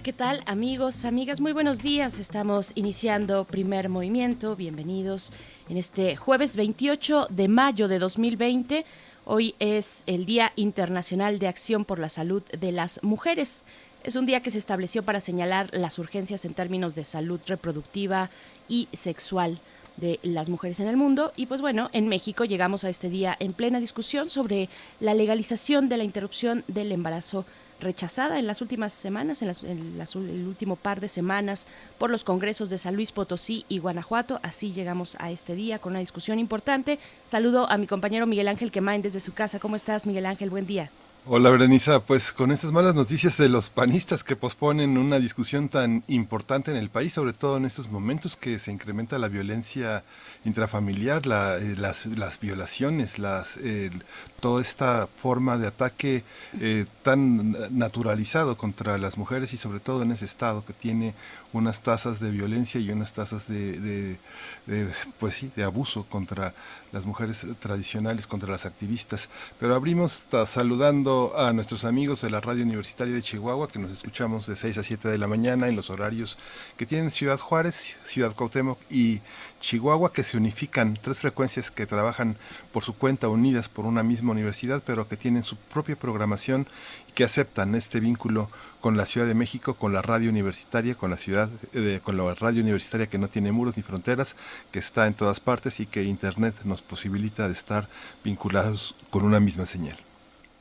Hola, ¿qué tal amigos, amigas? Muy buenos días. Estamos iniciando primer movimiento. Bienvenidos en este jueves 28 de mayo de 2020. Hoy es el Día Internacional de Acción por la Salud de las Mujeres. Es un día que se estableció para señalar las urgencias en términos de salud reproductiva y sexual de las mujeres en el mundo. Y pues bueno, en México llegamos a este día en plena discusión sobre la legalización de la interrupción del embarazo rechazada en las últimas semanas, en, el último par de semanas, por los congresos de San Luis Potosí y Guanajuato. Así llegamos a este día con una discusión importante. Saludo a mi compañero Miguel Ángel Quemain desde su casa. ¿Cómo estás, Miguel Ángel? Buen día. Hola Berenice, pues con estas malas noticias de los panistas que posponen una discusión tan importante en el país, sobre todo en estos momentos que se incrementa la violencia intrafamiliar, eh, las, las, violaciones, las, toda esta forma de ataque eh, tan naturalizado contra las mujeres y sobre todo en ese estado que tiene unas tasas de violencia y unas tasas de, pues sí, de abuso contra las mujeres tradicionales, contra las activistas. Pero abrimos saludando a nuestros amigos de la Radio Universitaria de Chihuahua, que nos escuchamos de 6 a 7 de la mañana en los horarios que tienen Ciudad Juárez, Ciudad Cuauhtémoc y Chihuahua, que se unifican, tres frecuencias que trabajan por su cuenta, unidas por una misma universidad, pero que tienen su propia programación que aceptan este vínculo con la Ciudad de México, con la radio universitaria, con la ciudad, eh, con la radio universitaria que no tiene muros ni fronteras, que está en todas partes y que Internet nos posibilita de estar vinculados con una misma señal.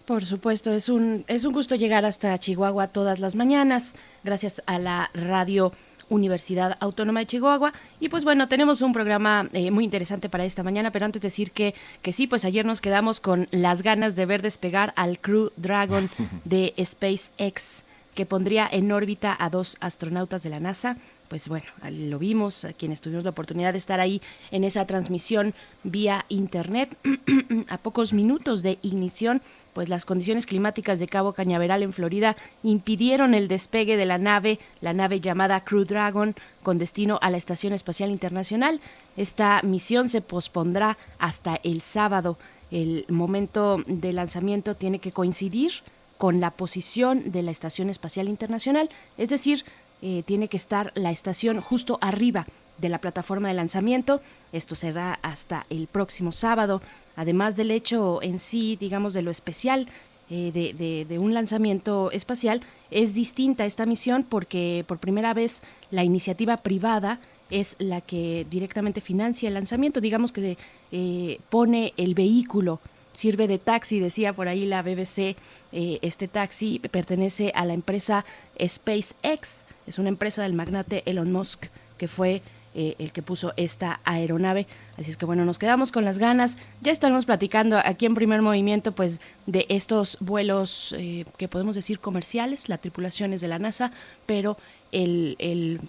Por supuesto, es un, es un gusto llegar hasta Chihuahua todas las mañanas, gracias a la radio Universidad Autónoma de Chihuahua. Y pues bueno, tenemos un programa eh, muy interesante para esta mañana, pero antes decir que, que sí, pues ayer nos quedamos con las ganas de ver despegar al Crew Dragon de SpaceX, que pondría en órbita a dos astronautas de la NASA pues bueno, lo vimos, a quienes tuvimos la oportunidad de estar ahí en esa transmisión vía internet, a pocos minutos de ignición pues las condiciones climáticas de Cabo Cañaveral en Florida impidieron el despegue de la nave, la nave llamada Crew Dragon, con destino a la Estación Espacial Internacional. Esta misión se pospondrá hasta el sábado. El momento de lanzamiento tiene que coincidir con la posición de la Estación Espacial Internacional, es decir, eh, tiene que estar la estación justo arriba de la plataforma de lanzamiento. Esto será hasta el próximo sábado además del hecho en sí, digamos, de lo especial eh, de, un lanzamiento espacial, es distinta esta misión porque por primera vez la iniciativa privada es la que directamente financia el lanzamiento, digamos que eh, pone el vehículo, sirve de taxi, decía por ahí la BBC, eh, este taxi pertenece a la empresa SpaceX, es una empresa del magnate Elon Musk que fue eh, el que puso esta aeronave. Así es que bueno, nos quedamos con las ganas. Ya estamos platicando aquí en primer movimiento pues de estos vuelos eh, que podemos decir comerciales, la tripulación es de la NASA, pero el, el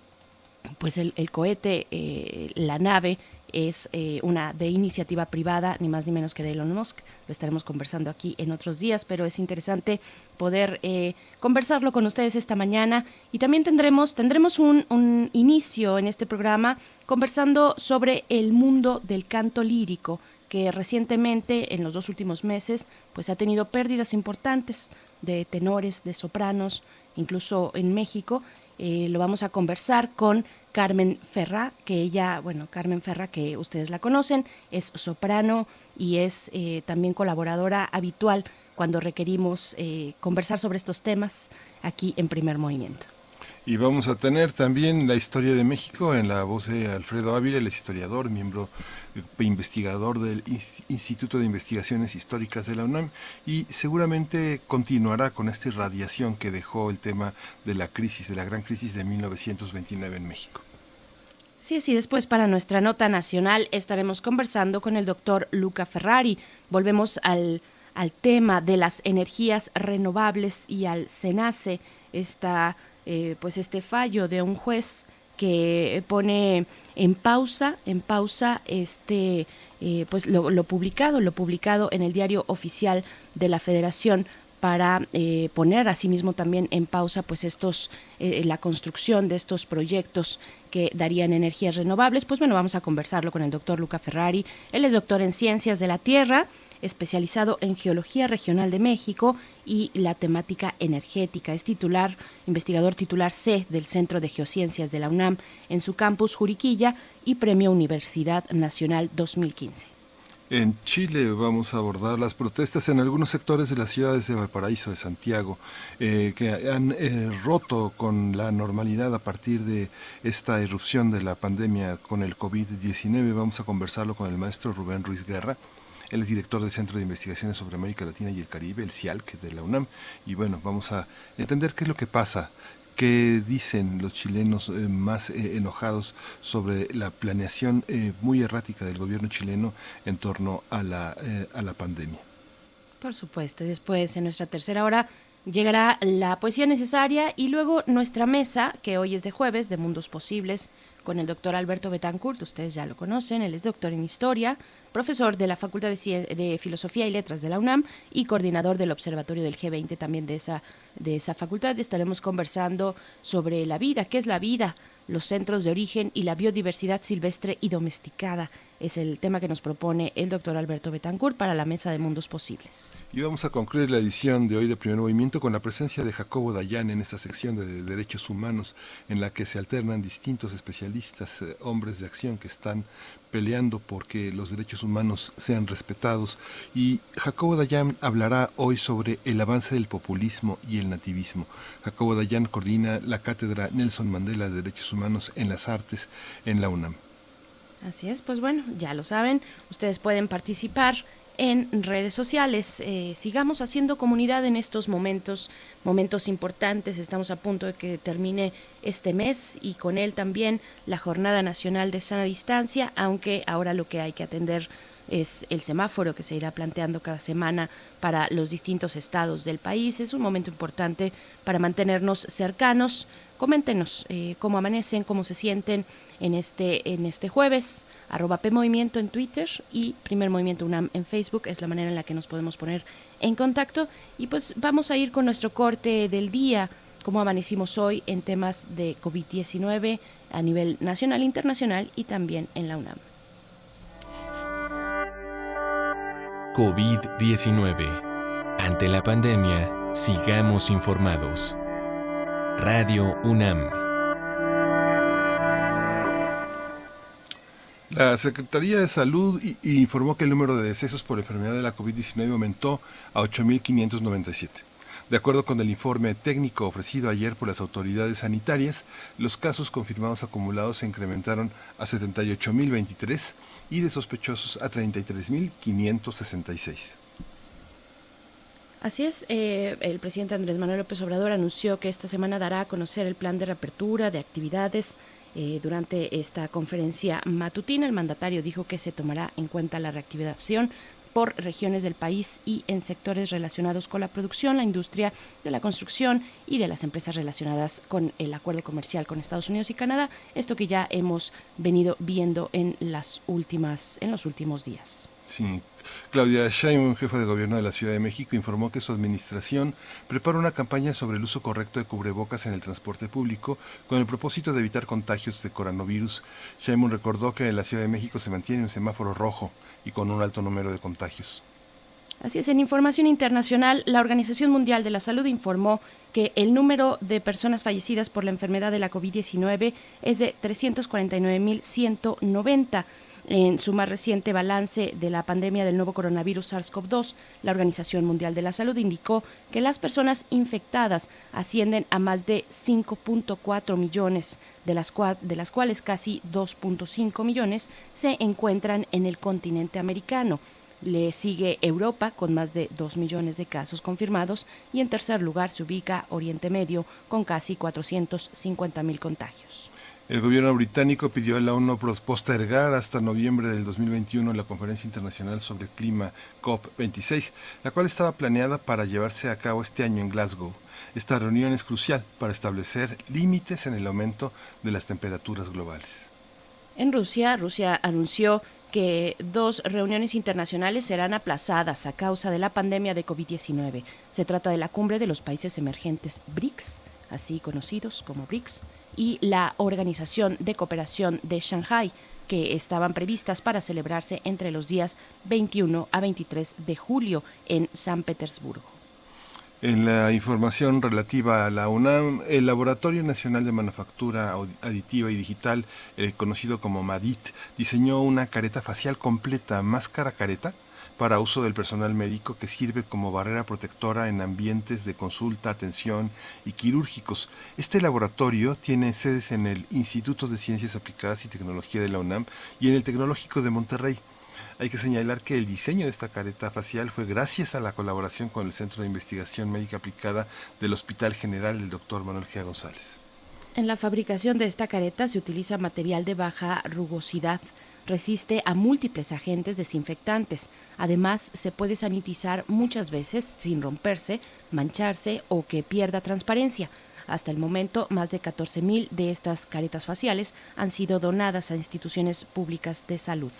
pues el, cohete, eh, la nave es eh, una de iniciativa privada, ni más ni menos que de Elon Musk. Lo estaremos conversando aquí en otros días, pero es interesante poder eh, conversarlo con ustedes esta mañana. Y también tendremos, tendremos un, un inicio en este programa conversando sobre el mundo del canto lírico, que recientemente, en los dos últimos meses, pues ha tenido pérdidas importantes de tenores, de sopranos, incluso en México. Eh, lo vamos a conversar con Carmen Ferra, que ella, bueno, Carmen Ferra, que ustedes la conocen, es soprano y es eh, también colaboradora habitual cuando requerimos eh, conversar sobre estos temas aquí en Primer Movimiento. Y vamos a tener también la historia de México en la voz de Alfredo Ávila, el historiador, miembro eh, investigador del Instituto de Investigaciones Históricas de la UNAM y seguramente continuará con esta irradiación que dejó el tema de la crisis, de la gran crisis de 1929 en México. Sí, sí, después para nuestra nota nacional estaremos conversando con el doctor Luca Ferrari. Volvemos al, al tema de las energías renovables y al SENACE, esta pues este fallo de un juez que pone en pausa, en pausa este pues lo, publicado, lo publicado en el diario oficial de la Federación para eh, poner asimismo también en pausa pues estos eh, la construcción de estos proyectos que darían energías renovables. Pues bueno vamos a conversarlo con el doctor Luca Ferrari. Él es doctor en ciencias de la tierra especializado en geología regional de México y la temática energética. Es titular, investigador titular C del Centro de Geociencias de la UNAM en su campus Juriquilla y Premio Universidad Nacional 2015. En Chile vamos a abordar las protestas en algunos sectores de las ciudades de Valparaíso, de Santiago, eh, que han eh, roto con la normalidad a partir de esta erupción de la pandemia con el COVID-19. Vamos a conversarlo con el maestro Rubén Ruiz Guerra. Él es director del Centro de Investigaciones sobre América Latina y el Caribe, el CIALC de la UNAM. Y bueno, vamos a entender qué es lo que pasa ¿Qué dicen los chilenos eh, más eh, enojados sobre la planeación eh, muy errática del gobierno chileno en torno a la, a la pandemia? Por supuesto, y después en nuestra tercera hora llegará la poesía necesaria y luego nuestra mesa, que hoy es de jueves, de Mundos Posibles, con el doctor Alberto Betancourt, ustedes ya lo conocen, él es doctor en historia, profesor de la Facultad de, Filosofía y Letras de la UNAM y coordinador del Observatorio del G20 también de esa, de esa facultad. Estaremos conversando sobre la vida, qué es la vida, los centros de origen y la biodiversidad silvestre y domesticada. Es el tema que nos propone el doctor Alberto Betancourt para la Mesa de Mundos Posibles. Y vamos a concluir la edición de hoy de Primer Movimiento con la presencia de Jacobo Dayan en esta sección de derechos humanos en la que se alternan distintos especialistas, eh, hombres de acción que están peleando porque los derechos humanos sean respetados. Y Jacobo Dayan hablará hoy sobre el avance del populismo y el nativismo. Jacobo Dayan coordina la cátedra Nelson Mandela de Derechos Humanos en las Artes en la UNAM. Así es, pues bueno, ya lo saben, ustedes pueden participar en redes sociales. Eh, sigamos haciendo comunidad en estos momentos, momentos importantes. Estamos a punto de que termine este mes y con él también la Jornada Nacional de Sana Distancia, aunque ahora lo que hay que atender es el semáforo que se irá planteando cada semana para los distintos estados del país. Es un momento importante para mantenernos cercanos. Coméntenos eh, cómo amanecen, cómo se sienten en este, en este jueves arroba PMovimiento en Twitter y Primer Movimiento UNAM en Facebook. Es la manera en la que nos podemos poner en contacto. Y pues vamos a ir con nuestro corte del día, como amanecimos hoy en temas de COVID-19 a nivel nacional, internacional y también en la UNAM. COVID-19. Ante la pandemia, sigamos informados. Radio UNAM. La Secretaría de Salud informó que el número de decesos por enfermedad de la COVID-19 aumentó a 8.597. De acuerdo con el informe técnico ofrecido ayer por las autoridades sanitarias, los casos confirmados acumulados se incrementaron a 78.023 y de sospechosos a 33.566. Así es, eh, el presidente Andrés Manuel López Obrador anunció que esta semana dará a conocer el plan de reapertura de actividades eh, durante esta conferencia matutina, el mandatario dijo que se tomará en cuenta la reactivación por regiones del país y en sectores relacionados con la producción, la industria de la construcción y de las empresas relacionadas con el acuerdo comercial con Estados Unidos y Canadá, esto que ya hemos venido viendo en las últimas en los últimos días. Sí, Claudia Sheinbaum, jefa de gobierno de la Ciudad de México, informó que su administración prepara una campaña sobre el uso correcto de cubrebocas en el transporte público con el propósito de evitar contagios de coronavirus. Sheinbaum recordó que en la Ciudad de México se mantiene un semáforo rojo y con un alto número de contagios. Así es, en información internacional, la Organización Mundial de la Salud informó que el número de personas fallecidas por la enfermedad de la COVID-19 es de 349.190. En su más reciente balance de la pandemia del nuevo coronavirus SARS-CoV-2, la Organización Mundial de la Salud indicó que las personas infectadas ascienden a más de 5.4 millones, de las, cuales casi 2.5 millones se encuentran en el continente americano. Le sigue Europa con más de 2 millones de casos confirmados y en tercer lugar se ubica Oriente Medio con casi 450 mil contagios. El gobierno británico pidió a la ONU postergar hasta noviembre del 2021 la Conferencia Internacional sobre Clima COP26, la cual estaba planeada para llevarse a cabo este año en Glasgow. Esta reunión es crucial para establecer límites en el aumento de las temperaturas globales. En Rusia, Rusia anunció que dos reuniones internacionales serán aplazadas a causa de la pandemia de COVID-19. Se trata de la cumbre de los países emergentes BRICS, así conocidos como BRICS, y la Organización de Cooperación de Shanghai, que estaban previstas para celebrarse entre los días 21 a 23 de julio en San Petersburgo. En la información relativa a la UNAM, el Laboratorio Nacional de Manufactura Aditiva y Digital, eh, conocido como MADIT, diseñó una careta facial completa, máscara careta, para uso del personal médico que sirve como barrera protectora en ambientes de consulta, atención y quirúrgicos. Este laboratorio tiene sedes en el Instituto de Ciencias Aplicadas y Tecnología de la UNAM y en el Tecnológico de Monterrey. Hay que señalar que el diseño de esta careta facial fue gracias a la colaboración con el Centro de Investigación Médica Aplicada del Hospital General del Dr. Manuel G. González. En la fabricación de esta careta se utiliza material de baja rugosidad resiste a múltiples agentes desinfectantes. Además, se puede sanitizar muchas veces sin romperse, mancharse o que pierda transparencia. Hasta el momento, más de 14.000 de estas caretas faciales han sido donadas a instituciones públicas de salud.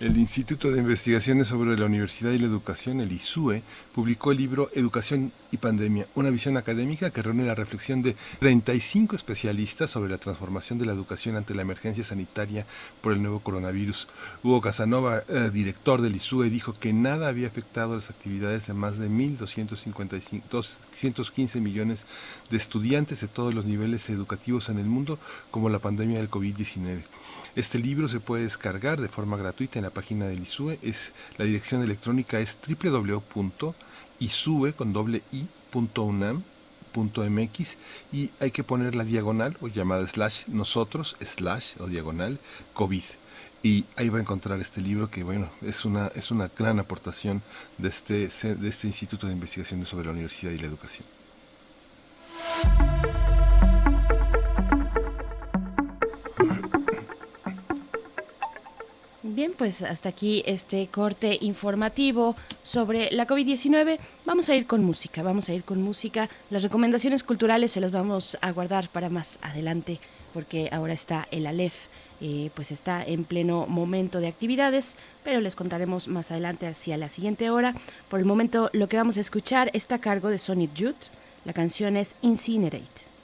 El Instituto de Investigaciones sobre la Universidad y la Educación, el ISUE, publicó el libro Educación y Pandemia, una visión académica que reúne la reflexión de 35 especialistas sobre la transformación de la educación ante la emergencia sanitaria por el nuevo coronavirus. Hugo Casanova, eh, director del ISUE, dijo que nada había afectado las actividades de más de 1.215 millones de estudiantes de todos los niveles educativos en el mundo como la pandemia del COVID-19. Este libro se puede descargar de forma gratuita en la página del ISUE. Es, la dirección electrónica es www.isue con doble y hay que poner la diagonal o llamada slash nosotros slash o diagonal COVID y ahí va a encontrar este libro que bueno es una es una gran aportación de este de este Instituto de Investigaciones sobre la Universidad y la Educación. Bien, pues hasta aquí este corte informativo sobre la COVID-19. Vamos a ir con música, vamos a ir con música. Las recomendaciones culturales se las vamos a guardar para más adelante porque ahora está el Aleph. Eh, pues está en pleno momento de actividades, pero les contaremos más adelante hacia la siguiente hora. Por el momento lo que vamos a escuchar está a cargo de Sonic Youth. La canción es Incinerate.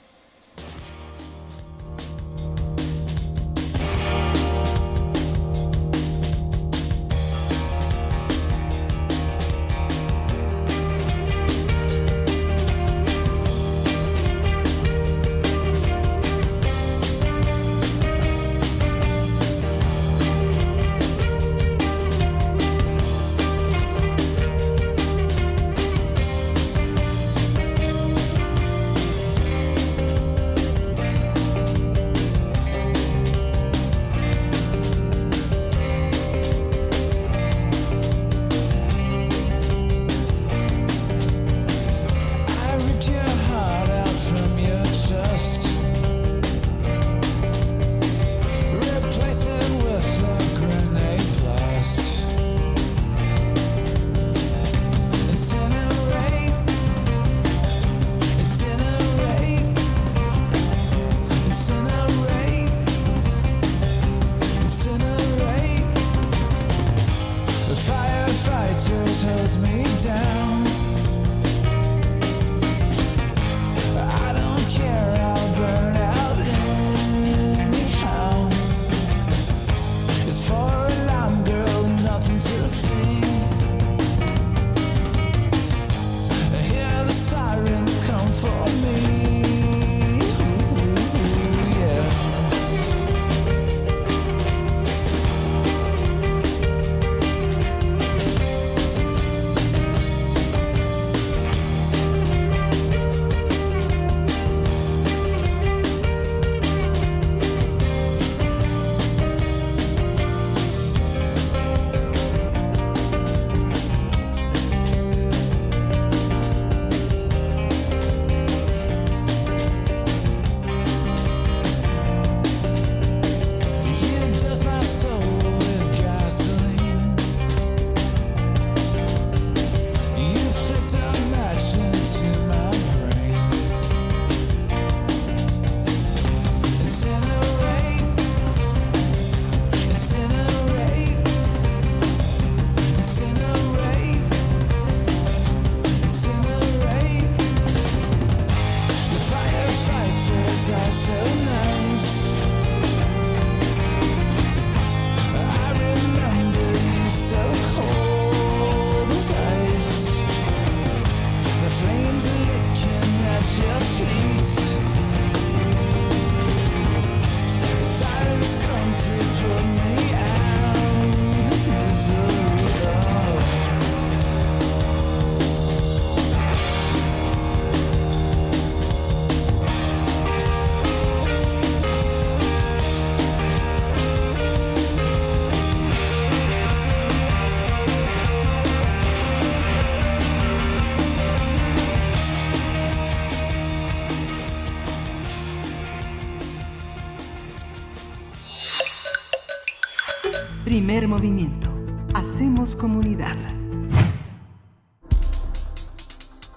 Hacemos comunidad.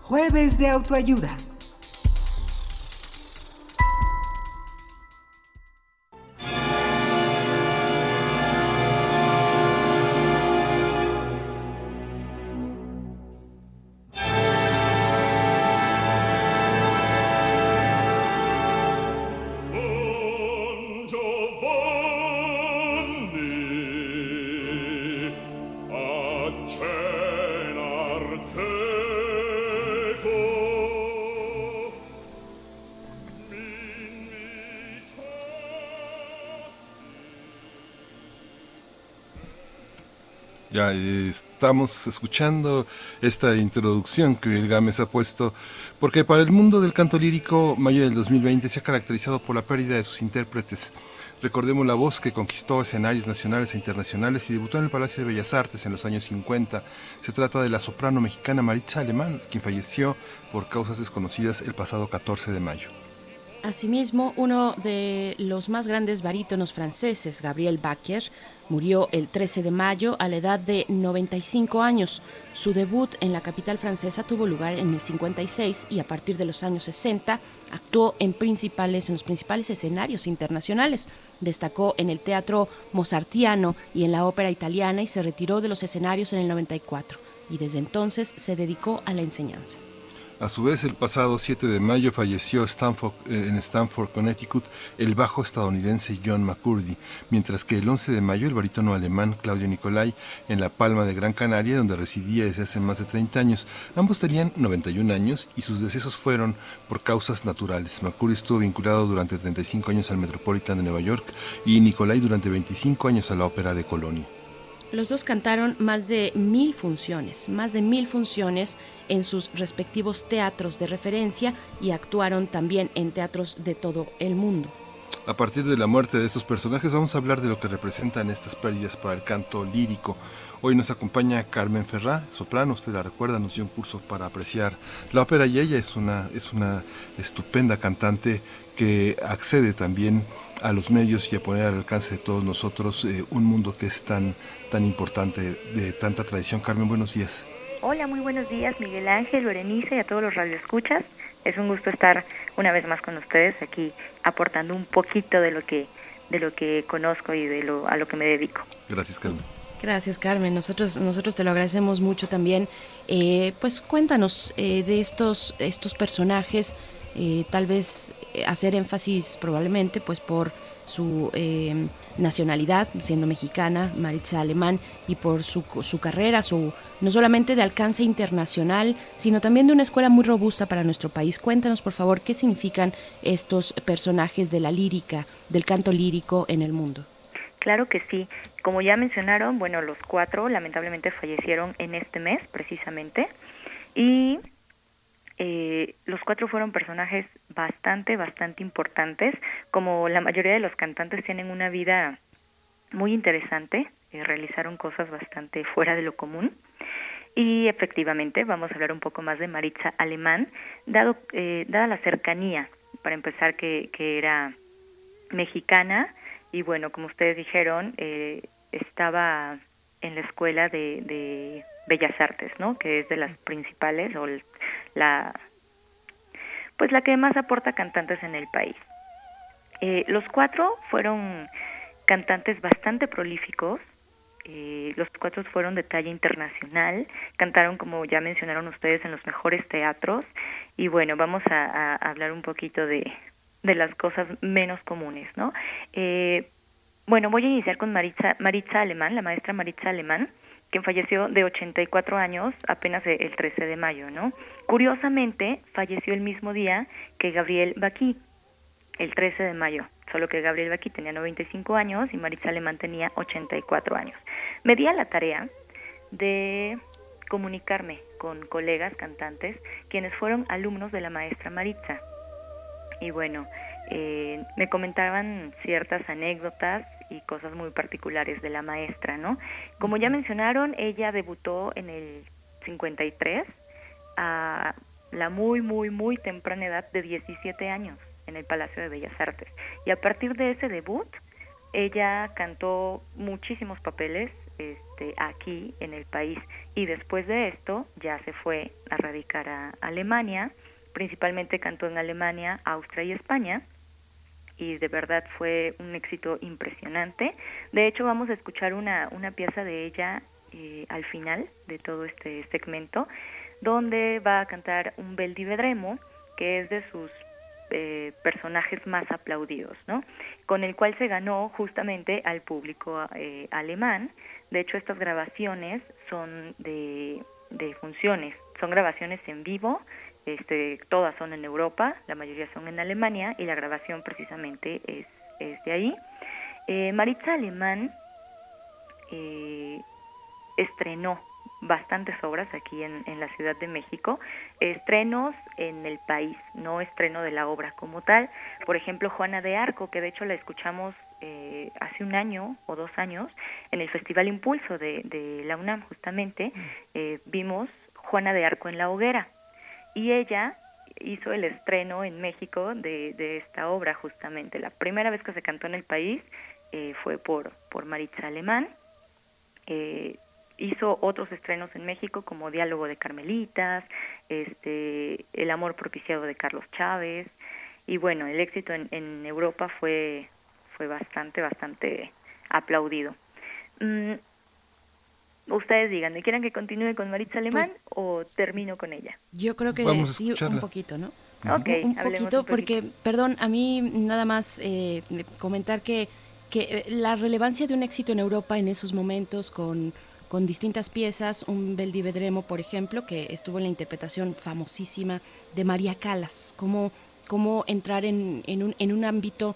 Jueves de autoayuda. Ya estamos escuchando esta introducción que el Gámez ha puesto, porque para el mundo del canto lírico, mayo del 2020 se ha caracterizado por la pérdida de sus intérpretes. Recordemos la voz que conquistó escenarios nacionales e internacionales y debutó en el Palacio de Bellas Artes en los años 50. Se trata de la soprano mexicana Maritza Alemán, quien falleció por causas desconocidas el pasado 14 de mayo. Asimismo, uno de los más grandes barítonos franceses, Gabriel Bacher, murió el 13 de mayo a la edad de 95 años. Su debut en la capital francesa tuvo lugar en el 56 y a partir de los años 60 actuó en, principales, en los principales escenarios internacionales. Destacó en el teatro mozartiano y en la ópera italiana y se retiró de los escenarios en el 94 y desde entonces se dedicó a la enseñanza. A su vez, el pasado 7 de mayo falleció eh, en Stanford, Connecticut, el bajo estadounidense John McCurdy, mientras que el 11 de mayo el barítono alemán Claudio Nicolai en La Palma de Gran Canaria, donde residía desde hace más de 30 años. Ambos tenían 91 años y sus decesos fueron por causas naturales. McCurdy estuvo vinculado durante 35 años al Metropolitan de Nueva York y Nicolai durante 25 años a la Ópera de Colonia. Los dos cantaron más de mil funciones, más de mil funciones en sus respectivos teatros de referencia y actuaron también en teatros de todo el mundo. A partir de la muerte de estos personajes vamos a hablar de lo que representan estas pérdidas para el canto lírico. Hoy nos acompaña Carmen Ferrá, soprano, usted la recuerda, nos dio un curso para apreciar la ópera y ella es una, es una estupenda cantante que accede también a los medios y a poner al alcance de todos nosotros eh, un mundo que es tan, tan importante, de tanta tradición. Carmen, buenos días. Hola, muy buenos días, Miguel Ángel, Berenice y a todos los radioescuchas. Es un gusto estar una vez más con ustedes aquí aportando un poquito de lo que de lo que conozco y de lo a lo que me dedico. Gracias, Carmen. Gracias, Carmen. Nosotros nosotros te lo agradecemos mucho también. Eh, pues cuéntanos eh, de estos estos personajes eh, tal vez hacer énfasis probablemente pues por su eh, nacionalidad, siendo mexicana, Maritza Alemán, y por su, su carrera, su no solamente de alcance internacional, sino también de una escuela muy robusta para nuestro país. Cuéntanos, por favor, qué significan estos personajes de la lírica, del canto lírico en el mundo. Claro que sí. Como ya mencionaron, bueno, los cuatro lamentablemente fallecieron en este mes, precisamente. Y eh, los cuatro fueron personajes bastante, bastante importantes. Como la mayoría de los cantantes tienen una vida muy interesante, eh, realizaron cosas bastante fuera de lo común. Y efectivamente, vamos a hablar un poco más de Maritza Alemán, dado, eh, dada la cercanía, para empezar, que, que era mexicana. Y bueno, como ustedes dijeron, eh, estaba en la escuela de, de Bellas Artes, ¿no? Que es de las principales o la pues la que más aporta cantantes en el país. Eh, los cuatro fueron cantantes bastante prolíficos, eh, los cuatro fueron de talla internacional, cantaron como ya mencionaron ustedes en los mejores teatros y bueno, vamos a, hablar un poquito de, de las cosas menos comunes, ¿no? Eh, bueno, voy a iniciar con Maritza, Maritza Alemán, la maestra Maritza Alemán, quien falleció de 84 años apenas el 13 de mayo, ¿no? Curiosamente, falleció el mismo día que Gabriel Baquí, el 13 de mayo, solo que Gabriel Baquí tenía 95 años y Maritza Alemán tenía 84 años. Me di a la tarea de comunicarme con colegas cantantes quienes fueron alumnos de la maestra Maritza. Y bueno, eh, me comentaban ciertas anécdotas y cosas muy particulares de la maestra, ¿no? Como ya mencionaron, ella debutó en el 53 a la muy, muy, muy temprana edad de 17 años en el Palacio de Bellas Artes. Y a partir de ese debut, ella cantó muchísimos papeles este, aquí en el país y después de esto ya se fue a radicar a Alemania, principalmente cantó en Alemania, Austria y España y de verdad fue un éxito impresionante. De hecho vamos a escuchar una, una pieza de ella eh, al final de todo este segmento donde va a cantar un Bel que es de sus eh, personajes más aplaudidos, ¿no? Con el cual se ganó justamente al público eh, alemán. De hecho, estas grabaciones son de, de funciones, son grabaciones en vivo, este, todas son en Europa, la mayoría son en Alemania y la grabación precisamente es, es de ahí. Eh, Maritza Alemán eh, estrenó bastantes obras aquí en, en, la Ciudad de México, estrenos en el país, no estreno de la obra como tal. Por ejemplo, Juana de Arco, que de hecho la escuchamos eh, hace un año o dos años en el Festival Impulso de, de la UNAM, justamente, mm. eh, vimos Juana de Arco en la hoguera. Y ella hizo el estreno en México de, de esta obra, justamente. La primera vez que se cantó en el país eh, fue por, por Maritza Alemán. Eh, hizo otros estrenos en México como Diálogo de Carmelitas, este, El amor propiciado de Carlos Chávez y bueno, el éxito en, en Europa fue fue bastante bastante aplaudido. Mm, ustedes digan, ¿me quieren que continúe con Maritza Alemán pues o termino con ella? Yo creo que sí, un poquito, ¿no? Ok, un, poquito, porque, perdón, a mí nada más eh, comentar que, que eh, la relevancia de un éxito en Europa en esos momentos con con distintas piezas, un Bel Vedremo, por ejemplo, que estuvo en la interpretación famosísima de María Calas, cómo, cómo entrar en, en, un, en un ámbito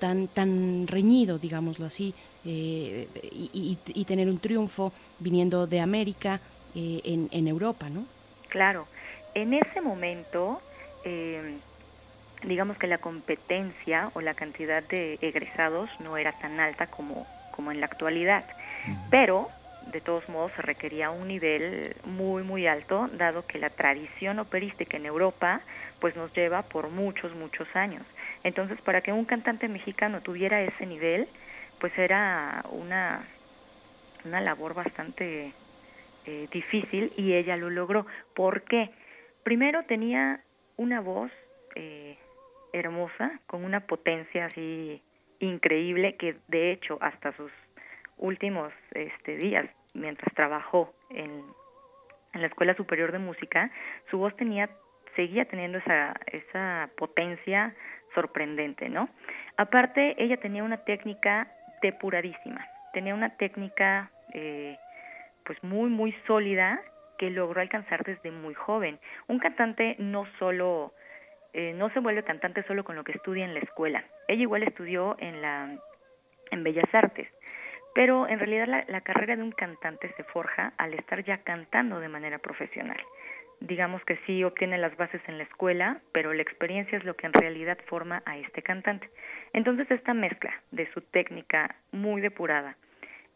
tan, tan reñido, digámoslo así, eh, y, y, tener un triunfo viniendo de América eh, en, en, Europa, ¿no? Claro, en ese momento, eh, digamos que la competencia o la cantidad de egresados no era tan alta como, como en la actualidad, pero de todos modos se requería un nivel muy muy alto dado que la tradición operística en Europa pues nos lleva por muchos muchos años. Entonces para que un cantante mexicano tuviera ese nivel pues era una una labor bastante eh, difícil y ella lo logró ¿por qué? primero tenía una voz eh, hermosa con una potencia así increíble que de hecho hasta sus últimos este, días, mientras trabajó en, en la Escuela Superior de Música, su voz tenía seguía teniendo esa, esa potencia sorprendente, ¿no? Aparte, ella tenía una técnica depuradísima, tenía una técnica eh, pues muy, muy sólida que logró alcanzar desde muy joven. Un cantante no solo, eh, no se vuelve cantante solo con lo que estudia en la escuela. Ella igual estudió en la en Bellas Artes pero en realidad la, la, carrera de un cantante se forja al estar ya cantando de manera profesional. Digamos que sí obtiene las bases en la escuela, pero la experiencia es lo que en realidad forma a este cantante. Entonces esta mezcla de su técnica muy depurada,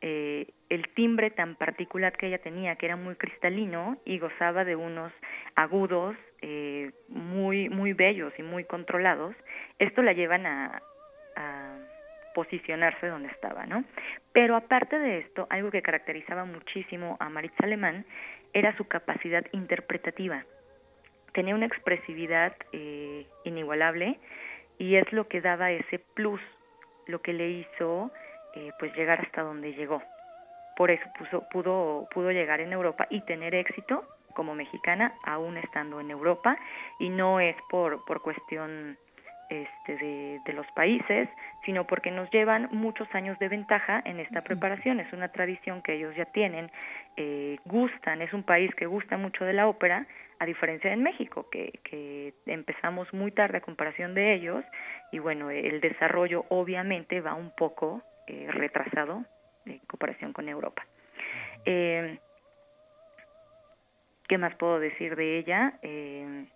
eh, el timbre tan particular que ella tenía, que era muy cristalino y gozaba de unos agudos eh, muy muy bellos y muy controlados, esto la llevan a, a posicionarse donde estaba, ¿no? Pero aparte de esto, algo que caracterizaba muchísimo a Maritza Alemán era su capacidad interpretativa. Tenía una expresividad eh, inigualable y es lo que daba ese plus, lo que le hizo eh, pues llegar hasta donde llegó. Por eso puso, pudo, pudo llegar en Europa y tener éxito como mexicana aún estando en Europa y no es por, por cuestión este, de, de, los países, sino porque nos llevan muchos años de ventaja en esta preparación. Es una tradición que ellos ya tienen, eh, gustan, es un país que gusta mucho de la ópera, a diferencia de México, que, que empezamos muy tarde a comparación de ellos, y bueno, el desarrollo obviamente va un poco eh, retrasado en comparación con Europa. Eh, ¿Qué más puedo decir de ella? Eh,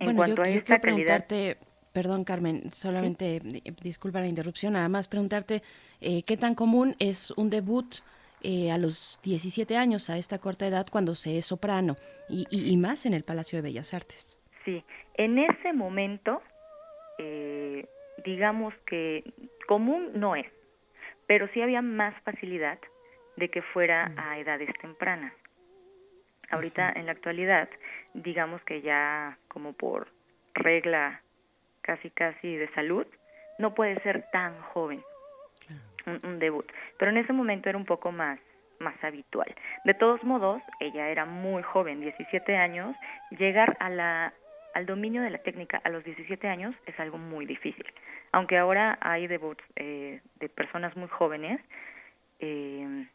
en cuanto a esta calidad... Perdón, Carmen, solamente disculpa la interrupción, nada más preguntarte eh, qué tan común es un debut eh, a los 17 años, a esta corta edad, cuando se es soprano, y, y, más en el Palacio de Bellas Artes. Sí, en ese momento, eh, digamos que común no es, pero sí había más facilidad de que fuera a edades tempranas. Ahorita, en la actualidad, digamos que ya como por regla casi casi de salud, no puede ser tan joven un, debut. Pero en ese momento era un poco más más habitual. De todos modos, ella era muy joven, 17 años, llegar a al dominio de la técnica a los 17 años es algo muy difícil. Aunque ahora hay debuts eh, de personas muy jóvenes, eh,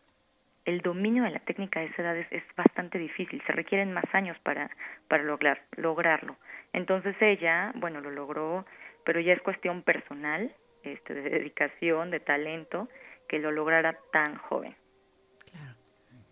el dominio de la técnica a esa edad es, bastante difícil, se requieren más años para, para lograr, lograrlo. Entonces ella, bueno, lo logró, pero ya es cuestión personal, este, de dedicación, de talento, que lo lograra tan joven. Claro.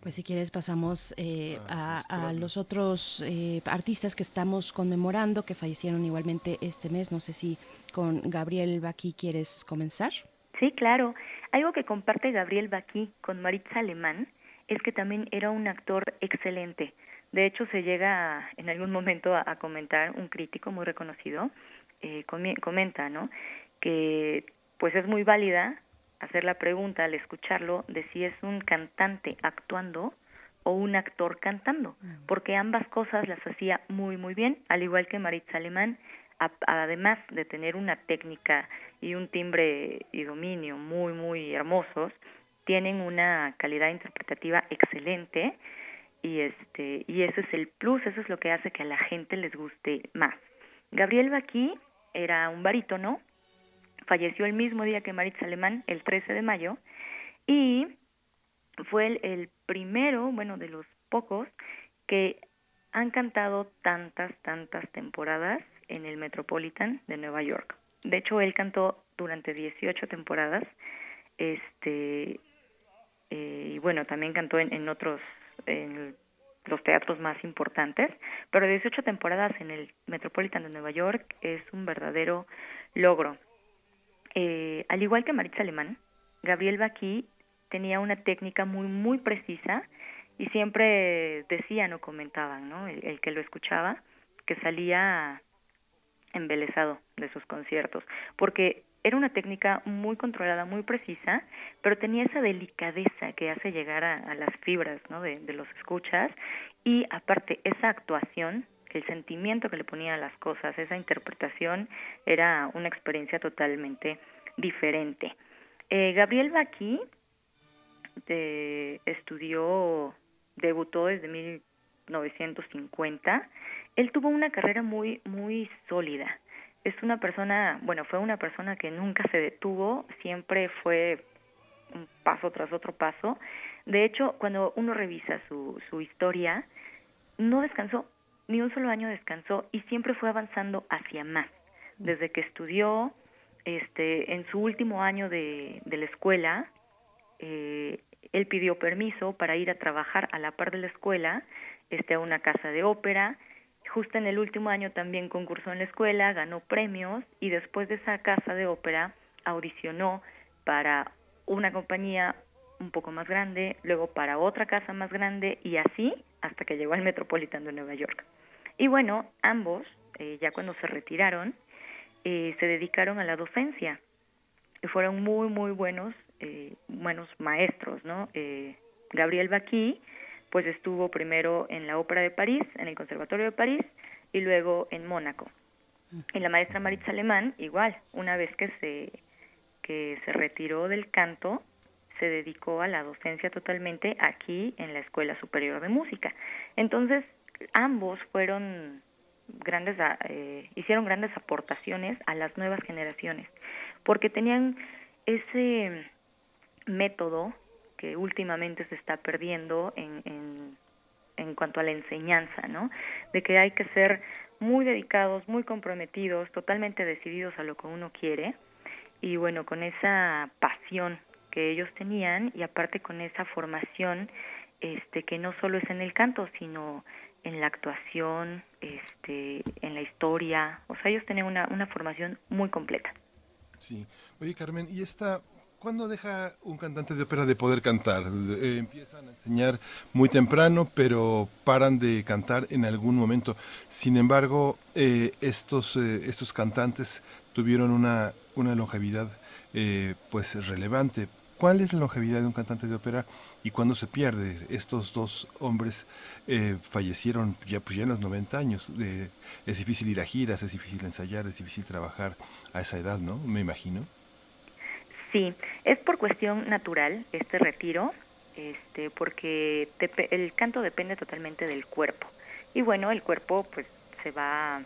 Pues si quieres pasamos eh, ah, a, a, los otros eh, artistas que estamos conmemorando, que fallecieron igualmente este mes. No sé si con Gabriel Baqui quieres comenzar. Sí, claro. Algo que comparte Gabriel Baqui con Maritza Alemán es que también era un actor excelente. De hecho, se llega en algún momento a, comentar un crítico muy reconocido, eh, comenta, ¿no? Que pues es muy válida hacer la pregunta al escucharlo de si es un cantante actuando o un actor cantando, porque ambas cosas las hacía muy muy bien, al igual que Maritza Alemán además de tener una técnica y un timbre y dominio muy, muy hermosos, tienen una calidad interpretativa excelente y este y ese es el plus, eso es lo que hace que a la gente les guste más. Gabriel Baqui era un barítono, falleció el mismo día que Maritz Alemán, el 13 de mayo, y fue el, primero, bueno, de los pocos que han cantado tantas, tantas temporadas en el Metropolitan de Nueva York. De hecho, él cantó durante 18 temporadas, este, eh, y bueno, también cantó en otros, en los teatros más importantes, pero 18 temporadas en el Metropolitan de Nueva York es un verdadero logro. Eh, al igual que Maritza Alemán, Gabriel Baqui tenía una técnica muy, muy precisa y siempre decían o comentaban, ¿no? el que lo escuchaba, que salía embelesado de sus conciertos, porque era una técnica muy controlada, muy precisa, pero tenía esa delicadeza que hace llegar a, las fibras ¿no? de, los escuchas y aparte esa actuación, el sentimiento que le ponía a las cosas, esa interpretación era una experiencia totalmente diferente. Eh, Gabriel Baqui de, estudió, debutó desde 1950 él tuvo una carrera muy, muy sólida. Es una persona, bueno, fue una persona que nunca se detuvo, siempre fue un paso tras otro paso. De hecho, cuando uno revisa su, su historia, no descansó, ni un solo año descansó y siempre fue avanzando hacia más. Desde que estudió, este, en su último año de, de la escuela, eh, él pidió permiso para ir a trabajar a la par de la escuela, este, a una casa de ópera, justo en el último año también concursó en la escuela, ganó premios y después de esa casa de ópera audicionó para una compañía un poco más grande, luego para otra casa más grande y así hasta que llegó al Metropolitan de Nueva York. Y bueno, ambos, eh, ya cuando se retiraron, eh, se dedicaron a la docencia y fueron muy, muy buenos, eh, buenos maestros, ¿no? Gabriel Baqui pues estuvo primero en la Ópera de París, en el Conservatorio de París, y luego en Mónaco. Y la maestra Maritza Alemán, igual, una vez que se, que se retiró del canto, se dedicó a la docencia totalmente aquí en la Escuela Superior de Música. Entonces, ambos fueron grandes, eh, hicieron grandes aportaciones a las nuevas generaciones, porque tenían ese método que últimamente se está perdiendo en, en, en cuanto a la enseñanza, ¿no? De que hay que ser muy dedicados, muy comprometidos, totalmente decididos a lo que uno quiere y bueno, con esa pasión que ellos tenían y aparte con esa formación este que no solo es en el canto, sino en la actuación, este, en la historia, o sea, ellos tenían una, una formación muy completa. Sí. Oye, Carmen, ¿y esta ¿Cuándo deja un cantante de ópera de poder cantar? Eh, empiezan a enseñar muy temprano, pero paran de cantar en algún momento. Sin embargo, eh, estos, eh, estos cantantes tuvieron una, una longevidad pues relevante. ¿Cuál es la longevidad de un cantante de ópera y cuándo se pierde? Estos dos hombres fallecieron ya, pues ya en los 90 años. es difícil ir a giras, es difícil ensayar, es difícil trabajar a esa edad, ¿no? Me imagino. Sí, es por cuestión natural este retiro, este, porque el canto depende totalmente del cuerpo. Y bueno, el cuerpo pues se va,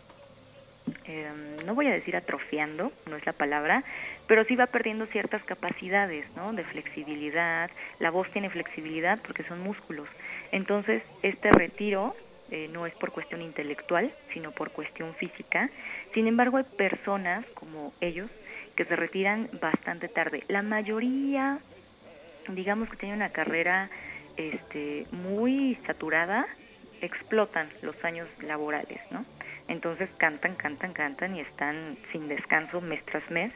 em, no voy a decir atrofiando, no es la palabra, pero sí va perdiendo ciertas capacidades, ¿no? De flexibilidad. La voz tiene flexibilidad porque son músculos. Entonces, este retiro eh, no es por cuestión intelectual, sino por cuestión física. Sin embargo, hay personas como ellos que se retiran bastante tarde. La mayoría, digamos que tiene una carrera este, muy saturada, explotan los años laborales, ¿no? Entonces cantan, cantan, cantan y están sin descanso mes tras mes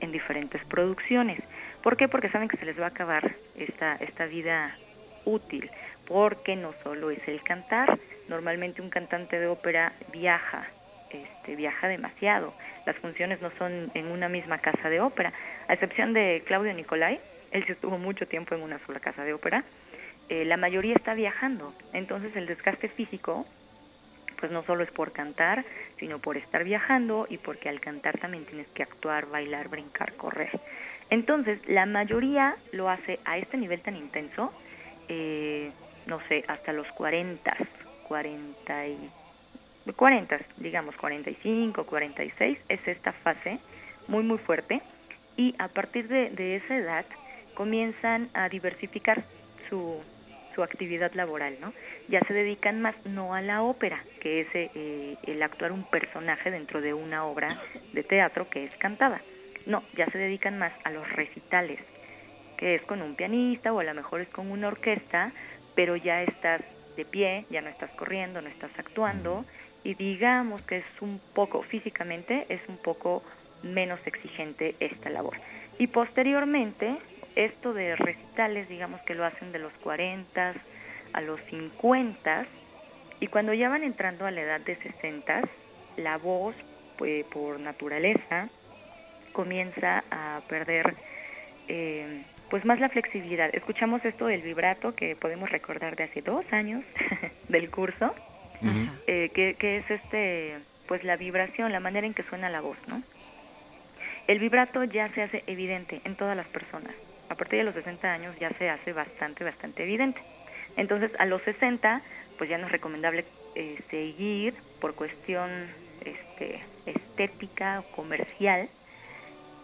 en diferentes producciones. ¿Por qué? Porque saben que se les va a acabar esta, esta vida útil, porque no solo es el cantar, normalmente un cantante de ópera viaja, este, viaja demasiado, las funciones no son en una misma casa de ópera, a excepción de Claudio Nicolai, él se estuvo mucho tiempo en una sola casa de ópera, eh, la mayoría está viajando, entonces el desgaste físico pues no solo es por cantar, sino por estar viajando y porque al cantar también tienes que actuar, bailar, brincar, correr. Entonces, la mayoría lo hace a este nivel tan intenso, eh, no sé, hasta los 40, 40 y 40, digamos 45, 46, es esta fase muy muy fuerte y a partir de, esa edad comienzan a diversificar su, su actividad laboral, ¿no? Ya se dedican más no a la ópera, que es eh, el actuar un personaje dentro de una obra de teatro que es cantada. No, ya se dedican más a los recitales, que es con un pianista o a lo mejor es con una orquesta, pero ya estás de pie, ya no estás corriendo, no estás actuando y digamos que es un poco, físicamente, es un poco menos exigente esta labor. Y posteriormente, esto de recitales, digamos que lo hacen de los 40 a los 50, y cuando ya van entrando a la edad de 60, la voz, pues, por naturaleza, comienza a perder eh, pues más la flexibilidad. Escuchamos esto del vibrato que podemos recordar de hace dos años del curso, eh, que, es este pues la vibración, la manera en que suena la voz, ¿no? El vibrato ya se hace evidente en todas las personas. A partir de los 60 años ya se hace bastante, bastante evidente. Entonces, a los 60, pues ya no es recomendable eh, seguir por cuestión este, estética o comercial,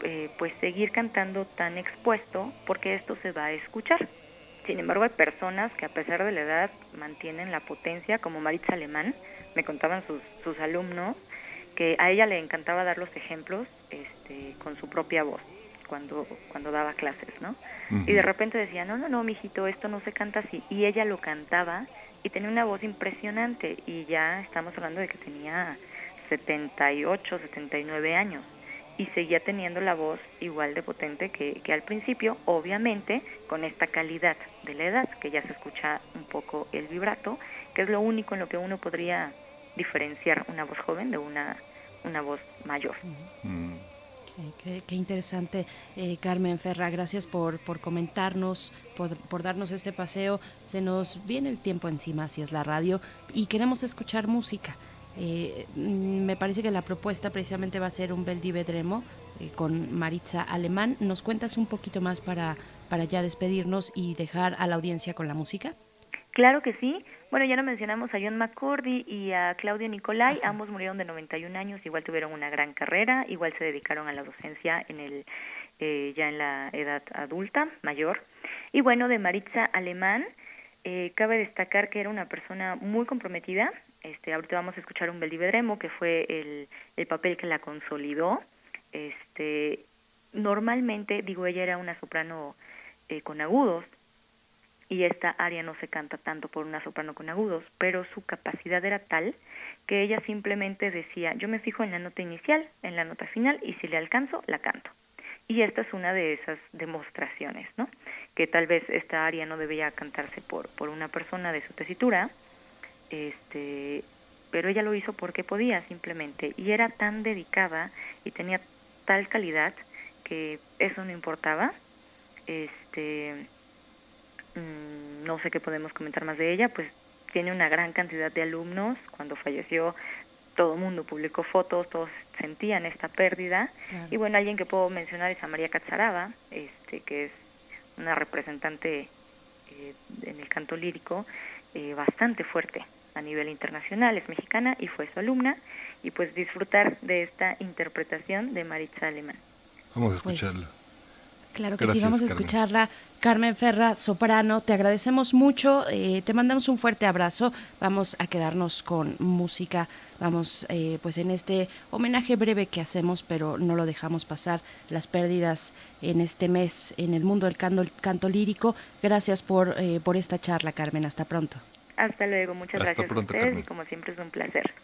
eh, pues seguir cantando tan expuesto porque esto se va a escuchar. Sin embargo, hay personas que a pesar de la edad mantienen la potencia, como Maritza Alemán, me contaban sus, sus alumnos, que a ella le encantaba dar los ejemplos este, con su propia voz cuando, cuando daba clases, ¿no? Y de repente decía, no, no, no, mijito, esto no se canta así. Y ella lo cantaba y tenía una voz impresionante y ya estamos hablando de que tenía 78, 79 años y seguía teniendo la voz igual de potente que, que, al principio, obviamente con esta calidad de la edad, que ya se escucha un poco el vibrato, que es lo único en lo que uno podría diferenciar una voz joven de una, una voz mayor. Mm. Qué, interesante, eh, Carmen Ferra. Gracias por, por comentarnos, por, por, darnos este paseo. Se nos viene el tiempo encima, si es la radio, y queremos escuchar música. Eh, me parece que la propuesta precisamente va a ser un Beldi Vedremo eh, con Maritza Alemán. ¿Nos cuentas un poquito más para, para ya despedirnos y dejar a la audiencia con la música? Claro que sí. Bueno, ya lo mencionamos a John McCurdy y a Claudio Nicolai, ambos murieron de 91 años, igual tuvieron una gran carrera, igual se dedicaron a la docencia en el eh, ya en la edad adulta, mayor. Y bueno, de Maritza Alemán, eh, cabe destacar que era una persona muy comprometida. Este, ahorita vamos a escuchar un Beldivedremo, que fue el, el papel que la consolidó. Este, normalmente, digo, ella era una soprano eh, con agudos, y esta área no se canta tanto por una soprano con agudos, pero su capacidad era tal que ella simplemente decía, yo me fijo en la nota inicial, en la nota final, y si le alcanzo, la canto. Y esta es una de esas demostraciones, ¿no? Que tal vez esta área no debía cantarse por, por una persona de su tesitura, este, pero ella lo hizo porque podía simplemente, y era tan dedicada y tenía tal calidad que eso no importaba. Este, mm, no sé qué podemos comentar más de ella, pues tiene una gran cantidad de alumnos. Cuando falleció, todo el mundo publicó fotos, todos sentían esta pérdida. Y bueno, alguien que puedo mencionar es a María Catzaraba, este, que es una representante eh, en el canto lírico eh, bastante fuerte a nivel internacional, es mexicana y fue su alumna. Y pues disfrutar de esta interpretación de Maritza Alemán. Vamos a pues, escucharlo. Claro que sí, vamos a escucharla. Carmen Ferra, soprano, te agradecemos mucho, eh, te mandamos un fuerte abrazo, vamos a quedarnos con música, vamos eh, pues en este homenaje breve que hacemos, pero no lo dejamos pasar, las pérdidas en este mes en el mundo del canto, canto lírico. Gracias por, eh, por esta charla, Carmen, hasta pronto. Hasta luego, muchas gracias a ustedes y como siempre es un placer.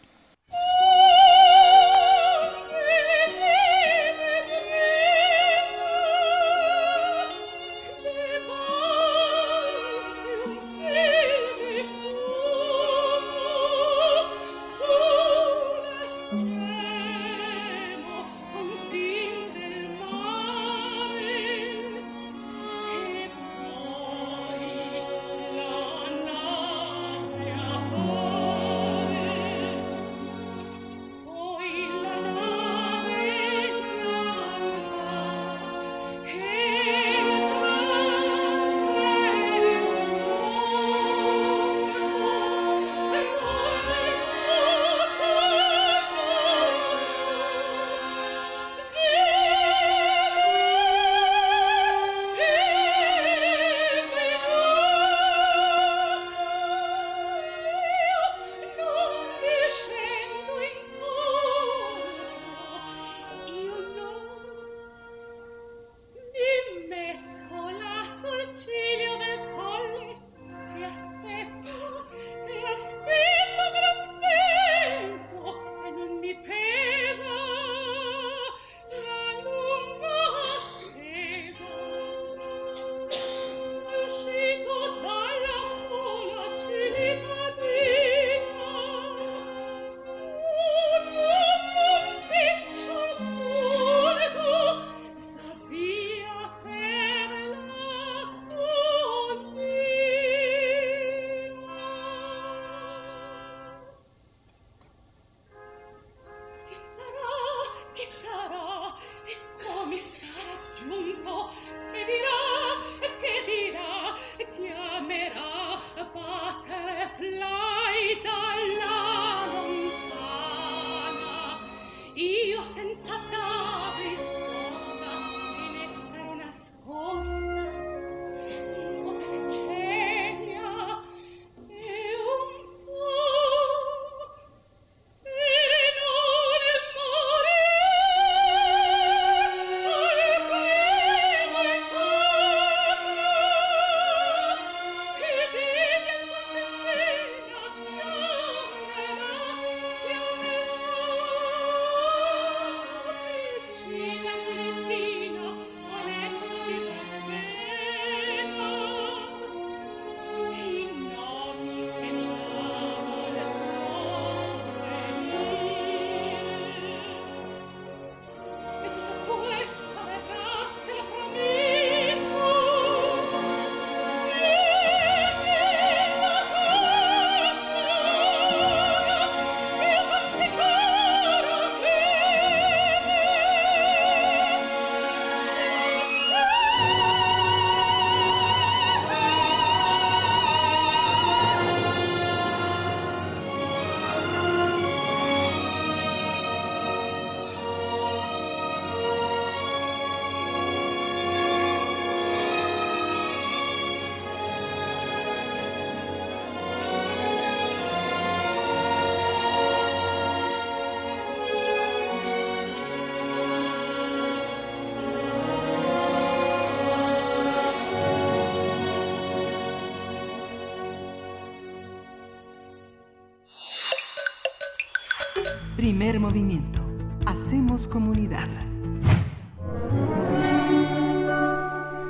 Movimiento. Hacemos comunidad.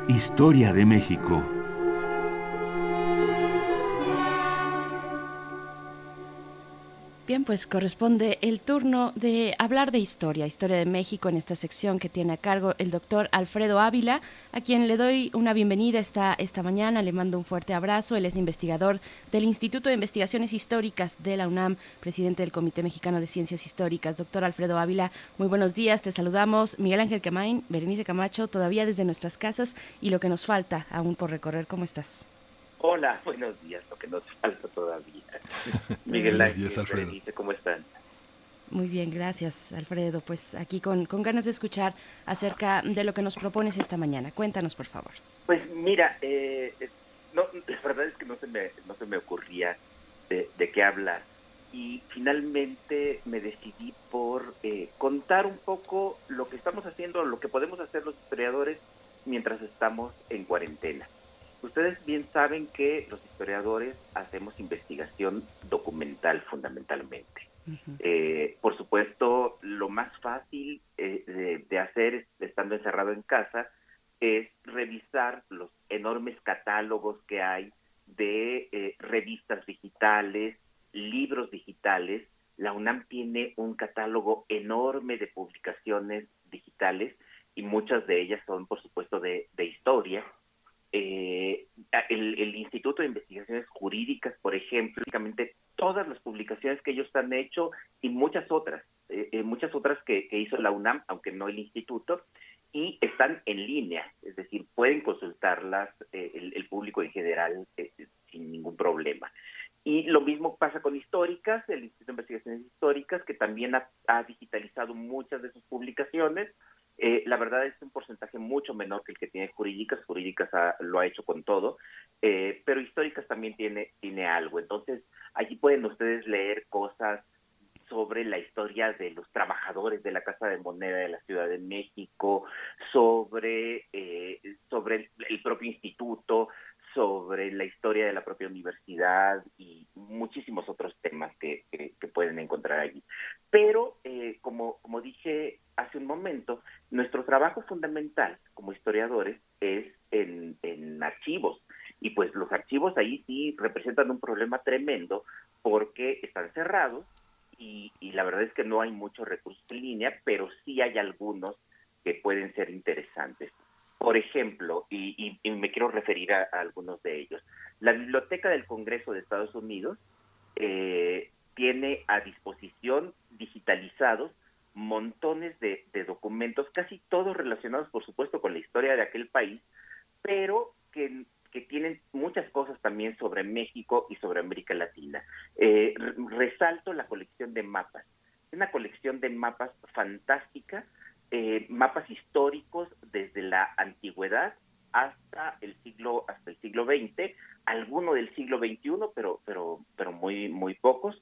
Historia de México. Pues corresponde el turno de hablar de historia, historia de México en esta sección que tiene a cargo el doctor Alfredo Ávila, a quien le doy una bienvenida esta, esta mañana, le mando un fuerte abrazo. Él es investigador del Instituto de Investigaciones Históricas de la UNAM, presidente del Comité Mexicano de Ciencias Históricas. Doctor Alfredo Ávila, muy buenos días, te saludamos. Miguel Ángel Camain, Berenice Camacho, todavía desde nuestras casas y lo que nos falta aún por recorrer, ¿cómo estás? Hola, buenos días, lo que nos falta todavía. Miguel Ángel, Alfredo. ¿cómo están? Muy bien, gracias Alfredo. Pues aquí con, con, ganas de escuchar acerca de lo que nos propones esta mañana. Cuéntanos, por favor. Pues mira, eh, no, la verdad es que no se me, no se me ocurría de, qué hablar. Y finalmente me decidí por eh, contar un poco lo que estamos haciendo, lo que podemos hacer los historiadores mientras estamos en cuarentena. Ustedes bien saben que los historiadores hacemos investigación documental fundamentalmente. Eh, por supuesto, lo más fácil eh, de, hacer estando encerrado en casa es revisar los enormes catálogos que hay de eh, revistas digitales, libros digitales. La UNAM tiene un catálogo enorme de publicaciones digitales y muchas de ellas son, por supuesto, de historia eh, el, Instituto de Investigaciones Jurídicas, por ejemplo, prácticamente todas las publicaciones que ellos han hecho y muchas otras, eh, eh, muchas otras que, hizo la UNAM, aunque no el instituto, y están en línea, es decir, pueden consultarlas el, público en general sin ningún problema. Y lo mismo pasa con históricas, el Instituto de Investigaciones Históricas, que también ha digitalizado muchas de sus publicaciones, eh, la verdad es un porcentaje mucho menor que el que tiene jurídicas. Jurídicas lo ha hecho con todo, eh, pero históricas también tiene, tiene algo. Entonces, allí pueden ustedes leer cosas sobre la historia de los trabajadores de la Casa de Moneda de la Ciudad de México, sobre, eh, sobre el, propio instituto, sobre la historia de la propia universidad y muchísimos otros temas que, que, pueden encontrar allí. Pero, como, como dije hace un momento, nuestro trabajo fundamental como historiadores es en, archivos. Y pues los archivos ahí sí representan un problema tremendo porque están cerrados y, la verdad es que no hay muchos recursos en línea, pero sí hay algunos que pueden ser interesantes. Por ejemplo, y, me quiero referir a, algunos de ellos, la Biblioteca del Congreso de Estados Unidos eh, tiene a disposición digitalizados montones de, documentos, casi todos relacionados, por supuesto, con la historia de aquel país, pero que, tienen muchas cosas también sobre México y sobre América Latina. Eh, resalto la colección de mapas, una colección de mapas fantástica, eh, mapas históricos antigüedad hasta el siglo hasta el siglo XX, alguno del siglo XXI, pero pero pero muy muy pocos,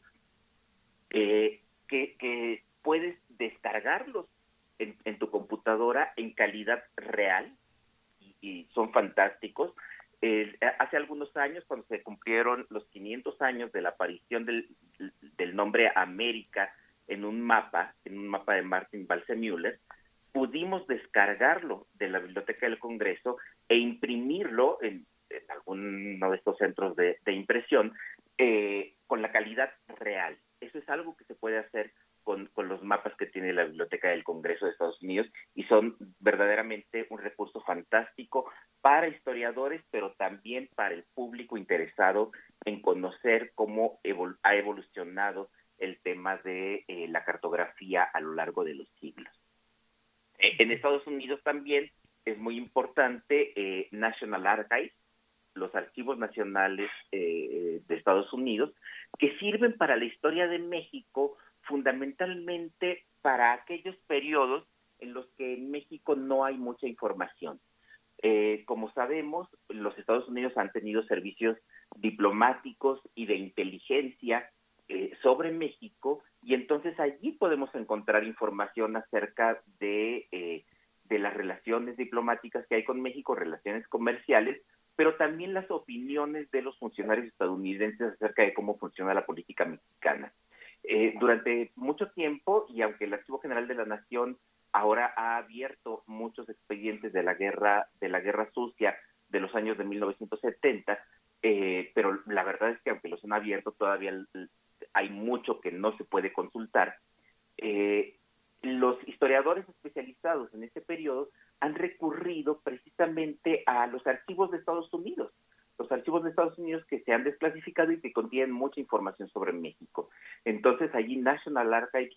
eh, que, que puedes descargarlos en, tu computadora en calidad real y, son fantásticos. hace algunos años, cuando se cumplieron los 500 años de la aparición del, nombre América en un mapa, en un mapa de Martin Balsemüller, pudimos descargarlo de la Biblioteca del Congreso e imprimirlo en, alguno de estos centros de, impresión eh, con la calidad real. Eso es algo que se puede hacer con, los mapas que tiene la Biblioteca del Congreso de Estados Unidos y son verdaderamente un recurso fantástico para historiadores, pero también para el público interesado en conocer cómo ha evolucionado el tema de eh, la cartografía a lo largo de los siglos. Eh, en Estados También es muy importante eh, National Archives, los archivos nacionales de Estados Unidos, que sirven para la historia de México fundamentalmente para aquellos periodos en los que en México no hay mucha información. Eh, como sabemos, los Estados Unidos han tenido servicios diplomáticos y de inteligencia eh, sobre México y entonces allí podemos encontrar información acerca de, eh, de las relaciones diplomáticas que con México, relaciones comerciales, pero también las opiniones de los funcionarios estadounidenses acerca de cómo funciona la política mexicana. Eh, durante mucho tiempo, y aunque el Archivo General de la Nación ahora ha abierto muchos expedientes de la guerra, de la guerra sucia de los años de 1970, eh, pero la verdad es que aunque los han abierto, todavía hay mucho que no se puede consultar. Eh, los historiadores especializados en este periodo han recurrido precisamente a los archivos de Estados Unidos, los archivos de Estados Unidos que se han desclasificado y que contienen mucha información sobre México. Entonces allí National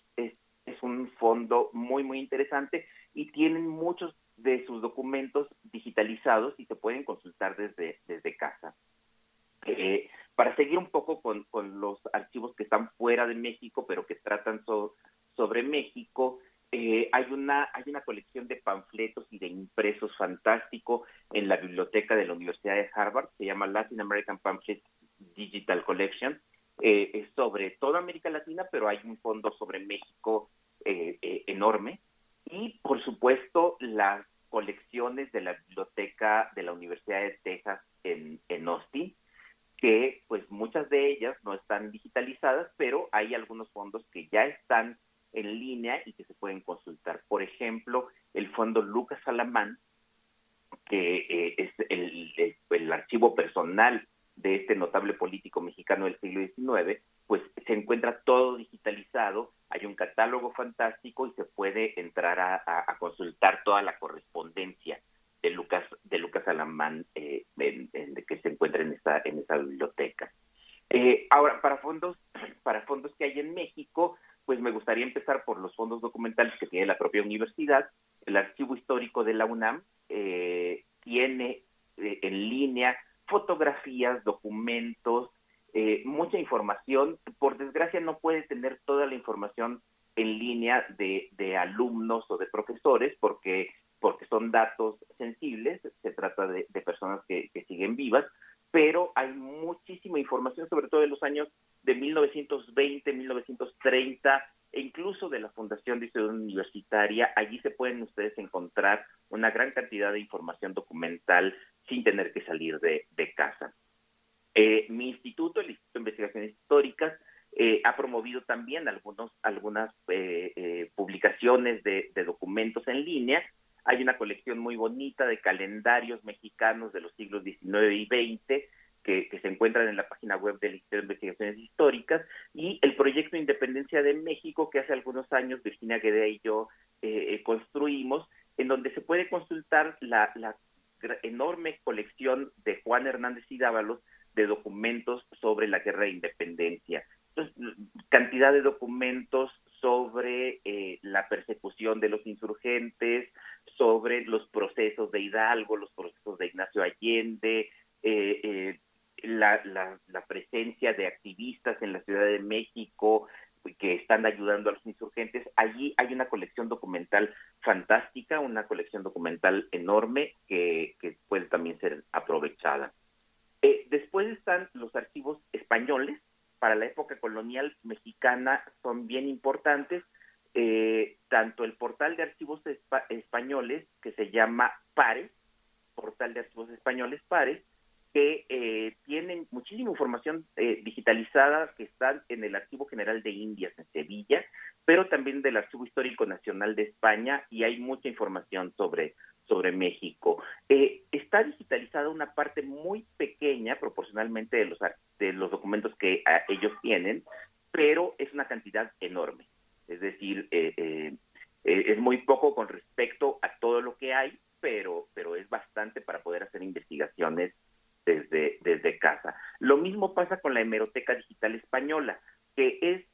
es un fondo muy, muy interesante y tienen muchos de sus documentos digitalizados y se pueden consultar desde, desde casa. Eh, para seguir un poco con, con, los archivos que están fuera de México, pero que tratan sobre México, eh, hay, una, hay una colección de panfletos y de impresos fantástico en la biblioteca de la Universidad de Harvard, se llama Latin American eh, tienen muchísima información eh, digitalizada que están en el Archivo General de Indias en Sevilla, pero también del Archivo Histórico Nacional de España y hay mucha información sobre, sobre México. Eh, está digitalizada una parte muy pequeña proporcionalmente de los, de los documentos que ah, ellos tienen, pero es una cantidad enorme. Es decir, eh, eh, es muy poco con respecto a todo lo que hay, pero, pero es bastante para poder hacer investigaciones desde, desde casa. Lo mismo pasa con la hemeroteca digital española, que es,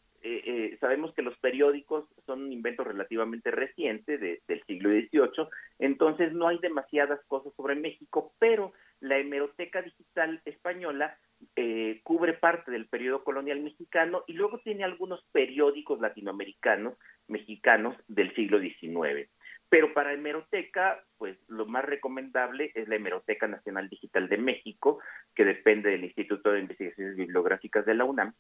sabemos que los periódicos son un invento relativamente reciente del siglo XVIII, entonces no hay demasiadas cosas sobre México, pero la hemeroteca digital española eh, cubre parte del periodo colonial mexicano y luego tiene algunos periódicos latinoamericanos, mexicanos del siglo XIX. Pero para hemeroteca, pues lo más recomendable es la Hemeroteca Nacional Digital de México, que depende del Instituto de Investigaciones Bibliográficas de la UNAM,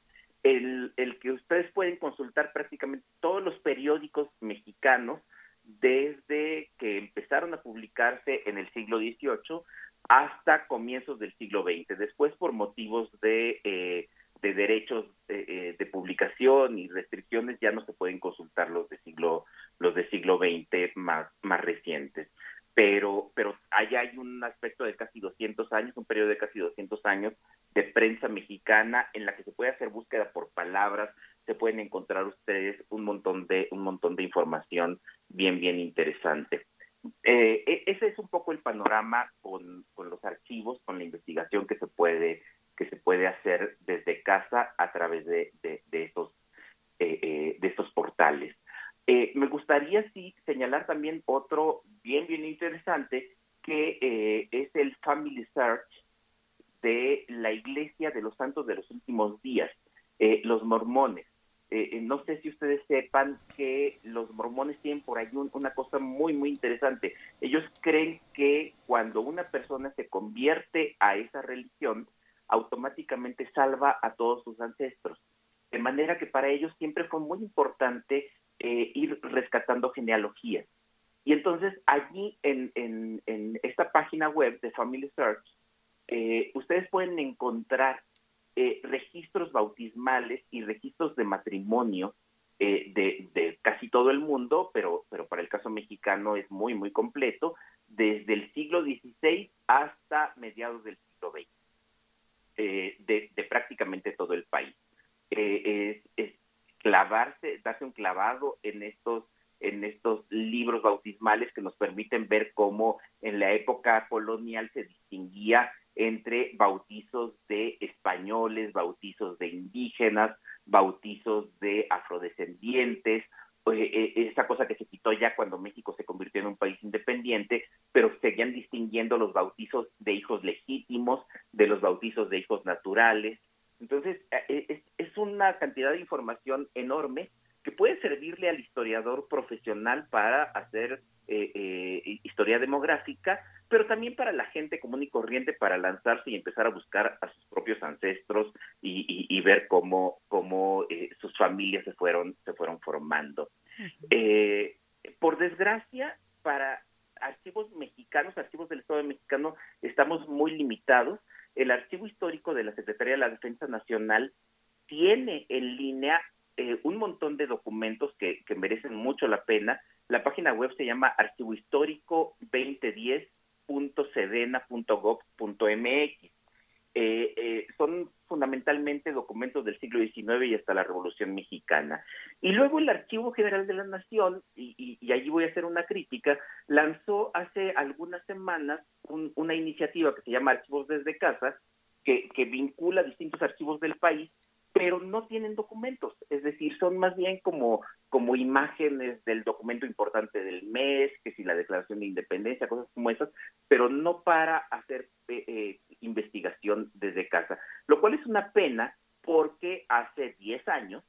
el, el que ustedes pueden consultar prácticamente todos los periódicos mexicanos desde que empezaron a publicarse en el siglo XVIII hasta comienzos del siglo XX. Después, por motivos de, eh, de derechos de publicación y restricciones ya no se pueden consultar los de siglo los de siglo XX más más recientes. Pero pero allá hay un aspecto de casi 200 años un periodo de casi 200 años de prensa mexicana en la que se puede hacer búsqueda por palabras se pueden encontrar ustedes un montón de un montón de información bien bien interesante. Eh, e, ese es un poco el panorama con, con los archivos con la investigación que se puede que se puede hacer desde casa a través de, de, de esos eh, eh, de estos portales eh, me gustaría sí señalar también otro bien bien interesante que eh, es el Family Search de la Iglesia de los Santos de los Últimos Días, los mormones. No sé si ustedes sepan que los mormones tienen por ahí una cosa muy, muy interesante. Ellos creen que cuando una persona se convierte a esa religión, automáticamente salva a todos sus ancestros. De manera que para ellos siempre fue muy importante eh, ir rescatando genealogías. Y entonces allí en, esta página web de Family Search, eh, ustedes pueden encontrar eh, registros bautismales y registros de matrimonio de, de, casi todo el mundo, pero, pero para el caso mexicano es muy, muy completo, desde el siglo XVI hasta mediados del siglo XX, eh, de, de, prácticamente todo el país. Es, es, clavarse, darse un clavado en estos en estos libros bautismales que nos permiten ver cómo en la época colonial se distinguía entre bautizos de españoles, bautizos de indígenas, bautizos de afrodescendientes, eh, eh, esa cosa que se quitó ya cuando México se convirtió en un país independiente, pero seguían distinguiendo los bautizos de hijos legítimos de los bautizos de hijos naturales. Entonces, eh, es, es una cantidad de información enorme que puede servirle al historiador profesional para hacer eh, eh, historia demográfica, pero también para la gente común y corriente para lanzarse y empezar a buscar a sus propios ancestros y, ver cómo, cómo eh, sus familias se fueron, se fueron formando. Eh, por desgracia, para archivos mexicanos, archivos del Estado mexicano, estamos muy limitados. El archivo histórico de la Secretaría de la Defensa Nacional tiene en línea eh, un montón de documentos que, que merecen mucho la pena. La página web se llama Archivo Histórico 2010 www.sedena.gov.mx. Eh, eh, son fundamentalmente documentos del siglo XIX y hasta la Revolución Mexicana. Y luego el Archivo General de la Nación, y, y, y allí voy a hacer una crítica, lanzó hace algunas semanas un, una iniciativa que se llama Archivos desde Casa, que, que vincula distintos archivos del país pero no tienen documentos, es decir, son más bien como, como imágenes del documento importante del mes, que si la declaración de independencia, cosas como esas, pero no para hacer eh, eh, investigación desde casa, lo cual es una pena porque hace 10 años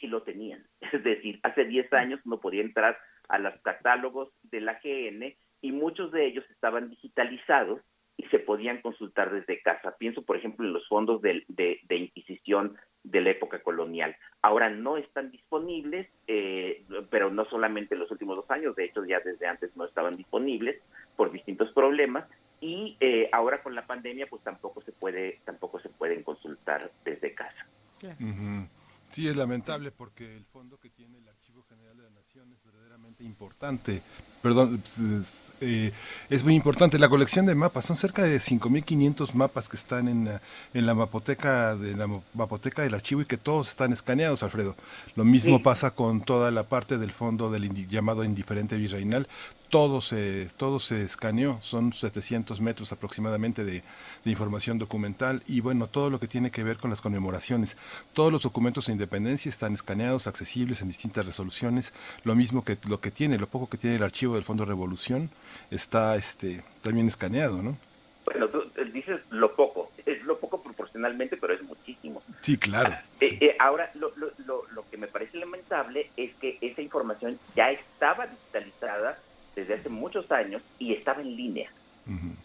sí lo tenían, es decir, hace 10 años uno podía entrar a los catálogos de la GN y muchos de ellos estaban digitalizados y se podían consultar desde casa. Pienso, por ejemplo, en los fondos de, de, de Inquisición de la época colonial. Ahora no están disponibles, eh, pero no solamente en los últimos dos años, de hecho ya desde antes no estaban disponibles por distintos problemas y eh, ahora con la pandemia pues tampoco se puede tampoco se pueden consultar desde casa. Uh -huh. Sí, es lamentable porque el fondo que tiene el Archivo General de la Nación es verdaderamente importante. Perdón, es, eh, es muy importante. La colección de mapas, son cerca de 5.500 mapas que están en la, en la mapoteca de la mapoteca del archivo y que todos están escaneados, Alfredo. Lo mismo sí. pasa con toda la parte del fondo del indi llamado indiferente virreinal todo se, todo se escaneó, son 700 metros aproximadamente de, de, información documental y bueno, todo lo que tiene que ver con las conmemoraciones. Todos los documentos de independencia están escaneados, accesibles en distintas resoluciones, lo mismo que lo que tiene, lo poco que tiene el archivo del Fondo Revolución está este, también escaneado, ¿no? Bueno, tú dices lo poco, es lo poco proporcionalmente, pero es muchísimo. Sí, claro. Ah, sí. Eh, eh, ahora, lo, lo, lo, lo que me parece lamentable es que esa información ya estaba digitalizada desde hace muchos años y estaba en línea. Uh -huh.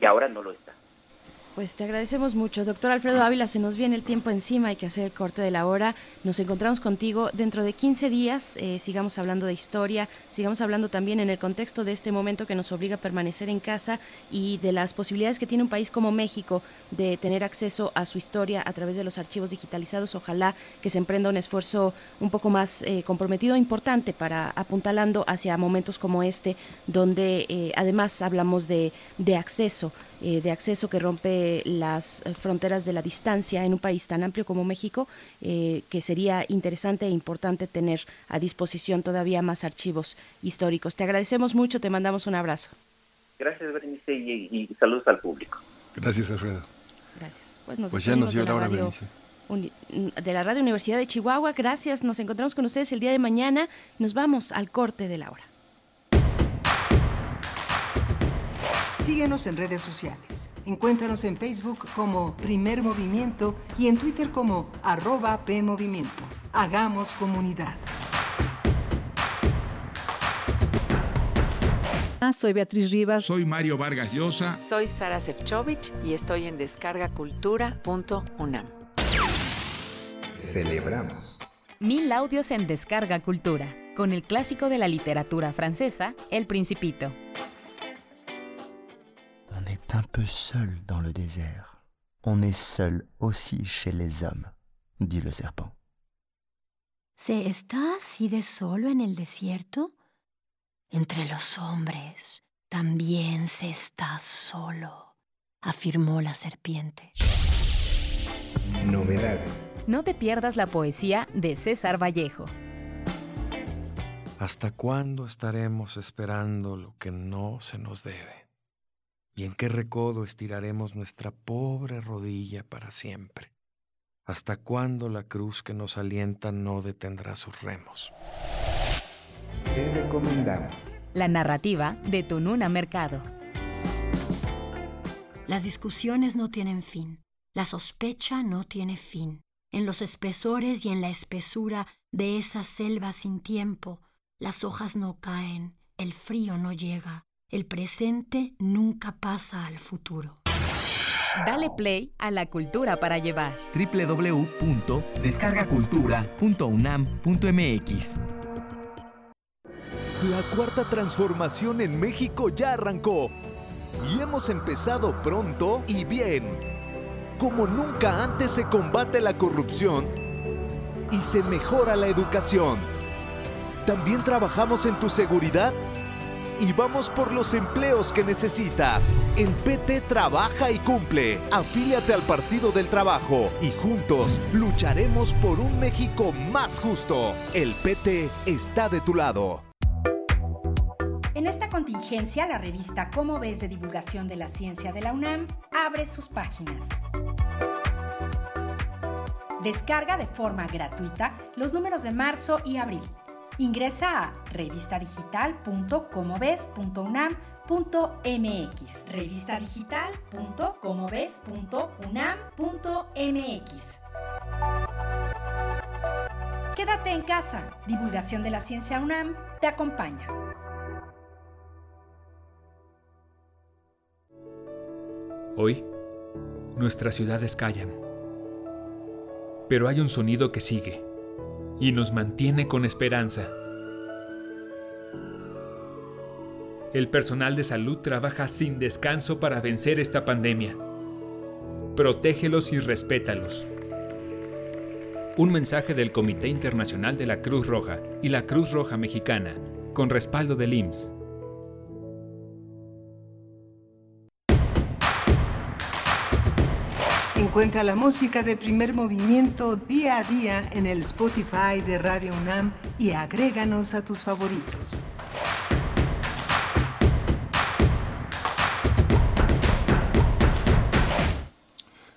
Y ahora no lo está. Pues te agradecemos mucho. Doctor Alfredo Ávila, se nos viene el tiempo encima, hay que hacer el corte de la hora. Nos encontramos contigo dentro de 15 días, eh, sigamos hablando de historia, sigamos hablando también en el contexto de este momento que nos obliga a permanecer en casa y de las posibilidades que tiene un país como México de tener acceso a su historia a través de los archivos digitalizados. Ojalá que se emprenda un esfuerzo un poco más eh, comprometido e importante para apuntalando hacia momentos como este, donde eh, además hablamos de, de acceso eh, de acceso que rompe las eh, fronteras de la distancia en un país tan amplio como México, eh, que sería interesante e importante tener a disposición todavía más archivos históricos. Te agradecemos mucho, te mandamos un abrazo. Gracias, Berenice, y, saludos al público. Gracias, Alfredo. Gracias. Pues, nos pues ya nos dio la hora, Berenice de la Radio Universidad de Chihuahua. Gracias, nos encontramos con ustedes el día de mañana. Nos vamos al corte de la hora. Síguenos en redes sociales. Encuéntranos en Facebook como Primer Movimiento y en Twitter como arroba PMovimiento. Hagamos comunidad. Soy Beatriz Rivas. Soy Mario Vargas Llosa. Soy Sara Sefcovic y estoy en descargacultura.unam. Celebramos. Mil audios en Descarga Cultura, con el clásico de la literatura francesa, El Principito. Un peu seul dans le désert. On est seul aussi chez les hommes, dit le serpent. ¿Se está así de solo en el desierto? Entre los hombres también se está solo, afirmó la serpiente. Novedades. No te pierdas la poesía de César Vallejo. ¿Hasta cuándo estaremos esperando lo que no se nos debe? ¿Y en qué recodo estiraremos nuestra pobre rodilla para siempre? ¿Hasta cuándo la cruz que nos alienta no detendrá sus remos? Te recomendamos. La narrativa de Tununa Mercado. Las discusiones no tienen fin. La sospecha no tiene fin. En los espesores y en la espesura de esa selva sin tiempo, las hojas no caen, el frío no llega, el presente nunca pasa al futuro. Dale play a la cultura para llevar. www.descargacultura.unam.mx La cuarta transformación en México ya arrancó. Y hemos empezado pronto y bien. Como nunca antes se combate la corrupción y se mejora la educación. También trabajamos en tu seguridad y vamos por los empleos que necesitas. En PT trabaja y cumple. Afíliate al Partido del Trabajo y juntos lucharemos por un México más justo. El PT está de tu lado. En esta contingencia, la revista Cómo ves de divulgación de la ciencia de la UNAM abre sus páginas. Descarga de forma gratuita los números de marzo y abril Ingresa a revistadigital.comoves.unam.mx. revistadigital.comoves.unam.mx. Quédate en casa. Divulgación de la ciencia UNAM te acompaña. Hoy, nuestras ciudades callan. Pero hay un sonido que sigue y nos mantiene con esperanza. El personal de salud trabaja sin descanso para vencer esta pandemia. Protégelos y respétalos. Un mensaje del Comité Internacional de la Cruz Roja y la Cruz Roja Mexicana, con respaldo del IMSS. Encuentra la música de primer movimiento día a día en el Spotify de Radio UNAM y agréganos a tus favoritos.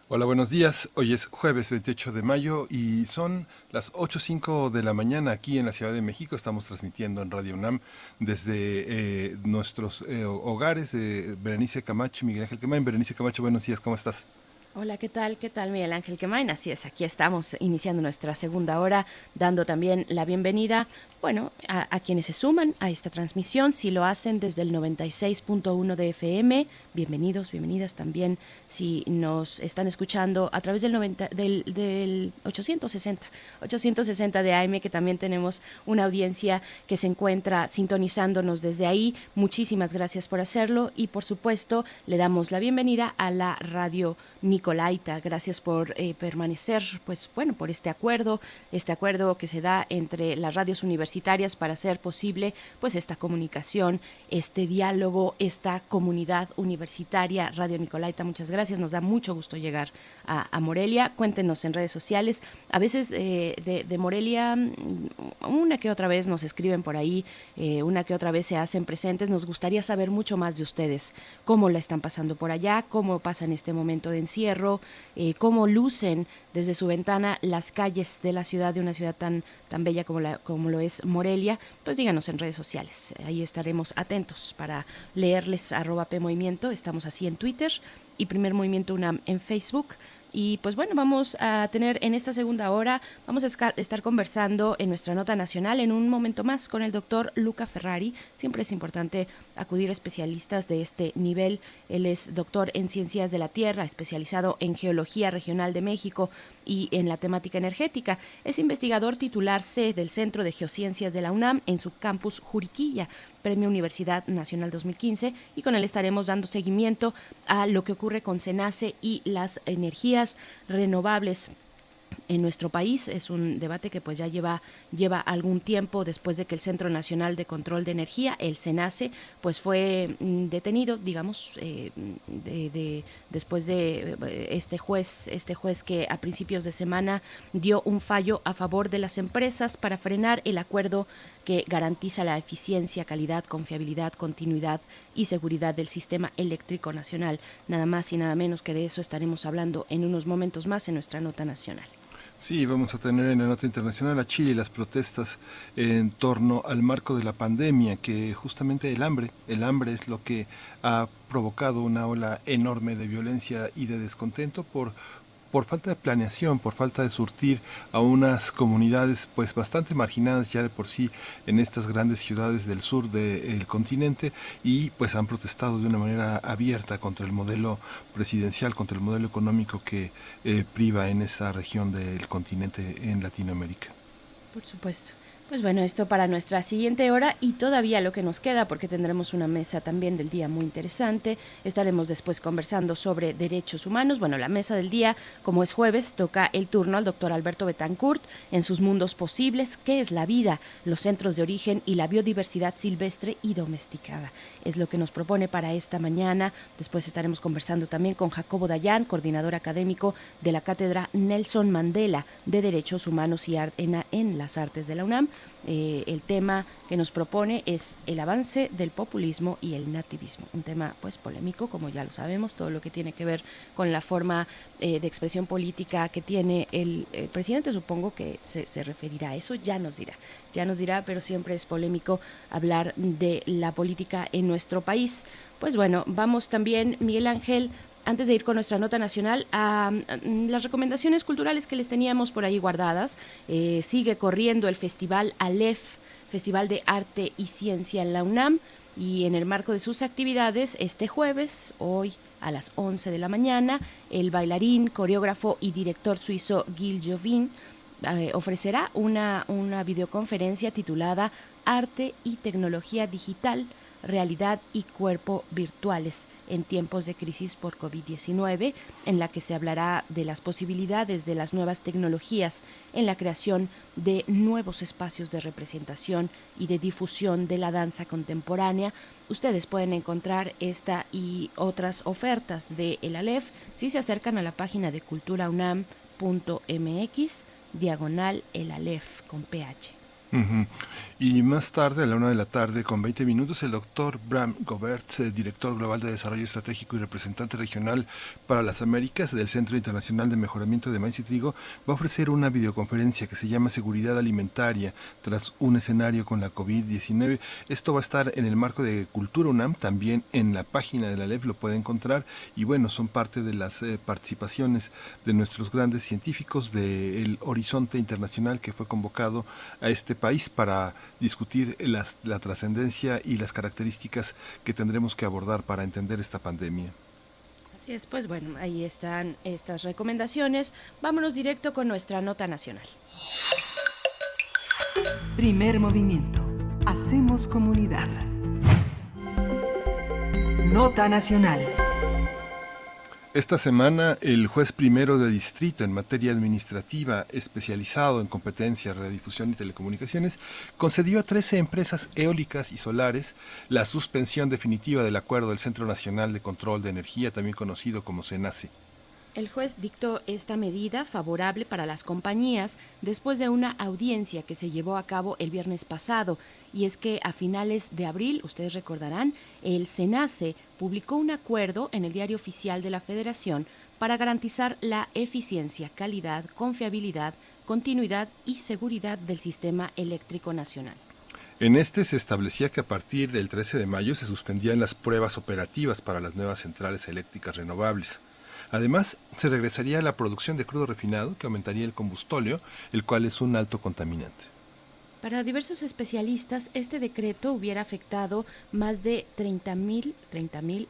Hola, buenos días. Hoy es jueves 28 de mayo y son las 8.05 de la mañana aquí en la Ciudad de México. Estamos transmitiendo en Radio UNAM desde eh, nuestros eh, hogares de Berenice Camacho y Miguel Ángel Quemain. Berenice Camacho, buenos días, ¿cómo estás? Hola, ¿qué tal? ¿Qué tal, Miguel Ángel Quemain? Así es, aquí estamos iniciando nuestra segunda hora, dando también la bienvenida bueno, a, quienes se suman a esta transmisión, si lo hacen desde el 96.1 de FM, bienvenidos, bienvenidas también, si nos están escuchando a través del, 90, del, del 860, 860 de AM, que también tenemos una audiencia que se encuentra sintonizándonos desde ahí. Muchísimas gracias por hacerlo y por supuesto le damos la bienvenida a la radio Nicolaita. Gracias por eh, permanecer, pues bueno, por este acuerdo, este acuerdo que se da entre las radios universitarias para hacer posible pues esta comunicación, este diálogo, esta comunidad universitaria. Radio Nicolaita, muchas gracias. Nos da mucho gusto llegar a, Morelia. Cuéntenos en redes sociales. A veces eh, de, Morelia, mm, una que otra vez nos escriben por ahí, eh, una que otra vez se hacen presentes. Nos gustaría saber mucho más de ustedes, cómo la están pasando por allá, cómo pasan este momento de encierro, eh, cómo lucen desde su ventana las calles de la ciudad, de una ciudad tan, tan bella como, como lo es Morelia, pues díganos en redes sociales. Ahí estaremos atentos para leerles arroba P Movimiento. Estamos así en Twitter y Primer Movimiento UNAM en Facebook. Y pues bueno, vamos a tener en esta segunda hora, vamos a estar conversando en nuestra nota nacional en un momento más con el doctor Luca Ferrari. Siempre es importante acudir a especialistas de este nivel. Él es doctor en ciencias de la tierra, especializado en geología regional de México y en la temática energética. Es investigador titular C del Centro de Geociencias de la UNAM en su campus Juriquilla. Premio Universidad Nacional 2015 y con él estaremos dando seguimiento a lo que ocurre con SENACE y las energías renovables en nuestro país. Es un debate que pues ya lleva, lleva algún tiempo después de que el Centro Nacional de Control de Energía, el SENACE, pues fue mm, detenido, digamos, eh, de, después de eh, este juez, este juez que a principios de semana dio un fallo a favor de las empresas para frenar el acuerdo que garantiza la eficiencia, calidad, confiabilidad, continuidad y seguridad del sistema eléctrico nacional. Nada más y nada menos que de eso estaremos hablando en unos momentos más en nuestra nota nacional. Sí, vamos a tener en la nota internacional a Chile las protestas en torno al marco de la pandemia, que justamente el hambre, el hambre es lo que ha provocado una ola enorme de violencia y de descontento por por falta de planeación, por falta de surtir a unas comunidades pues bastante marginadas ya de por sí en estas grandes ciudades del sur del continente y pues han protestado de una manera abierta contra el modelo presidencial, contra el modelo económico que eh, priva en esa región del continente en Latinoamérica. Por supuesto. Pues bueno, esto para nuestra siguiente hora y todavía lo que nos queda, porque tendremos una mesa también del día muy interesante. Estaremos después conversando sobre derechos humanos. Bueno, la mesa del día, como es jueves, toca el turno al doctor Alberto Betancourt en sus mundos posibles, qué es la vida, los centros de origen y la biodiversidad silvestre y domesticada es lo que nos propone para esta mañana. Después estaremos conversando también con Jacobo Dayan, coordinador académico de la Cátedra Nelson Mandela de Derechos Humanos y en, en las Artes de la UNAM. Eh, el tema que nos propone es el avance del populismo y el nativismo, un tema pues polémico, como ya lo sabemos, todo lo que tiene que ver con la forma eh, de expresión política que tiene el, presidente, supongo que se, referirá a eso, ya nos dirá, ya nos dirá, pero siempre es polémico hablar de la política en nuestro país. Pues bueno, vamos también, Miguel Ángel, antes de ir con nuestra nota nacional, a, las recomendaciones culturales que les teníamos por ahí guardadas. Eh, sigue corriendo el Festival Aleph, Festival de Arte y Ciencia en la UNAM, y en el marco de sus actividades, este jueves, hoy a las 11 de la mañana, el bailarín, coreógrafo y director suizo Gil Jovin eh, ofrecerá una, una videoconferencia titulada Arte y Tecnología Digital, Realidad y Cuerpo Virtuales en tiempos de crisis por COVID-19, en la que se hablará de las posibilidades de las nuevas tecnologías en la creación de nuevos espacios de representación y de difusión de la danza contemporánea. Ustedes pueden encontrar esta y otras ofertas de El Aleph si se acercan a la página de culturaunam.mx diagonal El Aleph con PH. Y más tarde, a la una de la tarde, con 20 minutos, el doctor Bram Gobert, eh, director global de Desarrollo Estratégico y representante regional para las Américas del Centro Internacional de Mejoramiento de Maíz y Trigo, va a ofrecer una videoconferencia que se llama Seguridad Alimentaria tras un escenario con la COVID-19. Esto va a estar en el marco de Cultura UNAM, también en la página de la LEF lo puede encontrar. Y bueno, son parte de las eh, participaciones de nuestros grandes científicos del Horizonte Internacional que fue convocado a este país para discutir la trascendencia y las características que tendremos que abordar para entender esta pandemia. Así es, pues bueno, ahí están estas recomendaciones. Vámonos directo con nuestra nota nacional. Primer movimiento. Hacemos comunidad. Nota nacional. Esta semana, el juez primero de distrito en materia administrativa especializado en competencias, radiodifusión y telecomunicaciones concedió a 13 empresas eólicas y solares la suspensión definitiva del acuerdo del Centro Nacional de Control de Energía, también conocido como CENACE. El juez dictó esta medida favorable para las compañías después de una audiencia que se llevó a cabo el viernes pasado, y es que a finales de abril, ustedes recordarán, el SENACE publicó un acuerdo en el Diario Oficial de la Federación para garantizar la eficiencia, calidad, confiabilidad, continuidad y seguridad del sistema eléctrico nacional. En este se establecía que a partir del 13 de mayo se suspendían las pruebas operativas para las nuevas centrales eléctricas renovables. Además, se regresaría a la producción de crudo refinado, que aumentaría el combustóleo, el cual es un alto contaminante. Para diversos especialistas, este decreto hubiera afectado más de 30 mil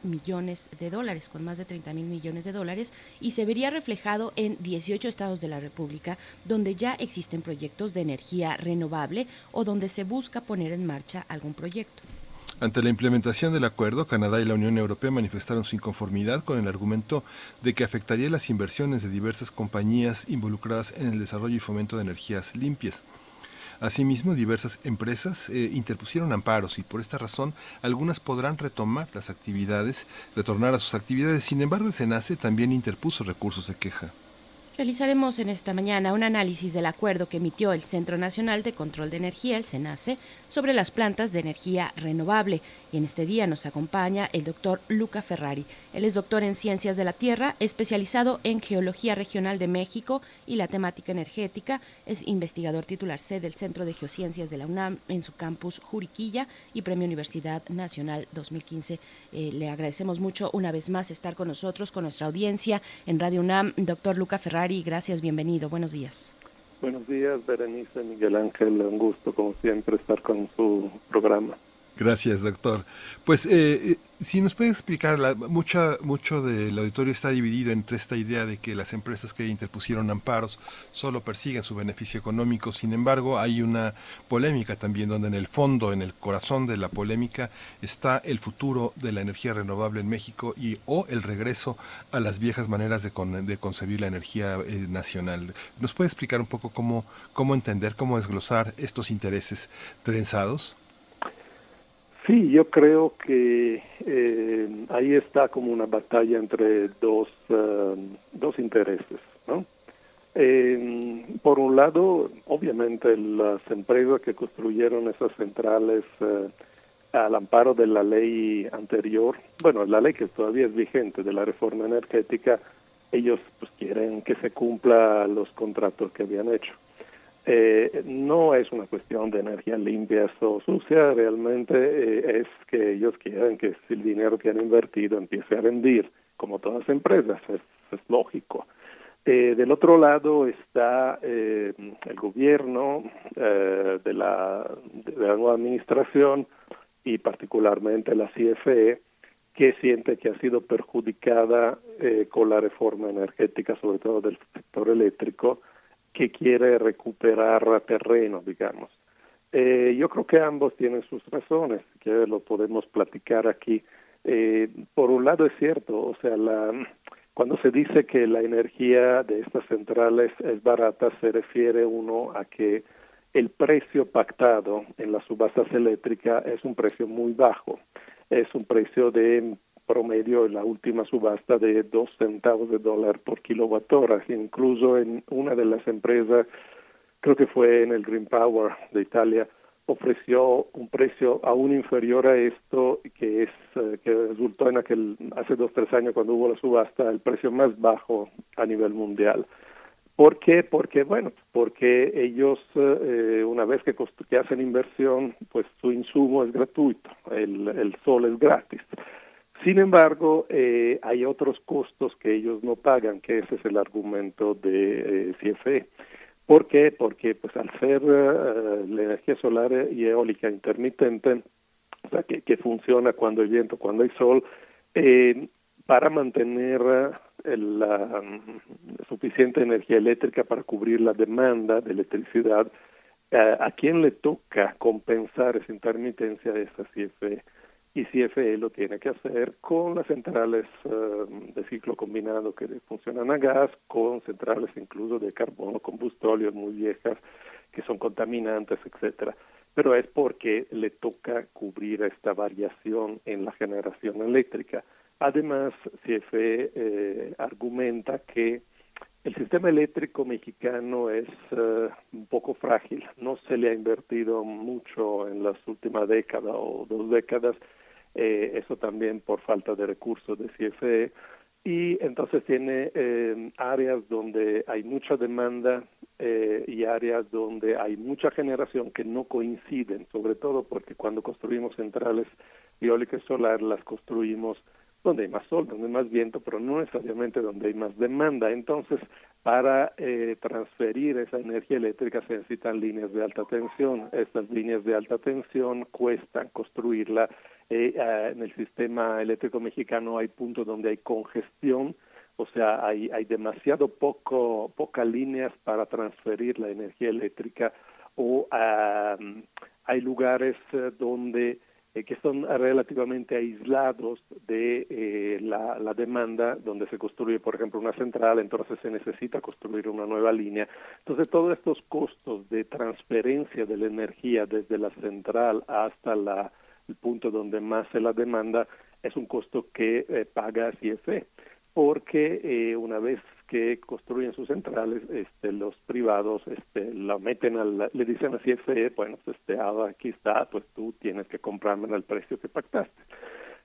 millones de dólares, con más de 30 mil millones de dólares, y se vería reflejado en 18 estados de la República, donde ya existen proyectos de energía renovable o donde se busca poner en marcha algún proyecto. Ante la implementación del acuerdo, Canadá y la Unión Europea manifestaron su inconformidad con el argumento de que afectaría las inversiones de diversas compañías involucradas en el desarrollo y fomento de energías limpias. Asimismo, diversas empresas eh, interpusieron amparos y por esta razón algunas podrán retomar las actividades, retornar a sus actividades. Sin embargo, el SENACE también interpuso recursos de queja. Realizaremos en esta mañana un análisis del acuerdo que emitió el Centro Nacional de Control de Energía, el CENACE, sobre las plantas de energía renovable. Y en este día nos acompaña el doctor Luca Ferrari. Él es doctor en Ciencias de la Tierra, especializado en Geología Regional de México y la temática energética. Es investigador titular C del Centro de Geociencias de la UNAM en su campus Juriquilla y Premio Universidad Nacional 2015. Eh, le agradecemos mucho una vez más estar con nosotros, con nuestra audiencia en Radio UNAM. Doctor Luca Ferrari, gracias, bienvenido. Buenos días. Buenos días, Berenice, Miguel Ángel. Un gusto, como siempre, estar con su programa. Gracias, doctor. Pues, eh, eh, si nos puede explicar, la, mucha, mucho del auditorio está dividido entre esta idea de que las empresas que interpusieron amparos solo persiguen su beneficio económico. Sin embargo, hay una polémica también donde en el fondo, en el corazón de la polémica, está el futuro de la energía renovable en México y o el regreso a las viejas maneras de, de concebir la energía eh, nacional. ¿Nos puede explicar un poco cómo, cómo entender, cómo desglosar estos intereses trenzados? Sí, yo creo que eh, ahí está como una batalla entre dos, eh, dos intereses, ¿no? Eh, por un lado, obviamente las empresas que construyeron esas centrales al amparo de la ley anterior, bueno, la ley que todavía es vigente de la reforma energética, ellos pues quieren que se cumpla los contratos que habían hecho. Eh, no es una cuestión de energía limpia o sucia, realmente eh, es que ellos quieren que el dinero que han invertido empiece a rendir, como todas las empresas, es, lógico. Eh, del otro lado está el gobierno de, la, de la nueva administración y particularmente la CFE, que siente que ha sido perjudicada con la reforma energética, sobre todo del sector eléctrico, que quiere recuperar terreno, digamos. Eh, yo creo que ambos tienen sus razones, que lo podemos platicar aquí. Eh, por un lado es cierto, o sea, la, cuando se dice que la energía de estas centrales es barata, se refiere uno a que el precio pactado en las subastas eléctricas es un precio muy bajo, es un precio de promedio en la última subasta de dos centavos de dólar por kilowatt hora. Incluso en una de las empresas creo que fue en el Green Power de Italia, ofreció un precio aún inferior a esto que es eh, que resultó en aquel hace dos tres años cuando hubo la subasta el precio más bajo a nivel mundial ¿Por qué? Porque, bueno, porque ellos, eh, una vez que, que, hacen inversión, pues su insumo es gratuito, el, el sol es gratis. Sin embargo, eh, hay otros costos que ellos no pagan, que ese es el argumento de eh, CFE. ¿Por qué? Porque pues al ser eh, la energía solar y eólica intermitente, o sea, que, funciona cuando hay viento, cuando hay sol, eh, para mantener la mm, suficiente energía eléctrica para cubrir la demanda de electricidad, ¿a quién le toca compensar esa intermitencia de esa CFE? Y CFE lo tiene que hacer con las centrales eh, de ciclo combinado que funcionan a gas, con centrales incluso de carbono, combustóleo muy viejas que son contaminantes, etcétera. Pero es porque le toca cubrir esta variación en la generación eléctrica. Además, CFE eh, argumenta que el sistema eléctrico mexicano es eh, un poco frágil, no se le ha invertido mucho en las últimas décadas o dos décadas, eh, eso también por falta de recursos de CFE, y entonces tiene áreas donde hay mucha demanda y áreas donde hay mucha generación que no coinciden, sobre todo porque cuando construimos centrales eólicas solar las construimos donde hay más sol, donde hay más viento, pero no necesariamente donde hay más demanda. Entonces, para eh, transferir esa energía eléctrica se necesitan líneas de alta tensión. Estas líneas de alta tensión cuestan construirla. Eh, en el sistema eléctrico mexicano hay puntos donde hay congestión, o sea, hay, hay demasiado poco, pocas líneas para transferir la energía eléctrica o hay lugares eh, donde eh, que son relativamente aislados de eh, la, la, demanda, donde se construye, por ejemplo, una central, entonces se necesita construir una nueva línea. Entonces, todos estos costos de transferencia de la energía desde la central hasta la, el punto donde más se la demanda es un costo que eh, paga CFE, porque una vez que construyen sus centrales, este, los privados este, la meten al, le dicen a CFE, bueno, pues este, ahora aquí está, pues tú tienes que comprarme al precio que pactaste.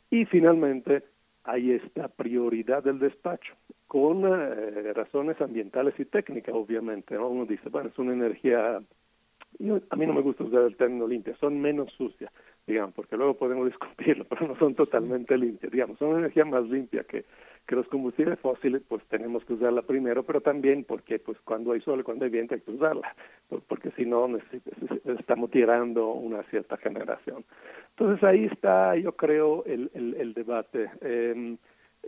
Y finalmente hay esta prioridad del despacho, con eh, razones ambientales y técnicas, obviamente. Uno dice, bueno, es una energía, a mí no me gusta usar el término limpia, son menos sucias, digamos, porque luego podemos discutirlo, pero no son totalmente limpias, digamos, son una energía más limpia que que los combustibles fósiles pues tenemos que usarla primero, pero también porque pues cuando hay sol, cuando hay viento hay que usarla, porque si no estamos tirando una cierta generación. Entonces ahí está, yo creo, el, el, debate. Eh,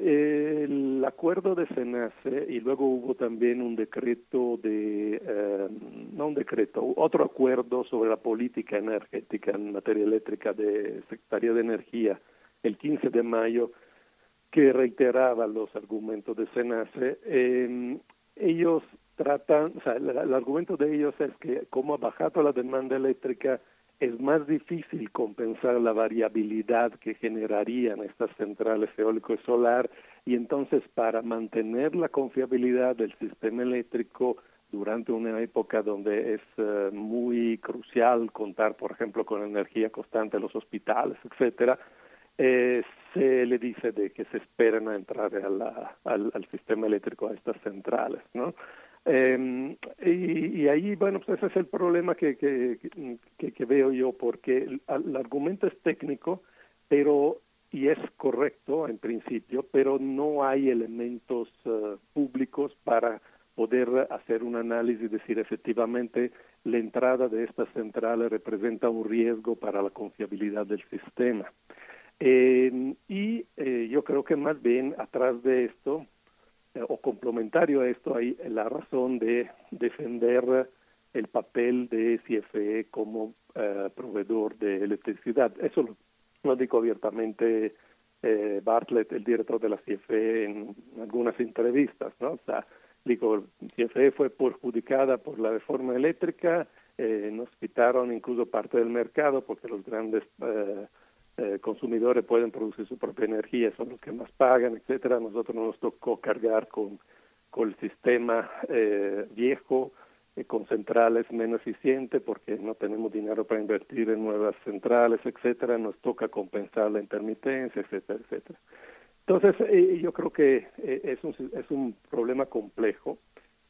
el acuerdo de SENACE y luego hubo también un decreto de, eh, no un decreto, otro acuerdo sobre la política energética en materia eléctrica de Secretaría de Energía el 15 de mayo que reiteraba los argumentos de Senace, eh, ellos tratan, o sea, el, argumento de ellos es que como ha bajado la demanda eléctrica, es más difícil compensar la variabilidad que generarían estas centrales eólico y solar y entonces para mantener la confiabilidad del sistema eléctrico durante una época donde es eh, muy crucial contar, por ejemplo, con energía constante en los hospitales, etcétera, eh, se le dice de que se esperan a entrar al, sistema eléctrico a estas centrales, ¿no? Em, y, ahí, bueno, pues ese es el problema que, que, veo yo, porque el, argumento es técnico, pero, y es correcto en principio, pero no hay elementos eh, públicos para poder hacer un análisis y decir efectivamente la entrada de estas centrales representa un riesgo para la confiabilidad del sistema. Eh, y eh, yo creo que más bien atrás de esto, eh, o complementario a esto, hay la razón de defender el papel de CFE como proveedor de electricidad. Eso lo, lo dijo abiertamente Bartlett, el director de la CFE, en algunas entrevistas, ¿no? O sea, dijo, CFE fue perjudicada por la reforma eléctrica, nos quitaron incluso parte del mercado porque los grandes eh, consumidores pueden producir su propia energía, son los que más pagan, etcétera. Nosotros nos tocó cargar con, con el sistema eh, viejo eh, con centrales menos eficientes porque no tenemos dinero para invertir en nuevas centrales, etcétera, nos toca compensar la intermitencia, etcétera, etcétera. Entonces, eh, yo creo que eh, es, un, es un problema complejo.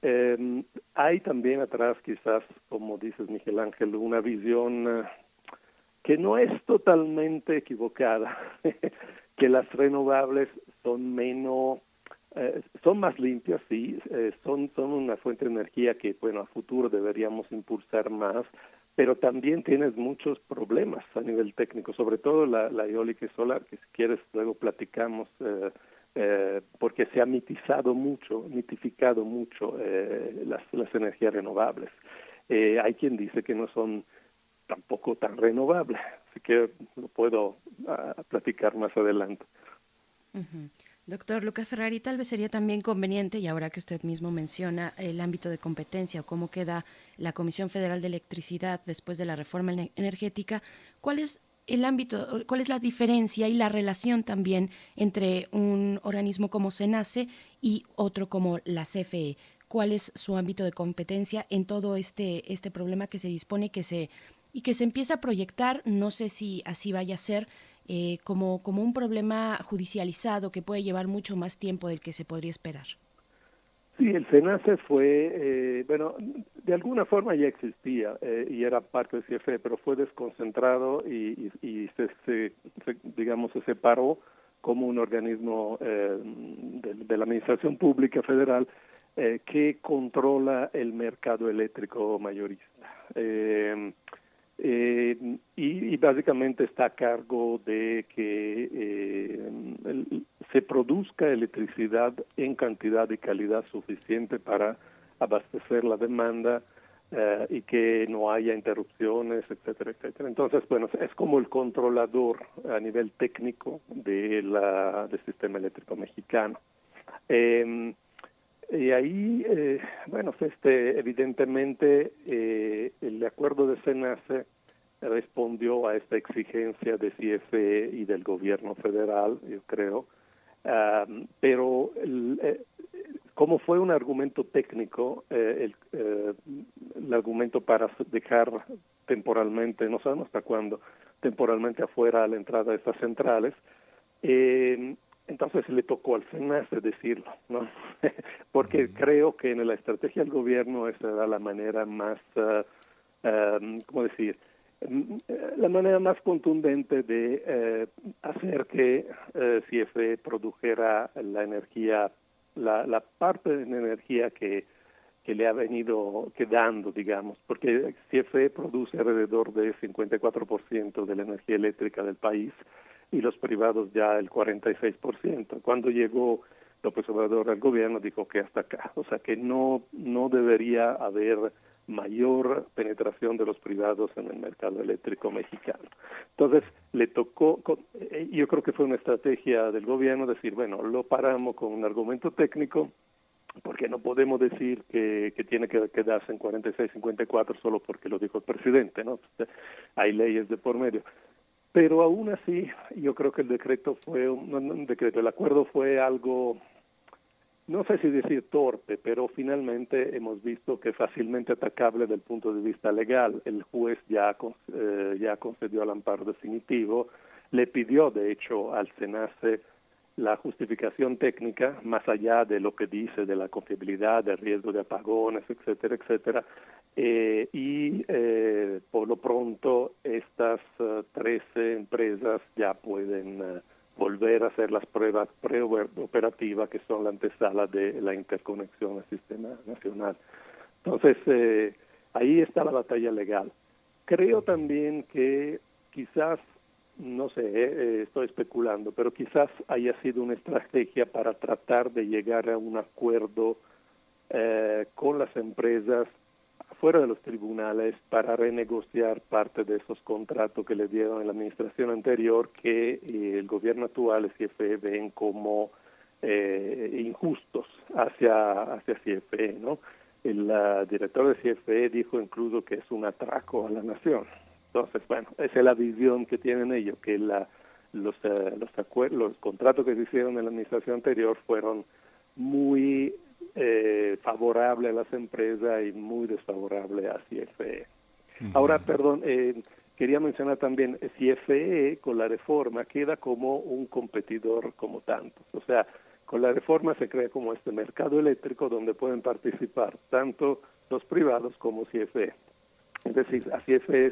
Eh, hay también atrás, quizás, como dices Miguel Ángel, una visión que no es totalmente equivocada, que las renovables son menos eh, son más limpias, sí, eh, son, son una fuente de energía que, bueno, a futuro deberíamos impulsar más, pero también tienes muchos problemas a nivel técnico, sobre todo la, la eólica y solar, que si quieres luego platicamos, eh, eh, porque se ha mitizado mucho, mitificado mucho eh, las, las energías renovables. Hay quien dice que no son tampoco tan renovables, así que lo puedo uh, platicar más adelante. Doctor Luca Ferrari, tal vez sería también conveniente, y ahora que usted mismo menciona el ámbito de competencia o cómo queda la Comisión Federal de Electricidad después de la reforma energética, ¿cuál es el ámbito, cuál es la diferencia y la relación también entre un organismo como SENACE y otro como la CFE? ¿Cuál es su ámbito de competencia en todo este, este problema que se dispone que se, y que se empieza a proyectar? No sé si así vaya a ser, eh, como, como un problema judicializado que puede llevar mucho más tiempo del que se podría esperar. Sí, el SENACE fue, eh, bueno, de alguna forma ya existía eh, y era parte del CFE, pero fue desconcentrado y, y, y se, se, digamos, se separó como un organismo eh, de, de, la Administración Pública Federal que controla el mercado eléctrico mayorista. Eh, y, básicamente está a cargo de que eh, se produzca electricidad en cantidad y calidad suficiente para abastecer la demanda eh, y que no haya interrupciones, etcétera, etcétera. Entonces, bueno, es como el controlador a nivel técnico de la, del sistema eléctrico mexicano. Y ahí, eh, bueno, este, evidentemente eh, el acuerdo de SENACE respondió a esta exigencia de CFE y del gobierno federal, yo creo, um, pero eh, como fue un argumento técnico, eh, el, eh, el argumento para dejar temporalmente, no sabemos hasta cuándo, temporalmente afuera a la entrada de estas centrales, eh, entonces le tocó al SENACE decirlo, ¿no? Porque creo que en la estrategia del gobierno esa era la manera más, uh, um, ¿cómo decir?, la manera más contundente de eh, hacer que eh, CFE produjera la energía, la, la parte de energía que, que le ha venido quedando, digamos, porque CFE produce alrededor del 54% de la energía eléctrica del país y los privados ya el 46%. Cuando llegó López Obrador al gobierno dijo que hasta acá, o sea que no, no debería haber mayor penetración de los privados en el mercado eléctrico mexicano. Entonces, le tocó, eh, yo creo que fue una estrategia del gobierno decir, bueno, lo paramos con un argumento técnico, porque no podemos decir que, que tiene que quedarse en 46, 54 solo porque lo dijo el presidente, ¿no? Hay leyes de por medio. Pero aún así, yo creo que el decreto fue un, un decreto, el acuerdo fue algo, no sé si decir torpe, pero finalmente hemos visto que fácilmente atacable desde el punto de vista legal. El juez ya, eh, ya concedió el amparo definitivo, le pidió de hecho al SENACE la justificación técnica, más allá de lo que dice de la confiabilidad, del riesgo de apagones, etcétera, etcétera, eh, y eh, por lo pronto estas uh, 13 empresas ya pueden uh, volver a hacer las pruebas preoperativas que son la antesala de la interconexión al sistema nacional. Entonces, eh, ahí está la batalla legal. Creo también que quizás no sé, eh, estoy especulando, pero quizás haya sido una estrategia para tratar de llegar a un acuerdo eh, con las empresas fuera de los tribunales para renegociar parte de esos contratos que le dieron en la administración anterior que eh, el gobierno actual, el CFE, ven como eh, injustos hacia, hacia CFE, ¿no? El director de CFE dijo incluso que es un atraco a la nación. Entonces, bueno, esa es la visión que tienen ellos, que la, los, uh, los, los contratos que se hicieron en la administración anterior fueron muy eh, favorable a las empresas y muy desfavorable a CFE. Ahora, perdón, eh, quería mencionar también, CFE con la reforma queda como un competidor como tantos. O sea, con la reforma se crea como este mercado eléctrico donde pueden participar tanto los privados como CFE. Es decir, a CFE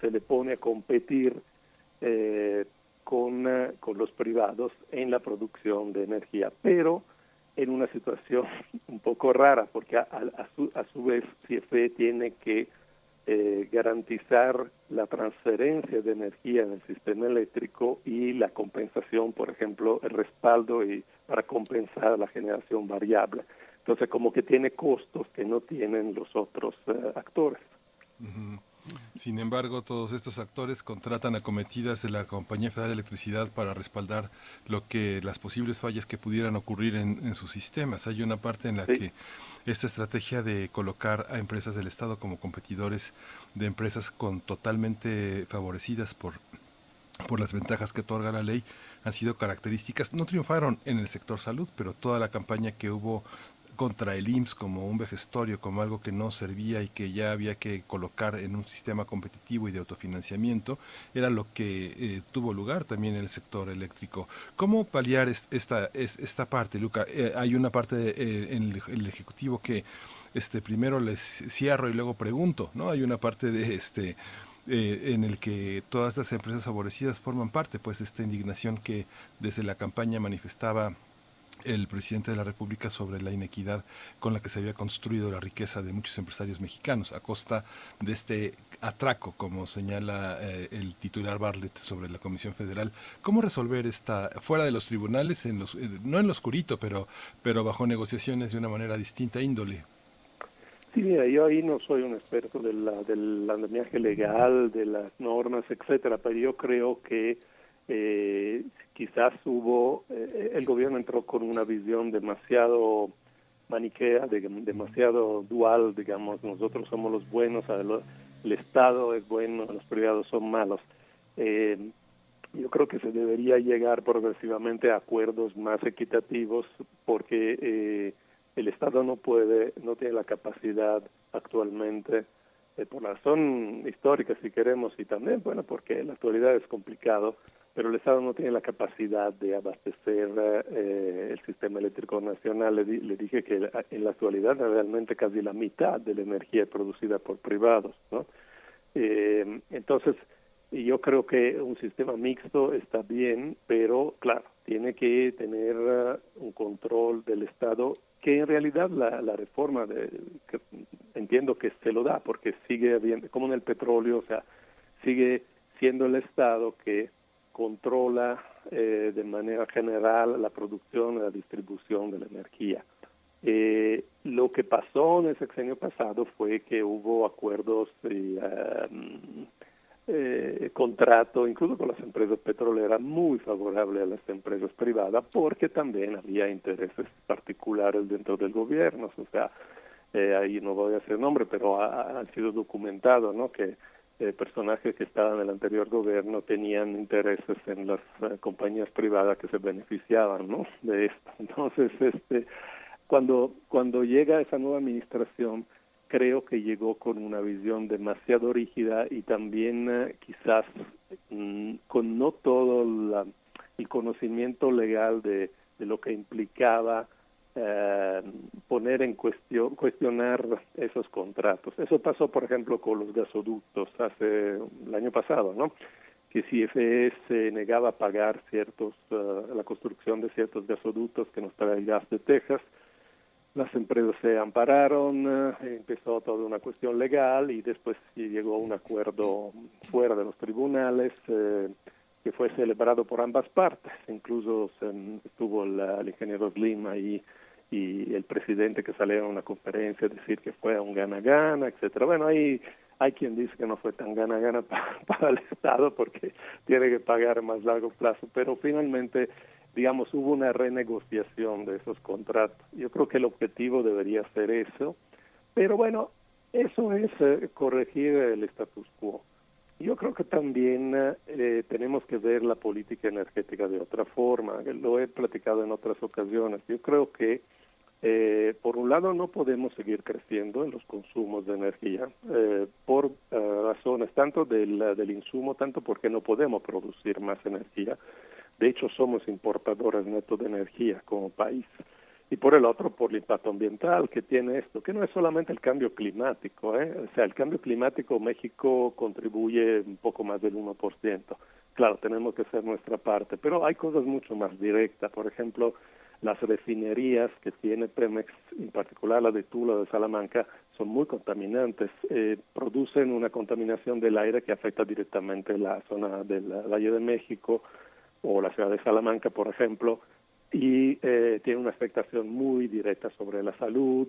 se le pone a competir eh, con, eh, con los privados en la producción de energía, pero en una situación un poco rara, porque a, su, a su vez CFE tiene que eh, garantizar la transferencia de energía en el sistema eléctrico y la compensación, por ejemplo, el respaldo y para compensar la generación variable. Entonces, como que tiene costos que no tienen los otros eh, actores. Sin embargo, todos estos actores contratan acometidas de la Compañía Federal de Electricidad para respaldar lo que las posibles fallas que pudieran ocurrir en, sus sistemas. Hay una parte en la que esta estrategia de colocar a empresas del Estado como competidores de empresas con totalmente favorecidas por por las ventajas que otorga la ley han sido características, no triunfaron en el sector salud, pero toda la campaña que hubo contra el IMSS como un vejestorio, como algo que no servía y que ya había que colocar en un sistema competitivo y de autofinanciamiento, era lo que eh, tuvo lugar también en el sector eléctrico. ¿Cómo paliar esta, esta parte, Luca? Eh, hay una parte eh, en el, Ejecutivo que este, primero les cierro y luego pregunto, ¿no? Hay una parte de este... en el que todas las empresas favorecidas forman parte, pues esta indignación que desde la campaña manifestaba el presidente de la República sobre la inequidad con la que se había construido la riqueza de muchos empresarios mexicanos a costa de este atraco, como señala eh, el titular Bartlett sobre la Comisión Federal. ¿Cómo resolver esta, fuera de los tribunales, en los, eh, no en lo oscurito, pero, bajo negociaciones de una manera distinta índole? Sí, mira, yo ahí no soy un experto del andamiaje legal, de las normas, etcétera, pero yo creo que eh, quizás hubo, eh, el gobierno entró con una visión demasiado maniquea, demasiado dual, digamos, nosotros somos los buenos, el Estado es bueno, los privados son malos. Eh, yo creo que se debería llegar progresivamente a acuerdos más equitativos porque eh, el Estado no puede, no tiene la capacidad actualmente, por la razón histórica si queremos, y también, bueno, porque en la actualidad es complicado, pero el Estado no tiene la capacidad de abastecer eh, el sistema eléctrico nacional. Le, le, dije que en la actualidad realmente casi la mitad de la energía producida por privados, ¿no? Eh, entonces, yo creo que un sistema mixto está bien, pero claro, tiene que tener uh, un control del Estado que en realidad la, la reforma de, que entiendo que se lo da porque sigue habiendo, como en el petróleo, o sea, sigue siendo el Estado que controla eh, de manera general la producción y la distribución de la energía. Eh, lo que pasó en el sexenio pasado fue que hubo acuerdos y um, eh, contrato, incluso con las empresas petroleras, muy favorable a las empresas privadas, porque también había intereses particulares dentro del gobierno. O sea, ahí no voy a hacer nombre, pero ha, sido documentados, ¿no? Que eh, personajes que estaban en el anterior gobierno tenían intereses en las eh, compañías privadas que se beneficiaban ¿no? de esto. Entonces, este, cuando, cuando llega esa nueva administración, creo que llegó con una visión demasiado rígida y también eh, quizás mm, con no todo el conocimiento legal de, de lo que implicaba eh, poner en cuestión, cuestionar esos contratos. Eso pasó, por ejemplo, con los gasoductos hace el año pasado, ¿no? Que si CFE se negaba a pagar ciertos, eh, la construcción de ciertos gasoductos que nos trae el gas de Texas, las empresas se ampararon, eh, empezó toda una cuestión legal y después llegó a un acuerdo fuera de los tribunales eh, que fue celebrado por ambas partes. Incluso estuvo el ingeniero Slim ahí y el presidente que salió a una conferencia decir que fue un gana-gana, etcétera. Bueno, ahí hay quien dice que no fue tan gana-gana para, el Estado porque tiene que pagar a más largo plazo, pero finalmente, digamos, hubo una renegociación de esos contratos. Yo creo que el objetivo debería ser eso, pero bueno, eso es eh, corregir el status quo. Yo creo que también eh, tenemos que ver la política energética de otra forma. Lo he platicado en otras ocasiones. Yo creo que Eh, por un lado, no podemos seguir creciendo en los consumos de energía eh, por eh, razones tanto del, del insumo, tanto porque no podemos producir más energía. De hecho, somos importadores netos de energía como país y por el otro por el impacto ambiental que tiene esto, que no es solamente el cambio climático, ¿eh? o sea, el cambio climático México contribuye un poco más del 1%. Claro, tenemos que hacer nuestra parte, pero hay cosas mucho más directas, por ejemplo, las refinerías que tiene Pemex, en particular la de Tula de Salamanca, son muy contaminantes, eh, producen una contaminación del aire que afecta directamente la zona del Valle de México o la ciudad de Salamanca, por ejemplo, y eh, tiene una afectación muy directa sobre la salud.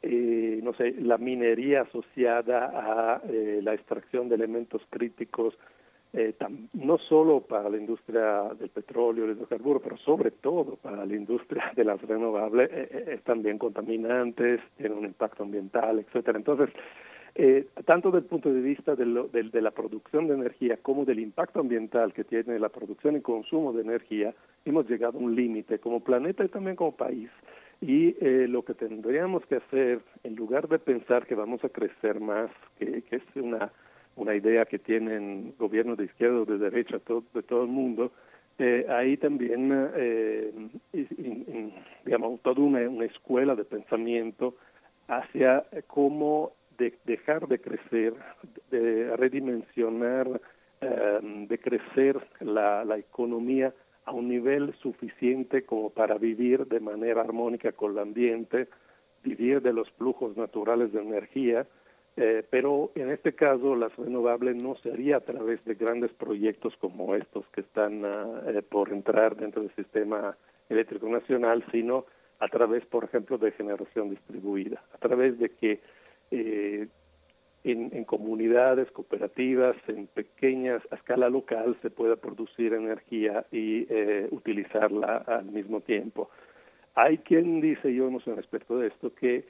Eh, no sé, la minería asociada a eh, la extracción de elementos críticos, eh, no solo para la industria del petróleo, del hidrocarburos, pero sobre todo para la industria de las renovables, es también contaminantes, tiene un impacto ambiental, etcétera. Entonces, eh, tanto desde el punto de vista de, lo, de, de, la producción de energía como del impacto ambiental que tiene la producción y consumo de energía, hemos llegado a un límite como planeta y también como país. Y eh, lo que tendríamos que hacer, en lugar de pensar que vamos a crecer más, que, que es una, una idea que tienen gobiernos de izquierda o de derecha todo, de todo el mundo, eh, ahí también, eh, in, in, digamos, toda una, una escuela de pensamiento hacia cómo de dejar de crecer, de redimensionar, eh, de crecer la, la economía a un nivel suficiente como para vivir de manera armónica con el ambiente, vivir de los flujos naturales de energía, eh, pero en este caso las renovables no sería a través de grandes proyectos como estos que están eh, por entrar dentro del sistema eléctrico nacional, sino a través, por ejemplo, de generación distribuida, a través de que eh, en, comunidades, cooperativas, en pequeñas, a escala local, se pueda producir energía y eh, utilizarla al mismo tiempo. Hay quien dice, yo no sé respecto de esto, que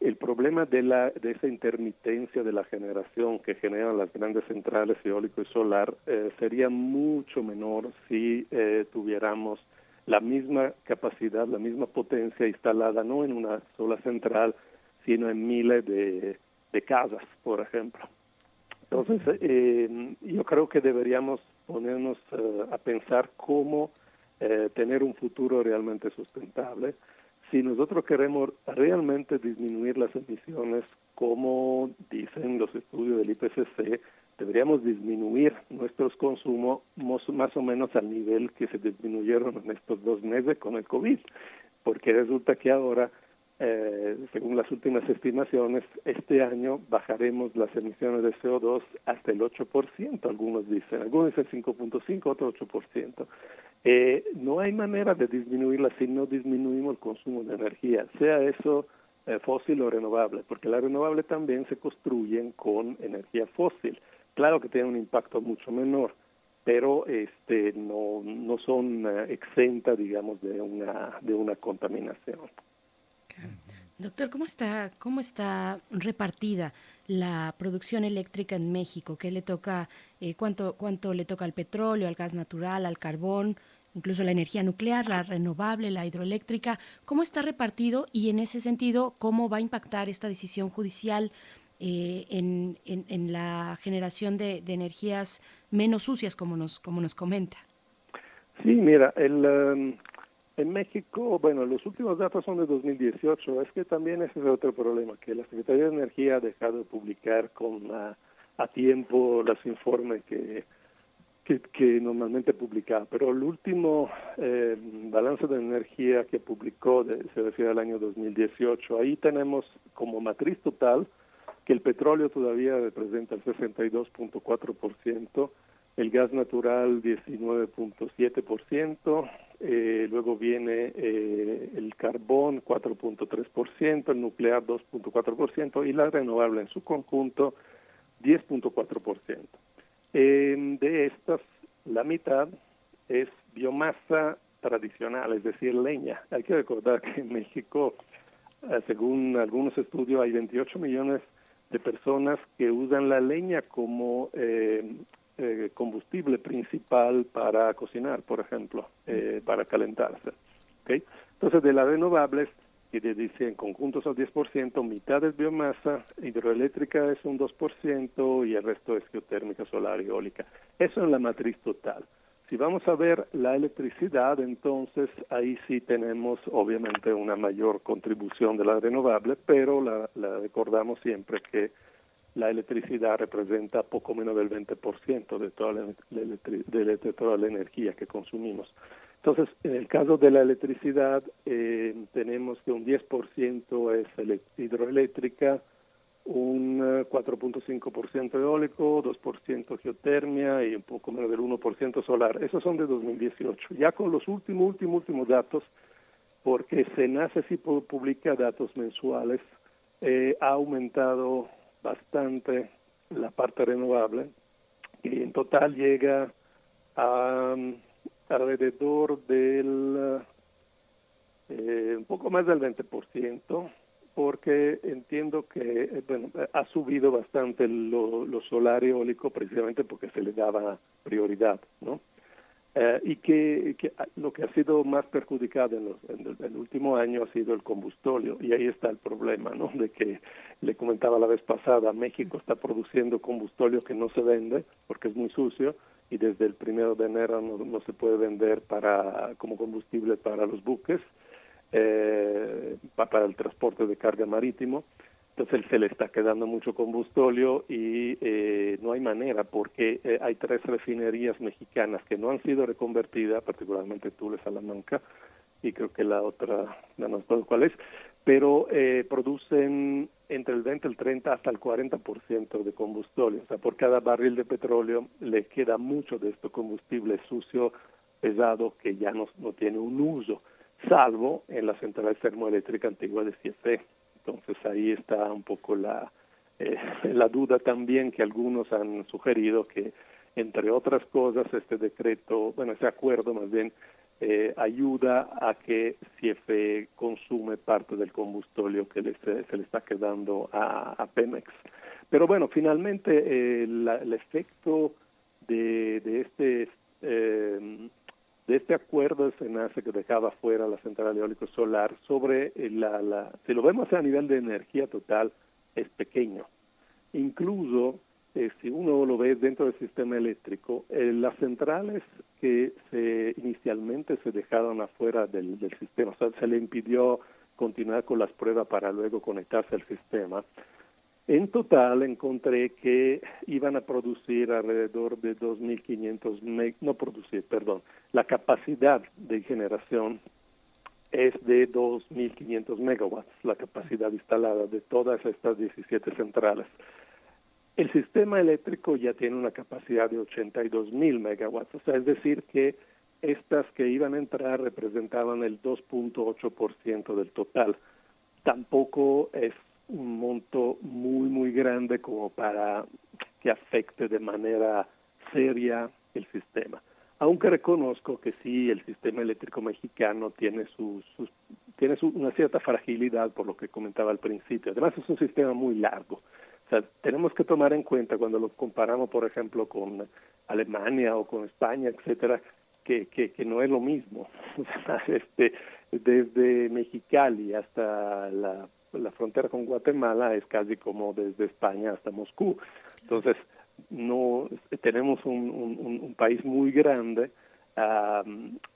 el problema de, la, de esa intermitencia de la generación que generan las grandes centrales eólico y solar eh, sería mucho menor si eh, tuviéramos la misma capacidad, la misma potencia instalada no en una sola central, sino en miles de, de casas, por ejemplo. Entonces, eh, yo creo que deberíamos ponernos uh, a pensar cómo eh, tener un futuro realmente sustentable. Si nosotros queremos realmente disminuir las emisiones, como dicen los estudios del IPCC, deberíamos disminuir nuestros consumos más o menos al nivel que se disminuyeron en estos dos meses con el COVID, porque resulta que ahora eh, según las últimas estimaciones, este año bajaremos las emisiones de CO2 hasta el 8%, algunos dicen, algunos dicen 5.5, otros 8%. Eh, no hay manera de disminuirla si no disminuimos el consumo de energía, sea eso eh, fósil o renovable, porque las renovables también se construyen con energía fósil. Claro que tiene un impacto mucho menor, pero este no no son uh, exentas, digamos, de una de una contaminación. Doctor, ¿cómo está, ¿cómo está repartida la producción eléctrica en México? ¿Qué le toca, eh, cuánto, cuánto le toca al petróleo, al gas natural, al carbón, incluso la energía nuclear, la renovable, la hidroeléctrica? ¿Cómo está repartido y en ese sentido, cómo va a impactar esta decisión judicial eh, en, en, la generación de, de, energías menos sucias, como nos, como nos comenta? Sí, mira, el, um, en México, bueno, los últimos datos son de 2018. Es que también ese es otro problema, que la Secretaría de Energía ha dejado de publicar con a, a tiempo los informes que, que, que, normalmente publicaba. Pero el último eh, balance de energía que publicó de, se refiere al año 2018. Ahí tenemos como matriz total que el petróleo todavía representa el 62.4%, el gas natural 19.7%, eh, luego viene eh, el carbón 4.3%, el nuclear 2.4% y la renovable en su conjunto 10.4%. Eh, de estas, la mitad es biomasa tradicional, es decir, leña. Hay que recordar que en México, eh, según algunos estudios, hay 28 millones de personas que usan la leña como eh, combustible principal para cocinar, por ejemplo, eh, para calentarse. ¿okay? Entonces, de las renovables, quiere decir en conjuntos al 10%, mitad es biomasa, hidroeléctrica es un 2% y el resto es geotérmica, solar y eólica. Eso en la matriz total. Si vamos a ver la electricidad, entonces ahí sí tenemos obviamente una mayor contribución de la renovable, pero la, recordamos siempre que la electricidad representa poco menos del 20% de toda la, de toda la energía que consumimos. Entonces, en el caso de la electricidad, eh, tenemos que un 10% es hidroeléctrica, un 4.5% eh, eólico, 2% geotermia y un poco menos del 1% solar. Esos son de 2018. Ya con los últimos, últimos, últimos datos, porque SENACE sí publica datos mensuales, eh, ha aumentado bastante la parte renovable y en total llega a um, alrededor del eh, un poco más del 20%, porque entiendo que eh, bueno, ha subido bastante lo, lo, solar eólico precisamente porque se le daba prioridad, ¿no? Eh, y que, lo que ha sido más perjudicado en, los, en, el, último año ha sido el combustóleo y ahí está el problema, ¿no? De que le comentaba la vez pasada, México está produciendo combustóleo que no se vende porque es muy sucio y desde el primero de enero no, se puede vender para como combustible para los buques, eh, para el transporte de carga marítimo. Entonces se le está quedando mucho combustóleo y eh, no hay manera porque eh, hay tres refinerías mexicanas que no han sido reconvertidas, particularmente Tules, Salamanca, y creo que la otra, no sé cuál es, pero eh, producen entre el 20, el 30 hasta el 40% de combustible. O sea, por cada barril de petróleo le queda mucho de este combustible sucio, pesado, que ya no, no tiene un uso, salvo en la central termoeléctrica antigua de CFE. Entonces ahí está un poco la, eh, la duda también que algunos han sugerido que, entre otras cosas, este decreto, bueno, ese acuerdo más bien, eh, ayuda a que CFE consume parte del combustóleo que se le está quedando a, Pemex. Pero bueno, finalmente eh, el efecto de, de este eh, de este acuerdo se nace que dejaba fuera la central eólico solar sobre la, la si lo vemos a nivel de energía total es pequeño. Incluso eh, si uno lo ve dentro del sistema eléctrico, eh, las centrales que se inicialmente se dejaron afuera del, sistema, o sea, se le impidió continuar con las pruebas para luego conectarse al sistema, en total encontré que iban a producir alrededor de 2.500, no producir, perdón, la capacidad de generación es de 2.500 megawatts, la capacidad instalada de todas estas 17 centrales. El sistema eléctrico ya tiene una capacidad de 82 mil megawatts, o sea, es decir que estas que iban a entrar representaban el 2.8% del total. Tampoco es un monto muy, muy grande como para que afecte de manera seria el sistema. Aunque reconozco que sí, el sistema eléctrico mexicano tiene, sus, tiene una cierta fragilidad, por lo que comentaba al principio. Además, es un sistema muy largo. O sea, tenemos que tomar en cuenta cuando lo comparamos, por ejemplo, con Alemania o con España, etcétera, que, que, que no es lo mismo. este, desde Mexicali hasta la, la frontera con Guatemala es casi como desde España hasta Moscú. Entonces, no tenemos un, un, un país muy grande,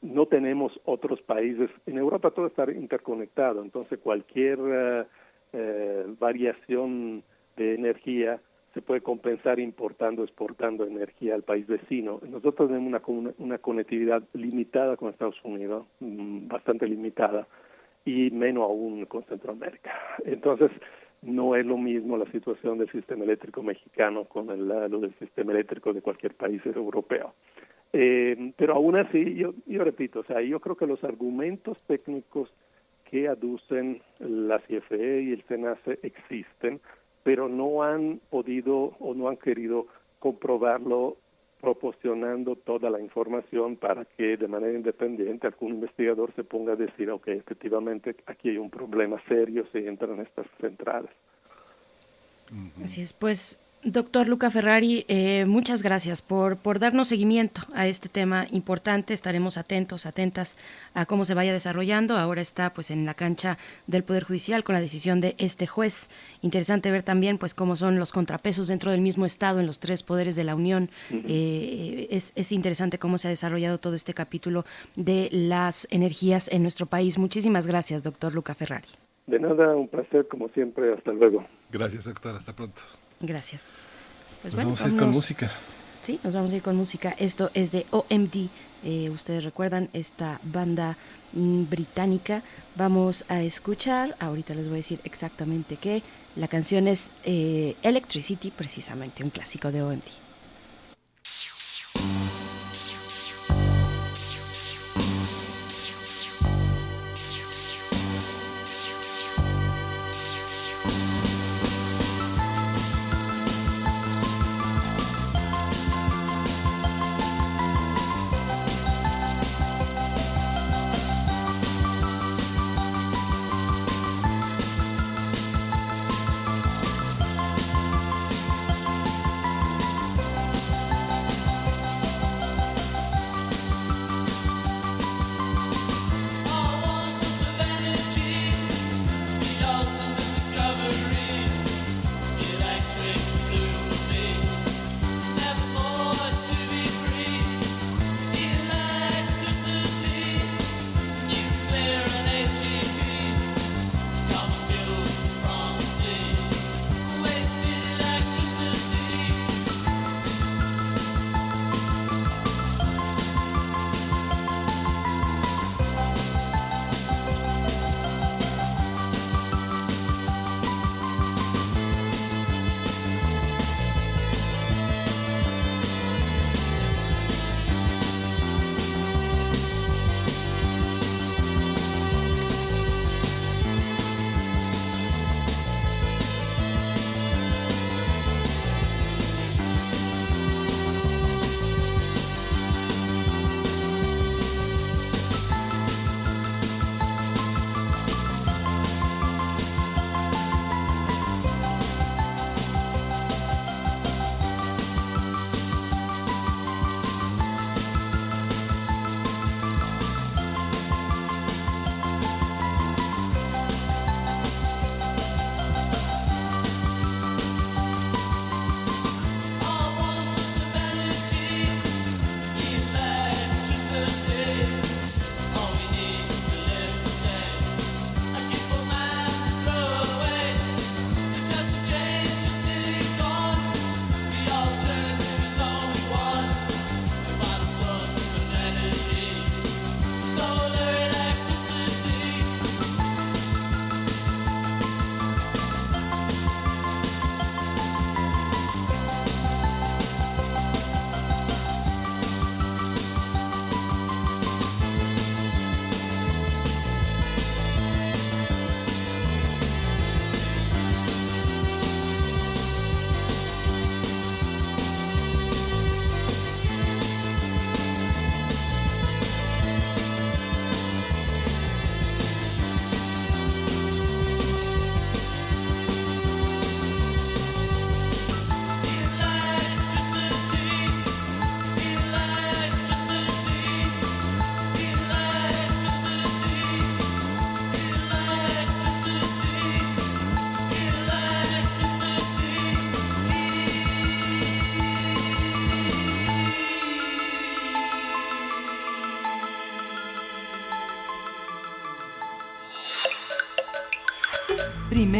no tenemos otros países. En Europa todo está interconectado, entonces cualquier uh, eh, variación de energía se puede compensar importando, exportando energía al país vecino. Nosotros tenemos una, una conectividad limitada con Estados Unidos, mm, bastante limitada, y menos aún con Centroamérica. Entonces, no es lo mismo la situación del sistema eléctrico mexicano con el, lo del sistema eléctrico de cualquier país europeo. Eh, pero aún así, yo, yo repito, o sea, yo creo que los argumentos técnicos que aducen la CFE y el SENACE existen, pero no han podido o no han querido comprobarlo proporcionando toda la información para que de manera independiente algún investigador se ponga a decir, ok, efectivamente aquí hay un problema serio si entran estas centrales. Así es, pues Doctor Luca Ferrari, eh, muchas gracias por, por darnos seguimiento a este tema importante. Estaremos atentos, atentas a cómo se vaya desarrollando. Ahora está pues en la cancha del Poder Judicial con la decisión de este juez. Interesante ver también pues cómo son los contrapesos dentro del mismo Estado en los tres poderes de la Unión. Eh, es, es interesante cómo se ha desarrollado todo este capítulo de las energías en nuestro país. Muchísimas gracias, doctor Luca Ferrari. De nada, un placer como siempre. Hasta luego. Gracias, doctor. Hasta pronto. Gracias. Pues nos vamos a ir con música. Sí, nos vamos a ir con música. Esto es de OMD. Eh, ustedes recuerdan esta banda mm, británica. Vamos a escuchar, ahorita les voy a decir exactamente qué. La canción es eh, Electricity, precisamente, un clásico de OMD.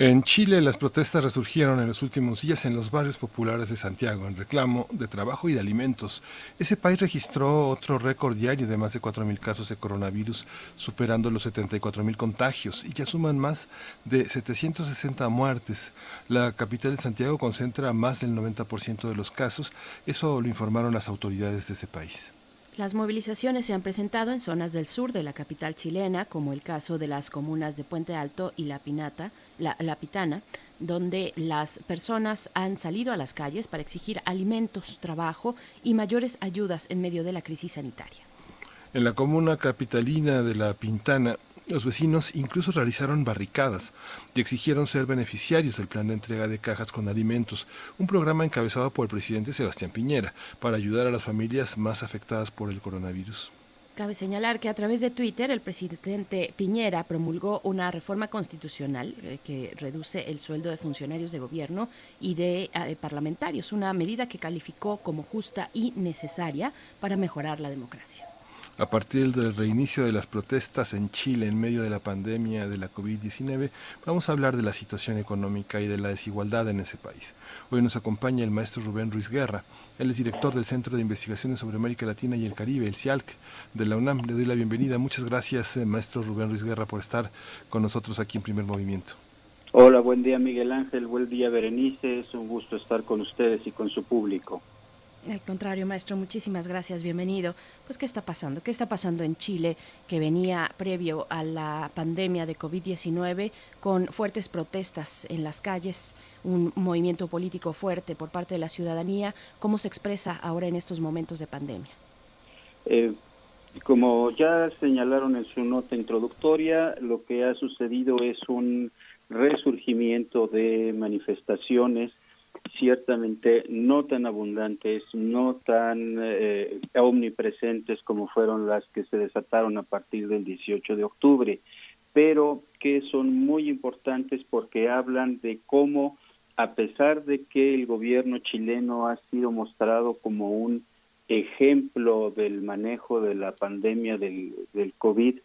En Chile las protestas resurgieron en los últimos días en los barrios populares de Santiago en reclamo de trabajo y de alimentos. Ese país registró otro récord diario de más de 4.000 casos de coronavirus, superando los 74.000 contagios y ya suman más de 760 muertes. La capital de Santiago concentra más del 90% de los casos, eso lo informaron las autoridades de ese país. Las movilizaciones se han presentado en zonas del sur de la capital chilena, como el caso de las comunas de Puente Alto y La Pinata, la, Pitana, donde las personas han salido a las calles para exigir alimentos, trabajo y mayores ayudas en medio de la crisis sanitaria. En la comuna capitalina de La Pintana, los vecinos incluso realizaron barricadas y exigieron ser beneficiarios del plan de entrega de cajas con alimentos, un programa encabezado por el presidente Sebastián Piñera para ayudar a las familias más afectadas por el coronavirus. Cabe señalar que a través de Twitter el presidente Piñera promulgó una reforma constitucional eh, que reduce el sueldo de funcionarios de gobierno y de eh, parlamentarios, una medida que calificó como justa y necesaria para mejorar la democracia. A partir del reinicio de las protestas en Chile en medio de la pandemia de la COVID-19, vamos a hablar de la situación económica y de la desigualdad en ese país. Hoy nos acompaña el maestro Rubén Ruiz Guerra. Él es director del Centro de Investigaciones sobre América Latina y el Caribe, el CIALC, de la UNAM. Le doy la bienvenida. Muchas gracias, eh, maestro Rubén Ruiz Guerra, por estar con nosotros aquí en Primer Movimiento. Hola, buen día Miguel Ángel, buen día Berenice, es un gusto estar con ustedes y con su público. Al contrario, maestro, muchísimas gracias, bienvenido. Pues, ¿qué está pasando? ¿Qué está pasando en Chile que venía previo a la pandemia de COVID-19 con fuertes protestas en las calles, un movimiento político fuerte por parte de la ciudadanía? ¿Cómo se expresa ahora en estos momentos de pandemia? Eh, como ya señalaron en su nota introductoria, lo que ha sucedido es un resurgimiento de manifestaciones ciertamente no tan abundantes, no tan eh, omnipresentes como fueron las que se desataron a partir del 18 de octubre, pero que son muy importantes porque hablan de cómo, a pesar de que el gobierno chileno ha sido mostrado como un ejemplo del manejo de la pandemia del, COVID,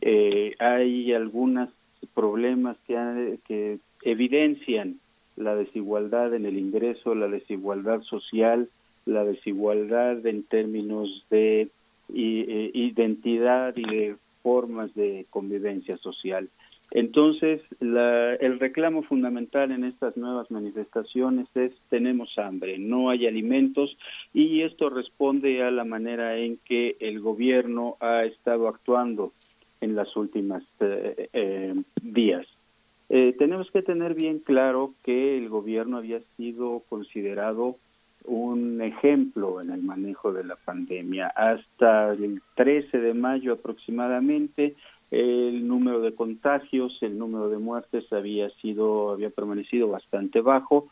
eh, hay algunos problemas que, que evidencian la desigualdad en el ingreso, la desigualdad social, la desigualdad en términos de eh, identidad y de formas de convivencia social. Entonces, el reclamo fundamental en estas nuevas manifestaciones es tenemos hambre, no hay alimentos y esto responde a la manera en que el gobierno ha estado actuando en las últimas eh, eh, días. Eh, tenemos que tener bien claro que el gobierno había sido considerado un ejemplo en el manejo de la pandemia. Hasta el 13 de mayo aproximadamente, el número de contagios, el número de muertes había sido, había permanecido bastante bajo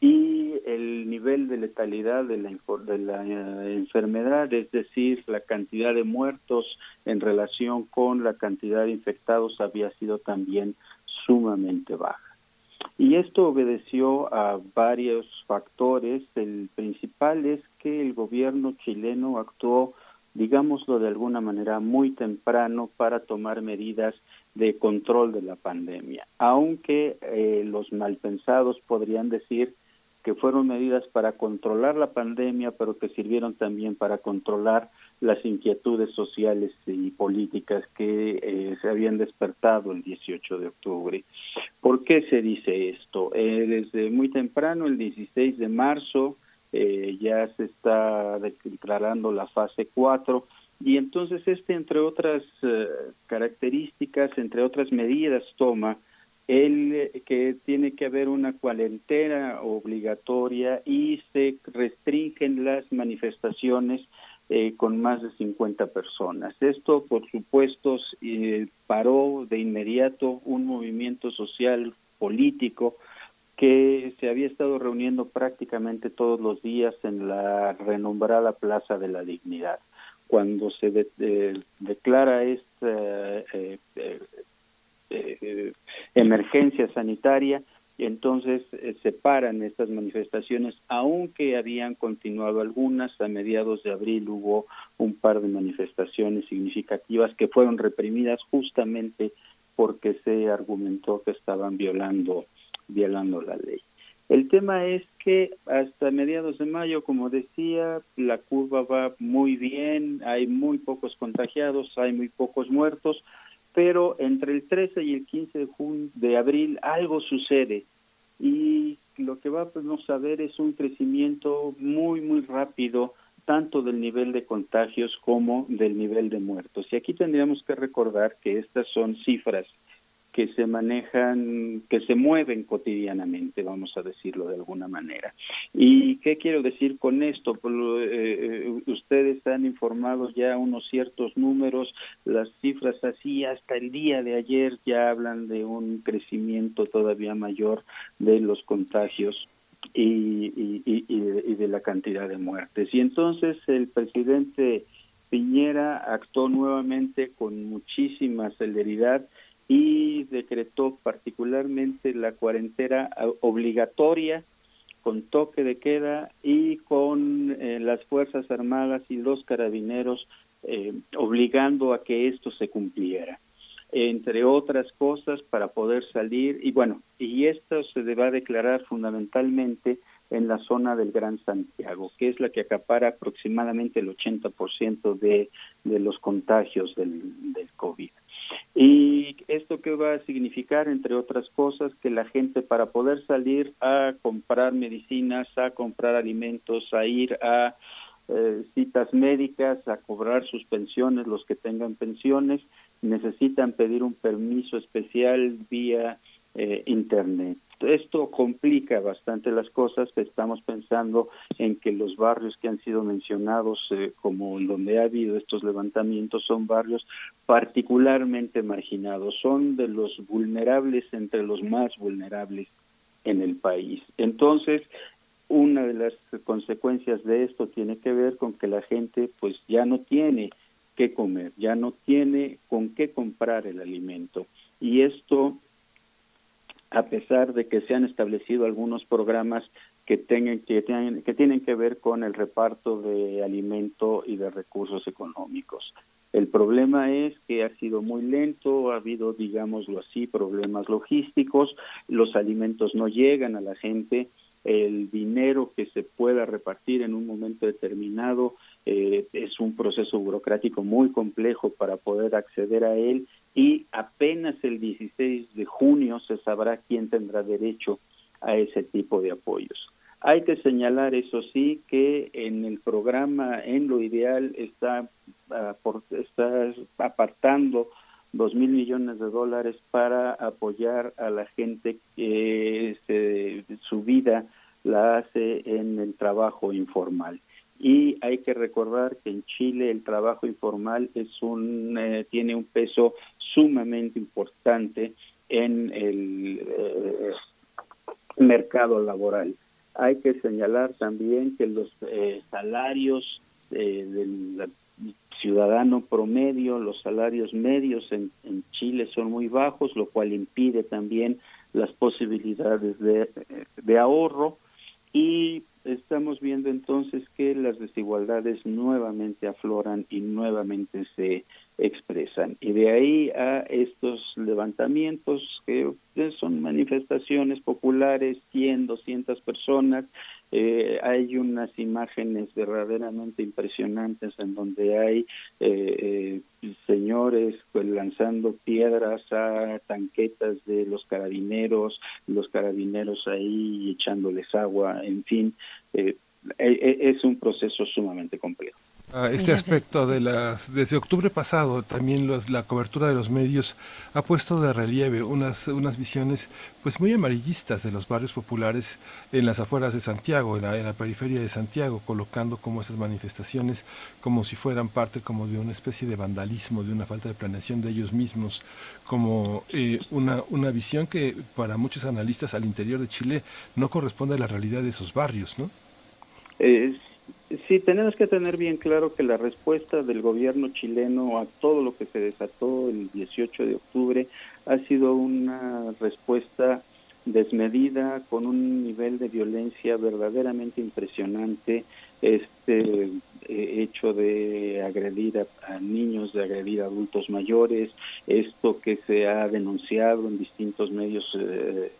y el nivel de letalidad de la, de la eh, enfermedad, es decir, la cantidad de muertos en relación con la cantidad de infectados había sido también sumamente baja. Y esto obedeció a varios factores. El principal es que el gobierno chileno actuó, digámoslo de alguna manera, muy temprano para tomar medidas de control de la pandemia, aunque eh, los malpensados podrían decir que fueron medidas para controlar la pandemia, pero que sirvieron también para controlar las inquietudes sociales y políticas que eh, se habían despertado el 18 de octubre. ¿Por qué se dice esto? Eh, desde muy temprano, el 16 de marzo, eh, ya se está declarando la fase 4 y entonces este, entre otras características, entre otras medidas, toma el que tiene que haber una cuarentena obligatoria y se restringen las manifestaciones eh, con más de 50 personas. Esto, por supuesto, eh, paró de inmediato un movimiento social político que se había estado reuniendo prácticamente todos los días en la renombrada Plaza de la Dignidad. Cuando se declara esta eh, emergencia sanitaria, entonces eh, se paran estas manifestaciones, aunque habían continuado algunas, a mediados de abril hubo un par de manifestaciones significativas que fueron reprimidas justamente porque se argumentó que estaban violando, violando la ley. El tema es que hasta mediados de mayo, como decía, la curva va muy bien, hay muy pocos contagiados, hay muy pocos muertos, pero entre el 13 y el 15 de, de abril algo sucede y lo que va pues, a ver es un crecimiento muy, muy rápido tanto del nivel de contagios como del nivel de muertos. Y aquí tendríamos que recordar que estas son cifras que se manejan, que se mueven cotidianamente, vamos a decirlo de alguna manera. ¿Y qué quiero decir con esto? Pues, eh, ustedes han informado ya unos ciertos números, las cifras así hasta el día de ayer ya hablan de un crecimiento todavía mayor de los contagios y, y de la cantidad de muertes. Y entonces el presidente Piñera actuó nuevamente con muchísima celeridad y decretó particularmente la cuarentena obligatoria con toque de queda y con eh, las Fuerzas Armadas y los carabineros eh, obligando a que esto se cumpliera entre otras cosas para poder salir y bueno y esto se va a declarar fundamentalmente en la zona del Gran Santiago, que es la que acapara aproximadamente el 80% de, de los contagios del, del COVID. ¿Y esto qué va a significar? Entre otras cosas, que la gente para poder salir a comprar medicinas, a comprar alimentos, a ir a eh, citas médicas, a cobrar sus pensiones, los que tengan pensiones, necesitan pedir un permiso especial vía eh, Internet. Esto complica bastante las cosas. Estamos pensando en que los barrios que han sido mencionados, eh, como donde ha habido estos levantamientos, son barrios particularmente marginados, son de los vulnerables entre los más vulnerables en el país. Entonces, una de las consecuencias de esto tiene que ver con que la gente pues ya no tiene qué comer, ya no tiene con qué comprar el alimento. Y esto a pesar de que se han establecido algunos programas que, tengan, que, tienen, que tienen que ver con el reparto de alimento y de recursos económicos. El problema es que ha sido muy lento, ha habido, digámoslo así, problemas logísticos, los alimentos no llegan a la gente, el dinero que se pueda repartir en un momento determinado eh, es un proceso burocrático muy complejo para poder acceder a él y apenas el 16 de junio se sabrá quién tendrá derecho a ese tipo de apoyos. Hay que señalar, eso sí, que en el programa, en lo ideal, está, está apartando dos mil millones de dólares para apoyar a la gente que su vida la hace en el trabajo informal y hay que recordar que en Chile el trabajo informal es un eh, tiene un peso sumamente importante en el eh, mercado laboral. Hay que señalar también que los eh, salarios del ciudadano promedio, los salarios medios en, en, Chile son muy bajos, lo cual impide también las posibilidades de, de ahorro y estamos viendo entonces que las desigualdades nuevamente afloran y nuevamente se expresan. Y de ahí a estos levantamientos que son manifestaciones populares, 100, 200 personas, eh, hay unas imágenes verdaderamente impresionantes en donde hay eh, eh, señores pues, lanzando piedras a tanquetas de los carabineros, los carabineros ahí echándoles agua, en fin, es un proceso sumamente complejo este aspecto de las desde octubre pasado también la cobertura de los medios ha puesto de relieve unas unas visiones pues muy amarillistas de los barrios populares en las afueras de Santiago en la, periferia de Santiago colocando como esas manifestaciones como si fueran parte como de una especie de vandalismo de una falta de planeación de ellos mismos como eh, una una visión que para muchos analistas al interior de Chile no corresponde a la realidad de esos barrios no eh, Sí, tenemos que tener bien claro que la respuesta del gobierno chileno a todo lo que se desató el 18 de octubre ha sido una respuesta desmedida con un nivel de violencia verdaderamente impresionante este eh, hecho de agredir a, niños de agredir a adultos mayores esto que se ha denunciado en distintos medios eh,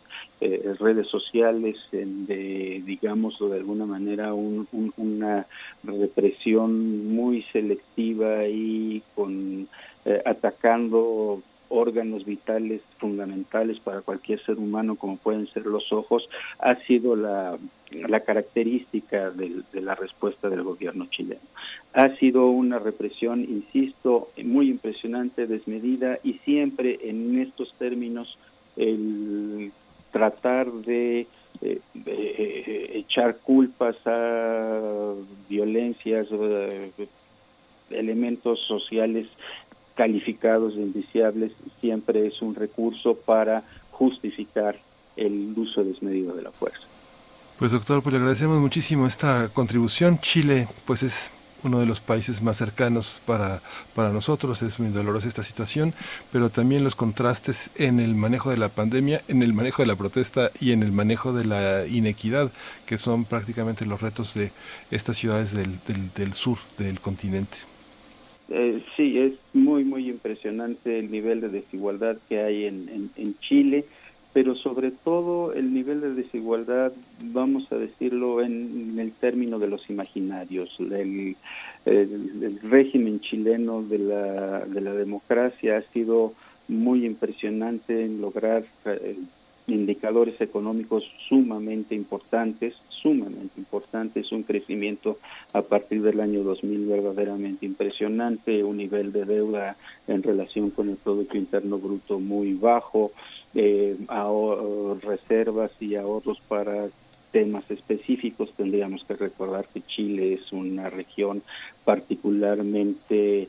eh, redes sociales, de, digamos, de alguna manera, una represión muy selectiva y con eh, atacando órganos vitales fundamentales para cualquier ser humano, como pueden ser los ojos, ha sido la característica de, la respuesta del gobierno chileno. ha sido una represión, insisto, muy impresionante, desmedida y siempre en estos términos el tratar de, eh, eh, echar culpas a violencias, elementos sociales calificados de indiciables siempre es un recurso para justificar el uso desmedido de la fuerza. Pues doctor, pues le agradecemos muchísimo esta contribución. Chile, pues es uno de los países más cercanos para, para nosotros. Es muy dolorosa esta situación, pero también los contrastes en el manejo de la pandemia, en el manejo de la protesta y en el manejo de la inequidad, que son prácticamente los retos de estas ciudades del, del, sur del continente. Eh, sí, es muy, muy impresionante el nivel de desigualdad que hay en, en Chile pero sobre todo el nivel de desigualdad, vamos a decirlo en, el término de los imaginarios. El, régimen chileno de la, de la democracia ha sido muy impresionante en lograr eh, indicadores económicos sumamente importantes, sumamente importantes, un crecimiento a partir del año 2000 verdaderamente impresionante, un nivel de deuda en relación con el Producto Interno Bruto muy bajo, eh, reservas y ahorros para temas específicos. Tendríamos que recordar que Chile es una región particularmente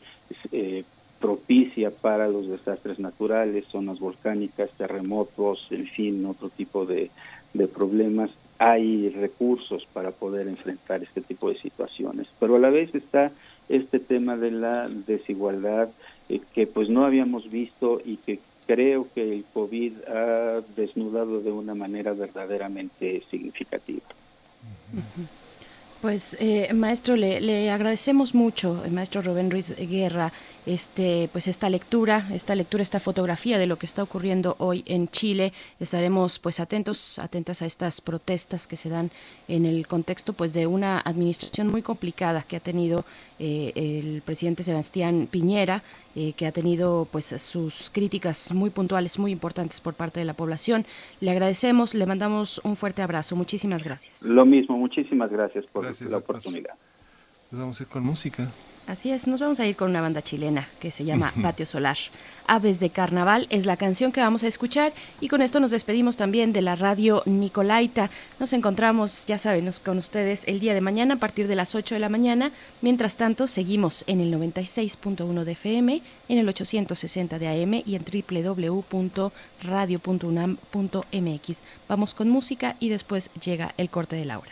eh, propicia para los desastres naturales, zonas volcánicas, terremotos, en fin, otro tipo de, problemas. Hay recursos para poder enfrentar este tipo de situaciones, pero a la vez está este tema de la desigualdad eh, que pues no habíamos visto y que creo que el COVID ha desnudado de una manera verdaderamente significativa. Pues eh, maestro, le, le, agradecemos mucho, el maestro Rubén Ruiz Guerra, este, pues esta lectura, esta lectura, esta fotografía de lo que está ocurriendo hoy en Chile. Estaremos pues atentos, atentas a estas protestas que se dan en el contexto pues de una administración muy complicada que ha tenido eh, el presidente Sebastián Piñera, eh, que ha tenido pues sus críticas muy puntuales, muy importantes por parte de la población. Le agradecemos, le mandamos un fuerte abrazo. Muchísimas gracias. Lo mismo, muchísimas gracias por la oportunidad. vamos a ir con música. Así es, nos vamos a ir con una banda chilena que se llama Patio Solar. Aves de Carnaval es la canción que vamos a escuchar y con esto nos despedimos también de la radio Nicolaita. Nos encontramos, ya saben, con ustedes el día de mañana a partir de las 8 de la mañana. Mientras tanto, seguimos en el 96.1 de FM, en el 860 de AM y en www.radio.unam.mx. Vamos con música y después llega el corte de la hora.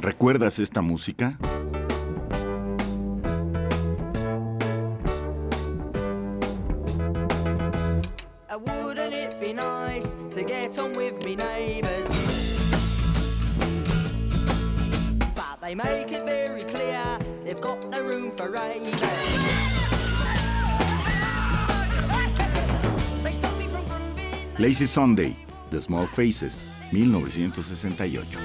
¿Recuerdas esta música? They make it very clear they've got no room for ravers. Lazy Sunday, The Small Faces, 1968.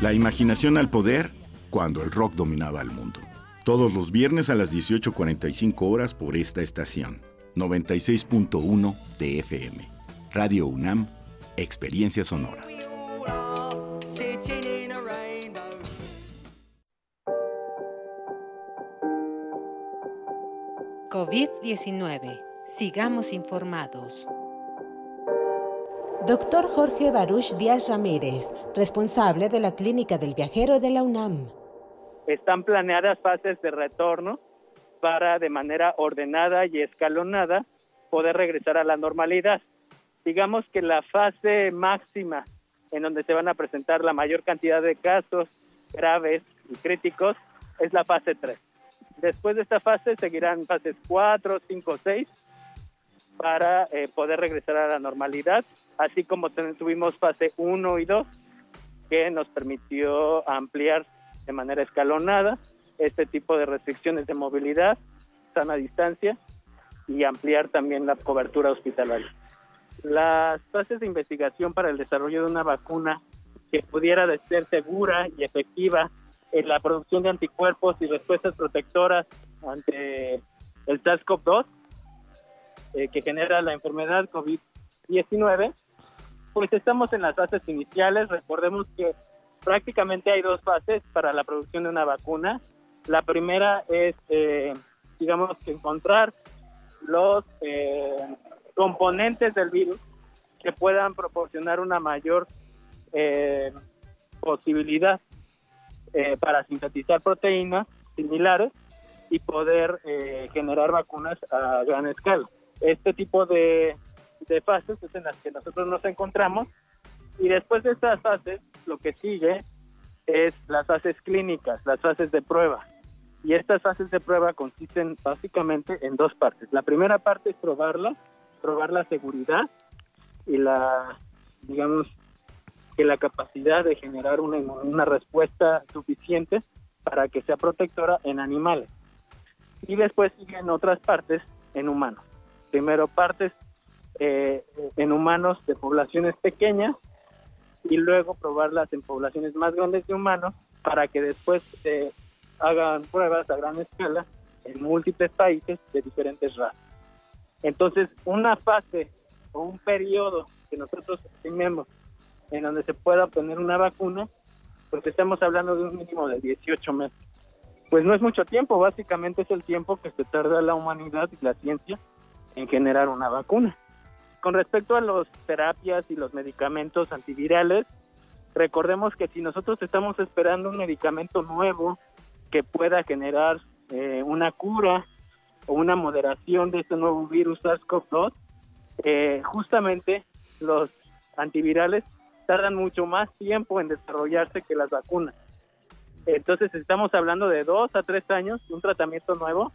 La imaginación al poder cuando el rock dominaba el mundo. Todos los viernes a las 18.45 horas por esta estación. 96.1 de FM. Radio UNAM, Experiencia Sonora. COVID-19. Sigamos informados. Doctor Jorge Baruch Díaz Ramírez, responsable de la Clínica del Viajero de la UNAM. Están planeadas fases de retorno para de manera ordenada y escalonada poder regresar a la normalidad. Digamos que la fase máxima en donde se van a presentar la mayor cantidad de casos graves y críticos es la fase 3. Después de esta fase seguirán fases 4, 5, 6 para eh, poder regresar a la normalidad, así como tuvimos fase 1 y 2, que nos permitió ampliar de manera escalonada este tipo de restricciones de movilidad, sana distancia y ampliar también la cobertura hospitalaria. Las fases de investigación para el desarrollo de una vacuna que pudiera ser segura y efectiva la producción de anticuerpos y respuestas protectoras ante el SARS-CoV-2 eh, que genera la enfermedad COVID-19, pues estamos en las fases iniciales. Recordemos que prácticamente hay dos fases para la producción de una vacuna. La primera es, eh, digamos, que encontrar los eh, componentes del virus que puedan proporcionar una mayor posibilidad para sintetizar proteínas similares y poder generar vacunas a gran escala este tipo de, fases es en las que nosotros nos encontramos y después de estas fases lo que sigue es las fases clínicas, las fases de prueba. Y estas fases de prueba consisten básicamente en dos partes. La primera parte es probarla, probar la seguridad y la, digamos, que la capacidad de generar una, una respuesta suficiente para que sea protectora en animales. Y después siguen otras partes en humanos. Primero partes eh, en humanos de poblaciones pequeñas y luego probarlas en poblaciones más grandes de humanos para que después se hagan pruebas a gran escala en múltiples países de diferentes razas. Entonces, una fase o un periodo que nosotros estimemos en donde se pueda obtener una vacuna, pues estamos hablando de un mínimo de 18 meses. Pues no es mucho tiempo, básicamente es el tiempo que se tarda la humanidad y la ciencia en generar una vacuna. Con respecto a las terapias y los medicamentos antivirales, recordemos que si nosotros estamos esperando un medicamento nuevo que pueda generar eh, una cura o una moderación de este nuevo virus SARS-CoV-2, eh, justamente los antivirales tardan mucho más tiempo en desarrollarse que las vacunas. Entonces estamos hablando de dos a tres años un tratamiento nuevo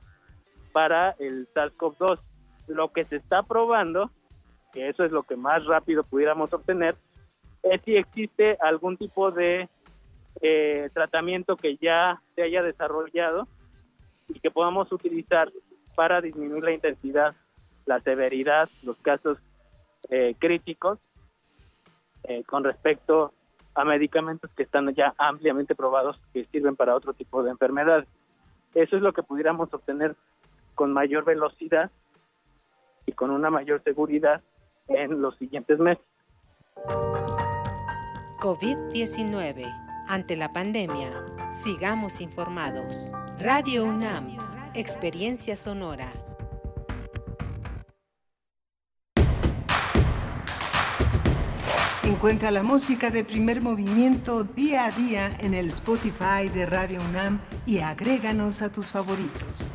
para el SARS-CoV-2. Lo que se está probando, que eso es lo que más rápido pudiéramos obtener, es si existe algún tipo de eh, tratamiento que ya se haya desarrollado y que podamos utilizar para disminuir la intensidad, la severidad, los casos eh, críticos eh, con respecto a medicamentos que están ya ampliamente probados que sirven para otro tipo de enfermedades. Eso es lo que pudiéramos obtener con mayor velocidad y con una mayor seguridad en los siguientes meses. COVID-19. Ante la pandemia, sigamos informados. Radio UNAM, Experiencia Sonora. Encuentra la música de primer movimiento día a día en el Spotify de Radio UNAM y agréganos a tus favoritos.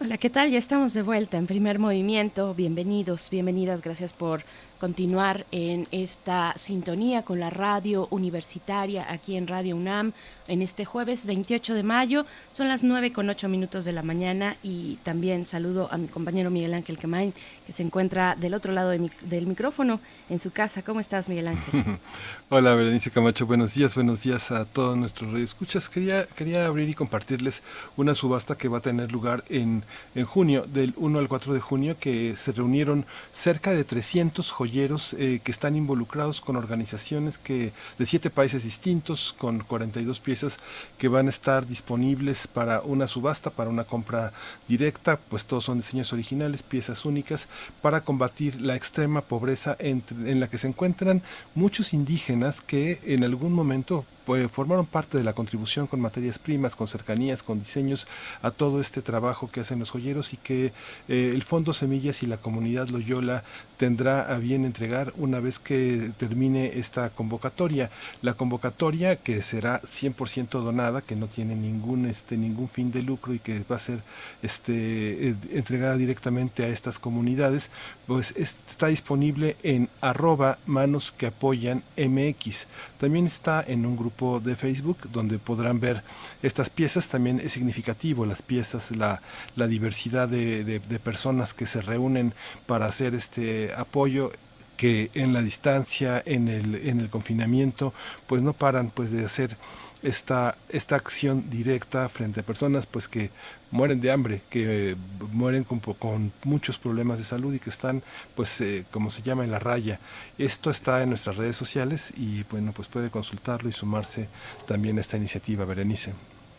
Hola, ¿qué tal? Ya estamos de vuelta en primer movimiento. Bienvenidos, bienvenidas. Gracias por continuar en esta sintonía con la radio universitaria aquí en Radio UNAM en este jueves 28 de mayo. Son las 9 con 8 minutos de la mañana y también saludo a mi compañero Miguel Ángel Quemain que se encuentra del otro lado del micrófono en su casa. ¿Cómo estás, Miguel Ángel? Hola, Berenice Camacho. Buenos días, buenos días a todos nuestros escuchas. Quería, quería abrir y compartirles una subasta que va a tener lugar en, en junio, del 1 al 4 de junio, que se reunieron cerca de 300 eh, que están involucrados con organizaciones que de siete países distintos, con 42 piezas que van a estar disponibles para una subasta, para una compra directa, pues todos son diseños originales, piezas únicas, para combatir la extrema pobreza en la que se encuentran muchos indígenas que en algún momento pues, formaron parte de la contribución con materias primas, con cercanías, con diseños a todo este trabajo que hacen los joyeros y que eh, el Fondo Semillas y la comunidad Loyola tendrá a bien entregar una vez que termine esta convocatoria. La convocatoria que será 100% donada, que no tiene ningún este ningún fin de lucro y que va a ser este eh, entregada directamente a estas comunidades, pues está disponible en arroba manos que apoyan MX. También está en un grupo de Facebook donde podrán ver estas piezas. También es significativo las piezas, la, diversidad de, personas que se reúnen para hacer este apoyo que en la distancia, en el, en el confinamiento, pues no paran pues de hacer esta, esta acción directa frente a personas pues que mueren de hambre, que mueren con, con, muchos problemas de salud y que están, pues, eh, como se llama, en la raya. Esto está en nuestras redes sociales y, bueno, pues puede consultarlo y sumarse también a esta iniciativa, Berenice.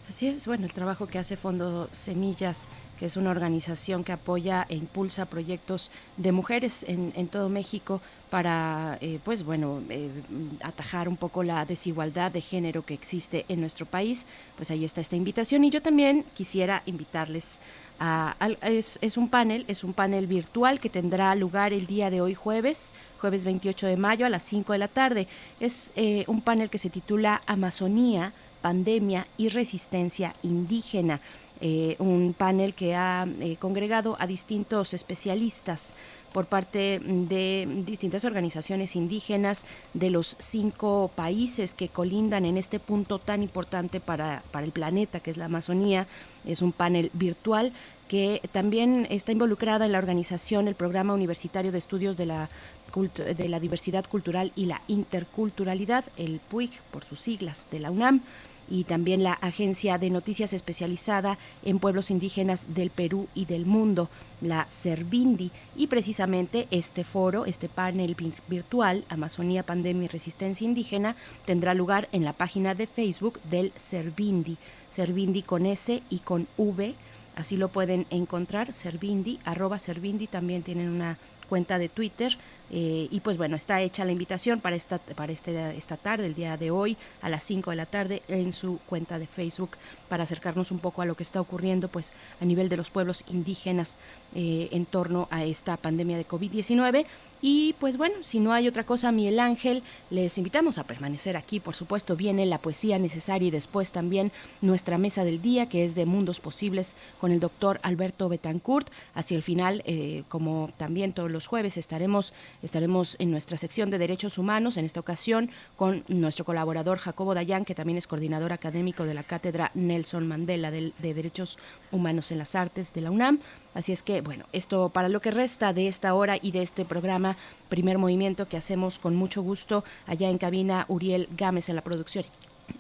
Así es, bueno, el trabajo que hace Fondo Semillas, que es una organización que apoya e impulsa proyectos de mujeres en, todo México para, eh, pues bueno, eh, atajar un poco la desigualdad de género que existe en nuestro país, pues ahí está esta invitación. Y yo también quisiera invitarles a, es, es, un panel, es un panel virtual que tendrá lugar el día de hoy jueves, jueves 28 de mayo a las 5 de la tarde. Es eh, un panel que se titula Amazonía pandemia y resistencia indígena. eh, un panel que ha eh, congregado a distintos especialistas por parte de distintas organizaciones indígenas de los cinco países que colindan en este punto tan importante para, para el planeta, que es la Amazonía. Es un panel virtual que también está involucrada en la organización el Programa Universitario de Estudios de la, de la Diversidad Cultural y la Interculturalidad, el PUIC por sus siglas, de la UNAM y también la Agencia de Noticias especializada en pueblos indígenas del Perú y del mundo, la Servindi. Y precisamente este foro, este panel virtual, Amazonía, Pandemia y Resistencia Indígena, tendrá lugar en la página de Facebook del Servindi. Servindi con S y con V. Así lo pueden encontrar, Servindi, arroba Servindi, también tienen una cuenta de Twitter eh, y pues bueno, está hecha la invitación para esta, para este, esta tarde, el día de hoy, a las 5 de la tarde, en su cuenta de Facebook, para acercarnos un poco a lo que está ocurriendo pues a nivel de los pueblos indígenas eh, en torno a esta pandemia de COVID-19 y pues bueno, si no hay otra cosa, Miguel Ángel, les invitamos a permanecer aquí. Por supuesto, viene la poesía necesaria y después también nuestra mesa del día, que es de Mundos Posibles, con el doctor Alberto Betancourt. Hacia el final, eh, como también todos los jueves, estaremos, estaremos en nuestra sección de Derechos Humanos, en esta ocasión con nuestro colaborador Jacobo Dayan, que también es coordinador académico de la Cátedra Nelson Mandela de, de Derechos Humanos en las Artes de la UNAM. Así es que, bueno, esto para lo que resta de esta hora y de este programa, primer movimiento que hacemos con mucho gusto allá en cabina Uriel Gámez en la producción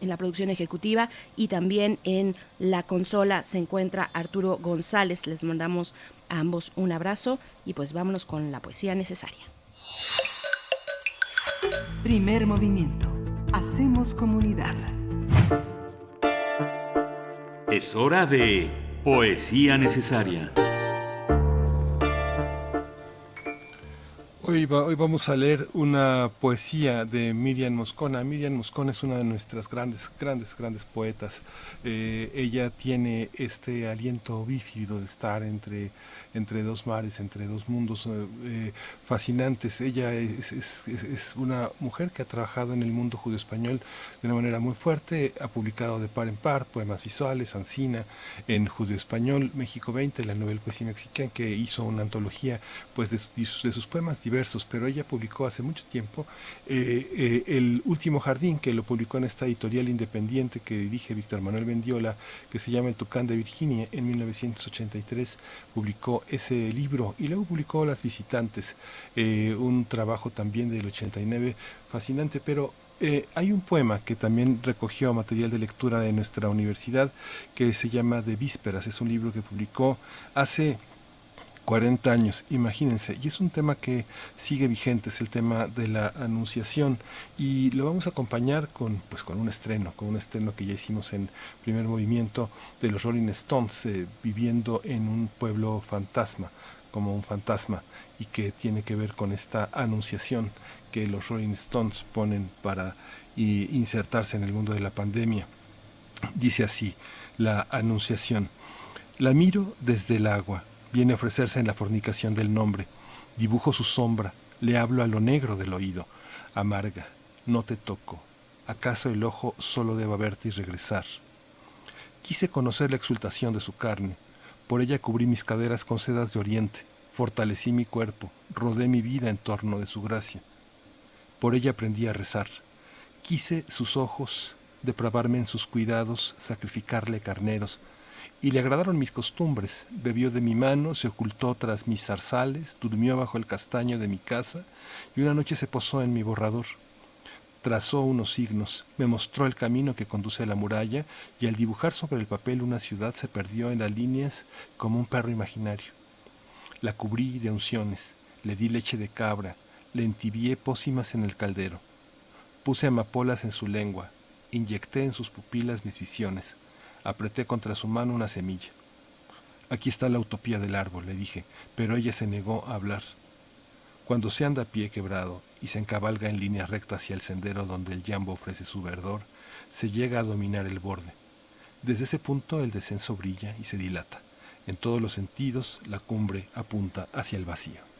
en la producción ejecutiva y también en la consola se encuentra Arturo González. Les mandamos a ambos un abrazo y pues vámonos con la poesía necesaria. Primer movimiento. Hacemos comunidad. Es hora de poesía necesaria. Hoy, hoy, vamos a leer una poesía de Miriam Moscona. Miriam Moscona es una de nuestras grandes, grandes, grandes poetas. Eh, ella tiene este aliento bífido de estar entre entre dos mares, entre dos mundos eh, eh, fascinantes. Ella es, una mujer que ha trabajado en el mundo judío-español de una manera muy fuerte, ha publicado de par en par poemas visuales, Ancina, en judío-español, México 20, la novela Poesía Mexicana, que hizo una antología pues, de, sus, poemas diversos, pero ella publicó hace mucho tiempo eh, El Último Jardín, que lo publicó en esta editorial independiente que dirige Víctor Manuel Bendiola, que se llama El Tucán de Virginia, en 1983 publicó ese libro. Y luego publicó Las Visitantes, eh, un trabajo también del 89 fascinante, pero eh, hay un poema que también recogió material de lectura de nuestra universidad que se llama De Vísperas, es un libro que publicó hace 40 años, imagínense, y es un tema que sigue vigente, es el tema de la anunciación y lo vamos a acompañar con pues con un estreno, con un estreno que ya hicimos en primer movimiento de los Rolling Stones eh, viviendo en un pueblo fantasma, como un fantasma y que tiene que ver con esta anunciación que los Rolling Stones ponen para insertarse en el mundo de la pandemia. Dice así, la anunciación. La miro desde el agua viene a ofrecerse en la fornicación del nombre. Dibujo su sombra, le hablo a lo negro del oído. Amarga, no te toco. ¿Acaso el ojo solo deba verte y regresar? Quise conocer la exultación de su carne. Por ella cubrí mis caderas con sedas de oriente. Fortalecí mi cuerpo, rodé mi vida en torno de su gracia. Por ella aprendí a rezar. Quise sus ojos, depravarme en sus cuidados, sacrificarle carneros, y le agradaron mis costumbres. Bebió de mi mano, se ocultó tras mis zarzales, durmió bajo el castaño de mi casa y una noche se posó en mi borrador. Trazó unos signos, me mostró el camino que conduce a la muralla y al dibujar sobre el papel una ciudad se perdió en las líneas como un perro imaginario. La cubrí de unciones, le di leche de cabra, le entibié pócimas en el caldero. Puse amapolas en su lengua, inyecté en sus pupilas mis visiones Apreté contra su mano una semilla. Aquí está la utopía del árbol, le dije, pero ella se negó a hablar. Cuando se anda a pie quebrado y se encabalga en línea recta hacia el sendero donde el jambo ofrece su verdor, se llega a dominar el borde. Desde ese punto el descenso brilla y se dilata. En todos los sentidos la cumbre apunta hacia el vacío.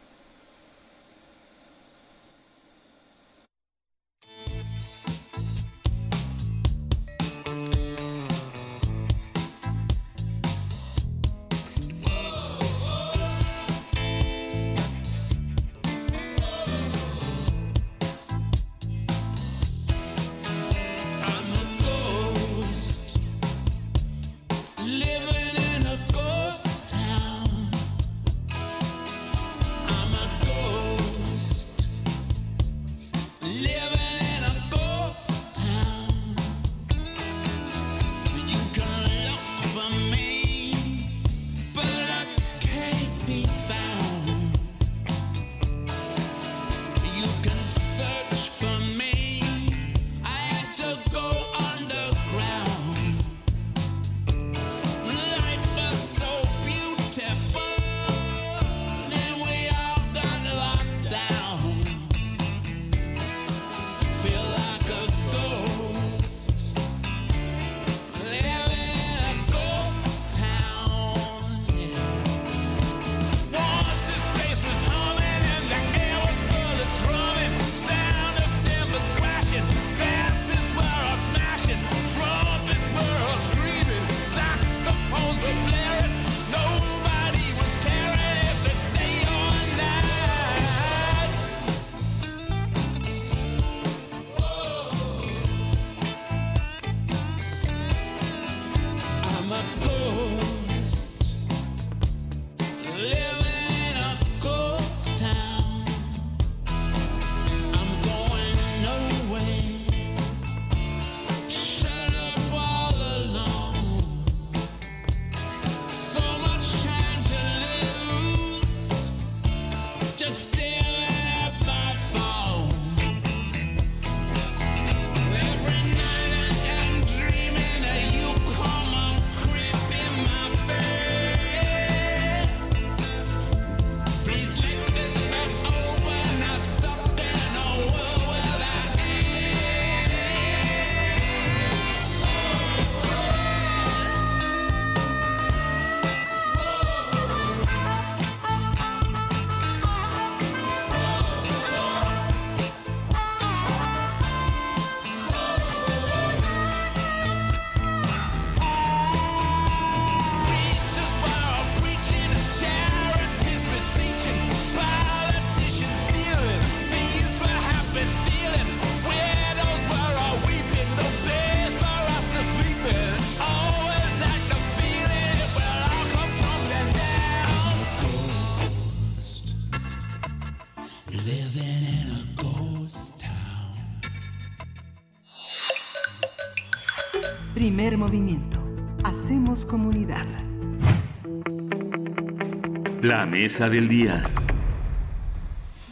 La mesa del día.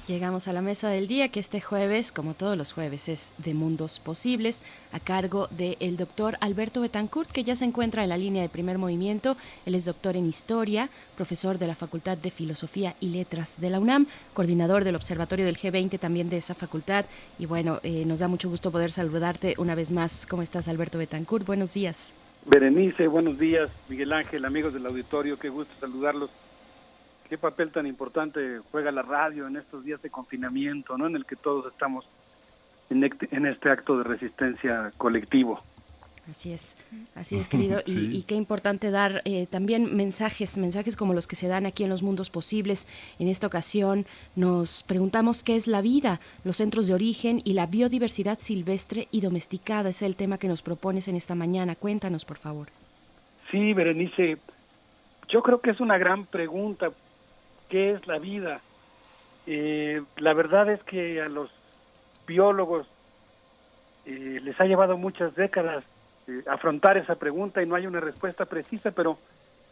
Llegamos a la mesa del día que este jueves, como todos los jueves, es de Mundos Posibles, a cargo del doctor Alberto Betancourt, que ya se encuentra en la línea de primer movimiento. Él es doctor en Historia, profesor de la Facultad de Filosofía y Letras de la UNAM, coordinador del Observatorio del G20 también de esa facultad. Y bueno, eh, nos da mucho gusto poder saludarte una vez más. ¿Cómo estás, Alberto Betancourt? Buenos días. Berenice, buenos días. Miguel Ángel, amigos del auditorio, qué gusto saludarlos qué papel tan importante juega la radio en estos días de confinamiento, ¿no? En el que todos estamos en este acto de resistencia colectivo. Así es, así es, querido. Y, qué importante dar eh, también mensajes, mensajes como los que se dan aquí en los mundos posibles. En esta ocasión nos preguntamos qué es la vida, los centros de origen y la biodiversidad silvestre y domesticada. Es el tema que nos propones en esta mañana. Cuéntanos, por favor. Sí, Berenice, yo creo que es una gran pregunta qué es la vida. Eh, la verdad es que a los biólogos eh, les ha llevado muchas décadas eh, afrontar esa pregunta y no hay una respuesta precisa, pero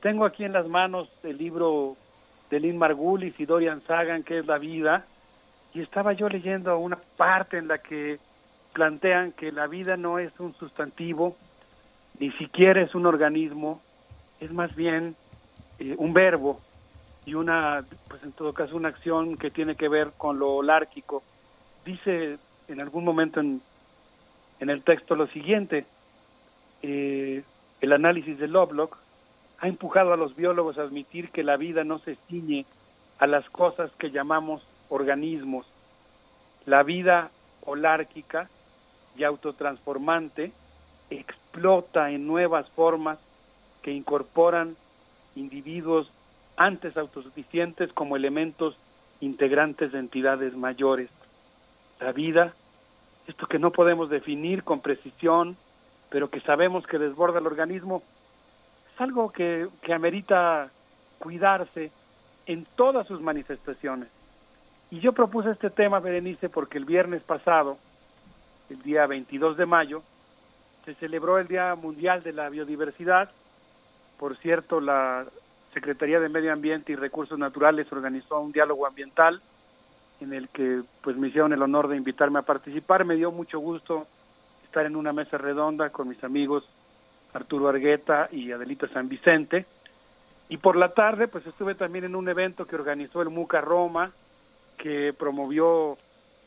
tengo aquí en las manos el libro de Lynn Margulis y Dorian Sagan, que es la vida, y estaba yo leyendo una parte en la que plantean que la vida no es un sustantivo, ni siquiera es un organismo, es más bien un verbo, y una, pues en todo caso, una acción que tiene que ver con lo holárquico. Dice en algún momento en, en el texto lo siguiente, eh, el análisis de Lovelock ha empujado a los biólogos a admitir que la vida no se ciñe a las cosas que llamamos organismos. La vida holárquica y autotransformante explota en nuevas formas que incorporan individuos antes autosuficientes como elementos integrantes de entidades mayores. La vida, esto que no podemos definir con precisión, pero que sabemos que desborda el organismo, es algo que, que amerita cuidarse en todas sus manifestaciones. Y yo propuse este tema, Berenice, porque el viernes pasado, el día 22 de mayo, se celebró el Día Mundial de la Biodiversidad. Por cierto, la Secretaría de Medio Ambiente y Recursos Naturales organizó un diálogo ambiental en el que pues me hicieron el honor de invitarme a participar. Me dio mucho gusto estar en una mesa redonda con mis amigos Arturo Argueta y Adelita San Vicente. Y por la tarde pues estuve también en un evento que organizó el MUCA Roma, que promovió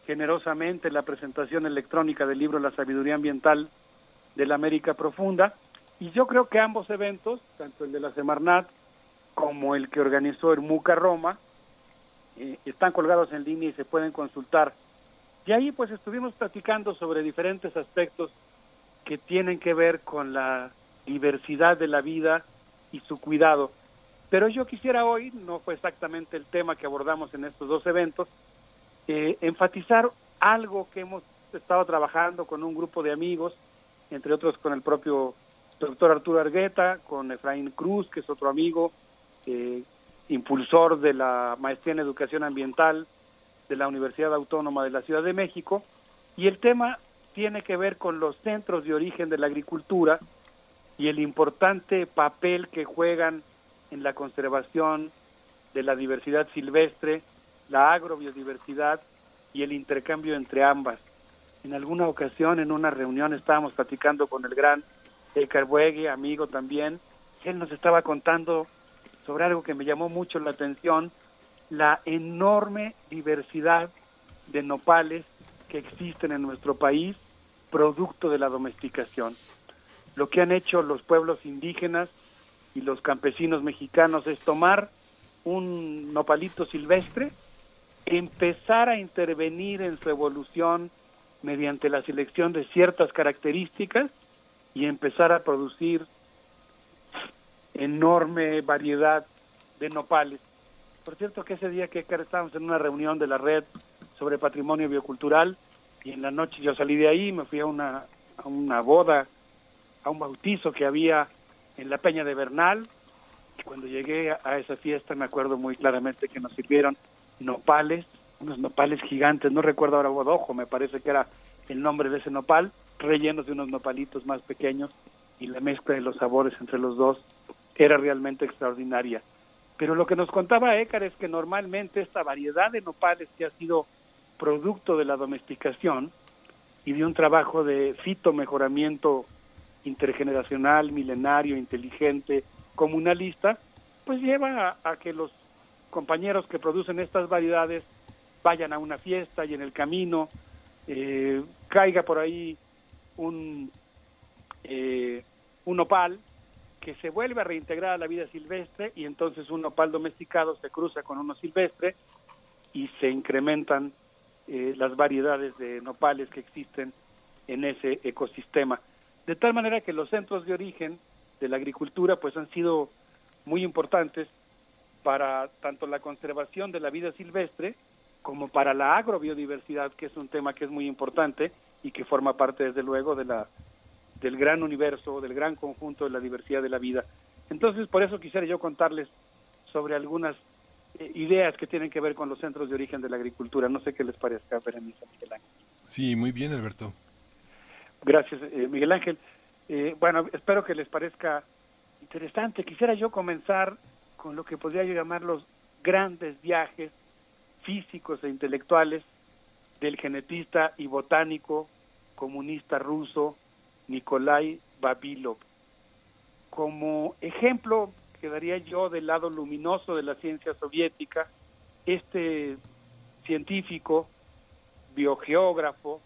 generosamente la presentación electrónica del libro La Sabiduría Ambiental de la América Profunda. Y yo creo que ambos eventos, tanto el de la Semarnat como el que organizó el MUCA Roma, eh, están colgados en línea y se pueden consultar. Y ahí pues estuvimos platicando sobre diferentes aspectos que tienen que ver con la diversidad de la vida y su cuidado. Pero yo quisiera hoy, no fue exactamente el tema que abordamos en estos dos eventos, eh, enfatizar algo que hemos estado trabajando con un grupo de amigos, entre otros con el propio doctor Arturo Argueta, con Efraín Cruz, que es otro amigo, eh, impulsor de la maestría en educación ambiental de la Universidad Autónoma de la Ciudad de México, y el tema tiene que ver con los centros de origen de la agricultura y el importante papel que juegan en la conservación de la diversidad silvestre, la agrobiodiversidad y el intercambio entre ambas. En alguna ocasión, en una reunión, estábamos platicando con el gran Ekar Buegue, amigo también, él nos estaba contando sobre algo que me llamó mucho la atención, la enorme diversidad de nopales que existen en nuestro país, producto de la domesticación. Lo que han hecho los pueblos indígenas y los campesinos mexicanos es tomar un nopalito silvestre, empezar a intervenir en su evolución mediante la selección de ciertas características y empezar a producir enorme variedad de nopales. Por cierto que ese día que estábamos en una reunión de la red sobre patrimonio biocultural y en la noche yo salí de ahí, me fui a una, a una boda, a un bautizo que había en la Peña de Bernal. Y cuando llegué a esa fiesta me acuerdo muy claramente que nos sirvieron nopales, unos nopales gigantes, no recuerdo ahora bodojo, me parece que era el nombre de ese nopal, rellenos de unos nopalitos más pequeños y la mezcla de los sabores entre los dos era realmente extraordinaria. Pero lo que nos contaba Écar es que normalmente esta variedad de nopales que ha sido producto de la domesticación y de un trabajo de fitomejoramiento intergeneracional, milenario, inteligente, comunalista, pues lleva a, que los compañeros que producen estas variedades vayan a una fiesta y en el camino eh, caiga por ahí un, eh, un opal que se vuelve a reintegrar a la vida silvestre y entonces un nopal domesticado se cruza con uno silvestre y se incrementan eh, las variedades de nopales que existen en ese ecosistema. De tal manera que los centros de origen de la agricultura pues han sido muy importantes para tanto la conservación de la vida silvestre como para la agrobiodiversidad, que es un tema que es muy importante y que forma parte desde luego de la del gran universo, del gran conjunto de la diversidad de la vida. Entonces, por eso quisiera yo contarles sobre algunas eh, ideas que tienen que ver con los centros de origen de la agricultura. No sé qué les parezca, Berenice Miguel Ángel. Sí, muy bien, Alberto. Gracias, eh, Miguel Ángel. Eh, bueno, espero que les parezca interesante. Quisiera yo comenzar con lo que podría yo llamar los grandes viajes físicos e intelectuales del genetista y botánico comunista ruso Nikolai Babilov. Como ejemplo quedaría yo del lado luminoso de la ciencia soviética, este científico, biogeógrafo,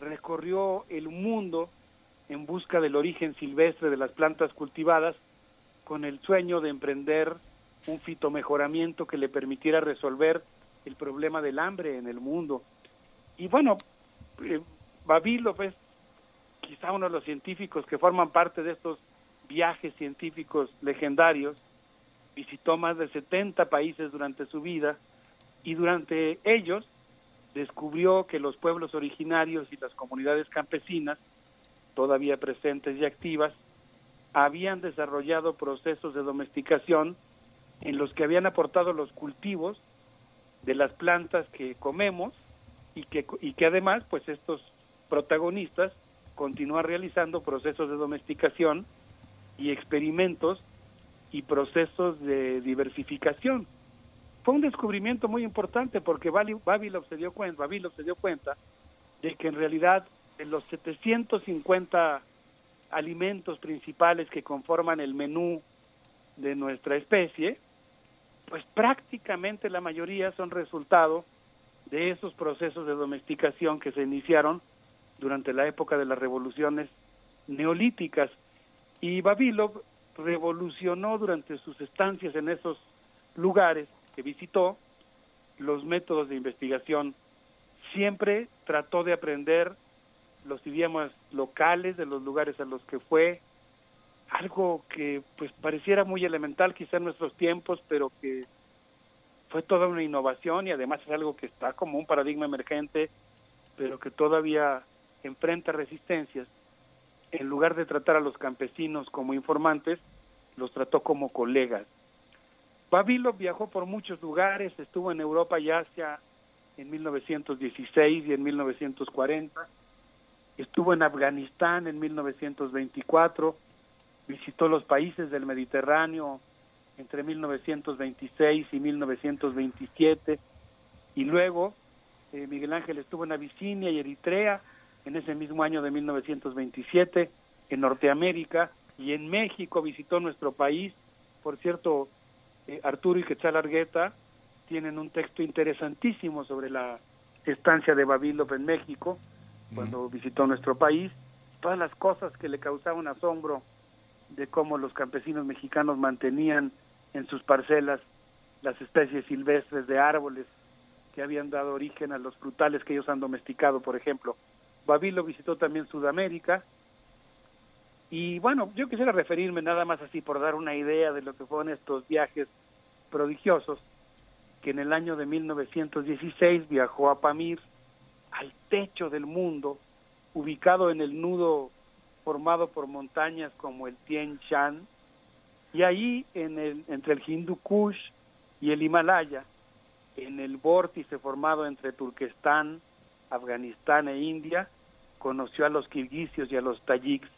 recorrió el mundo en busca del origen silvestre de las plantas cultivadas con el sueño de emprender un fitomejoramiento que le permitiera resolver el problema del hambre en el mundo. Y bueno, eh, Babilov es quizá uno de los científicos que forman parte de estos viajes científicos legendarios, visitó más de 70 países durante su vida y durante ellos descubrió que los pueblos originarios y las comunidades campesinas, todavía presentes y activas, habían desarrollado procesos de domesticación en los que habían aportado los cultivos de las plantas que comemos y que, y que además pues estos protagonistas continúan realizando procesos de domesticación y experimentos y procesos de diversificación. Fue un descubrimiento muy importante porque Babilov se dio cuenta, se dio cuenta de que en realidad de los 750 alimentos principales que conforman el menú de nuestra especie, pues prácticamente la mayoría son resultado de esos procesos de domesticación que se iniciaron durante la época de las revoluciones neolíticas. Y Babilov revolucionó durante sus estancias en esos lugares que visitó los métodos de investigación. Siempre trató de aprender los idiomas locales de los lugares a los que fue, algo que pues pareciera muy elemental quizá en nuestros tiempos, pero que fue toda una innovación y además es algo que está como un paradigma emergente, pero que todavía enfrenta resistencias. En lugar de tratar a los campesinos como informantes, los trató como colegas. Babilov viajó por muchos lugares, estuvo en Europa y Asia en 1916 y en 1940 estuvo en Afganistán en 1924, visitó los países del Mediterráneo entre 1926 y 1927, y luego eh, Miguel Ángel estuvo en Abisinia y Eritrea en ese mismo año de 1927, en Norteamérica y en México visitó nuestro país. Por cierto, eh, Arturo y Quetzal Argueta tienen un texto interesantísimo sobre la estancia de Babilov en México, cuando visitó nuestro país, todas las cosas que le causaban asombro de cómo los campesinos mexicanos mantenían en sus parcelas las especies silvestres de árboles que habían dado origen a los frutales que ellos han domesticado, por ejemplo. Babilo visitó también Sudamérica. Y bueno, yo quisiera referirme nada más así por dar una idea de lo que fueron estos viajes prodigiosos, que en el año de 1916 viajó a Pamir, al techo del mundo, ubicado en el nudo formado por montañas como el Tien Shan, y ahí en el, entre el Hindu Kush y el Himalaya, en el vórtice formado entre Turquestán, Afganistán e India, conoció a los kirguisios y a los tayiks.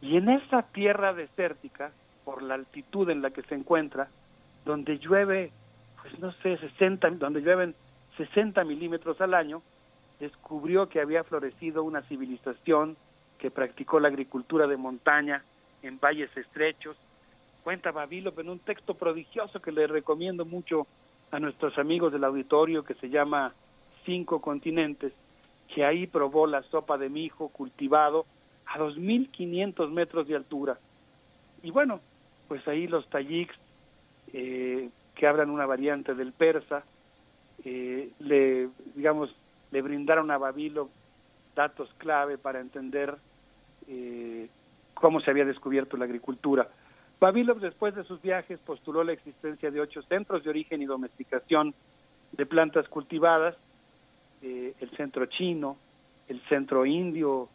Y en esa tierra desértica, por la altitud en la que se encuentra, donde llueve, pues no sé, 60, donde llueven 60 milímetros al año, descubrió que había florecido una civilización que practicó la agricultura de montaña en valles estrechos. Cuenta Babilop en un texto prodigioso que le recomiendo mucho a nuestros amigos del auditorio que se llama Cinco Continentes, que ahí probó la sopa de mijo cultivado a 2.500 metros de altura. Y bueno, pues ahí los tayiks, eh, que hablan una variante del persa, eh, le, digamos, le brindaron a Babilo datos clave para entender eh, cómo se había descubierto la agricultura. Babilov, después de sus viajes, postuló la existencia de ocho centros de origen y domesticación de plantas cultivadas, eh, el centro chino, el centro indio,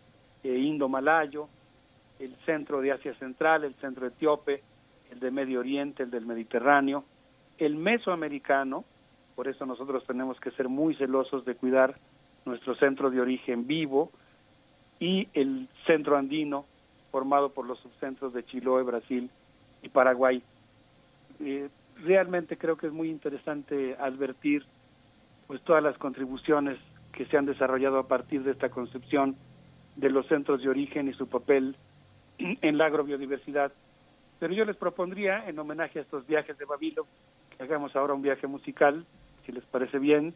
e indo-malayo, el centro de Asia Central, el centro etíope, el de Medio Oriente, el del Mediterráneo, el mesoamericano, por eso nosotros tenemos que ser muy celosos de cuidar nuestro centro de origen vivo, y el centro andino, formado por los subcentros de Chiloé, Brasil y Paraguay. Eh, realmente creo que es muy interesante advertir pues todas las contribuciones que se han desarrollado a partir de esta concepción de los centros de origen y su papel en la agrobiodiversidad. Pero yo les propondría, en homenaje a estos viajes de Babilo, que hagamos ahora un viaje musical si les parece bien,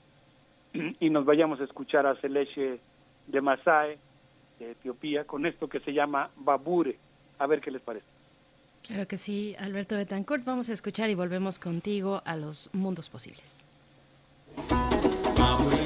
y nos vayamos a escuchar a Celeche de Masai, de Etiopía, con esto que se llama Babure. A ver qué les parece. Claro que sí, Alberto Betancourt. Vamos a escuchar y volvemos contigo a los mundos posibles. my way.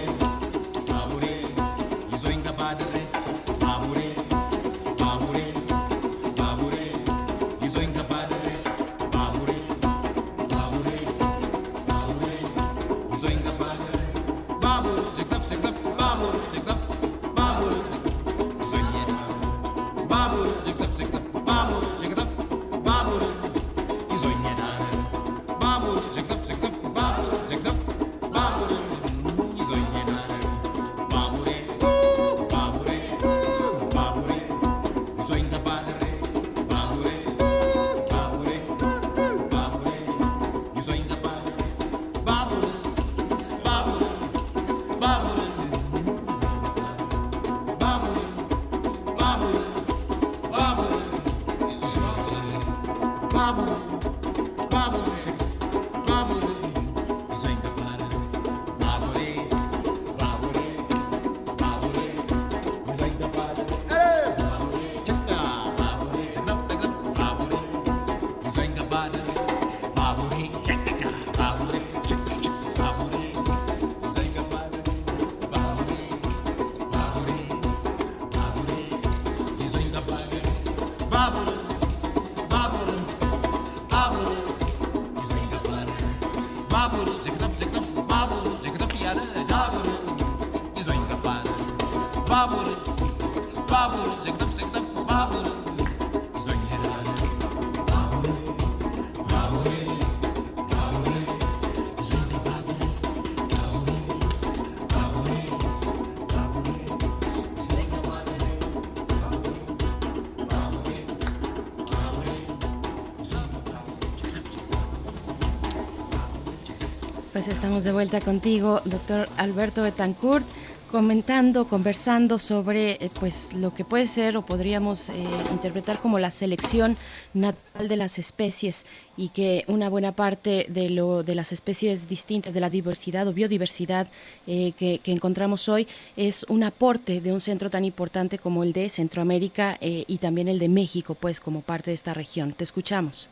Estamos de vuelta contigo, doctor Alberto Betancourt, comentando, conversando sobre eh, pues lo que puede ser o podríamos eh, interpretar como la selección natural de las especies y que una buena parte de lo de las especies distintas de la diversidad o biodiversidad eh, que, que, encontramos hoy es un aporte de un centro tan importante como el de Centroamérica y también el de México, pues como parte de esta región. Te escuchamos.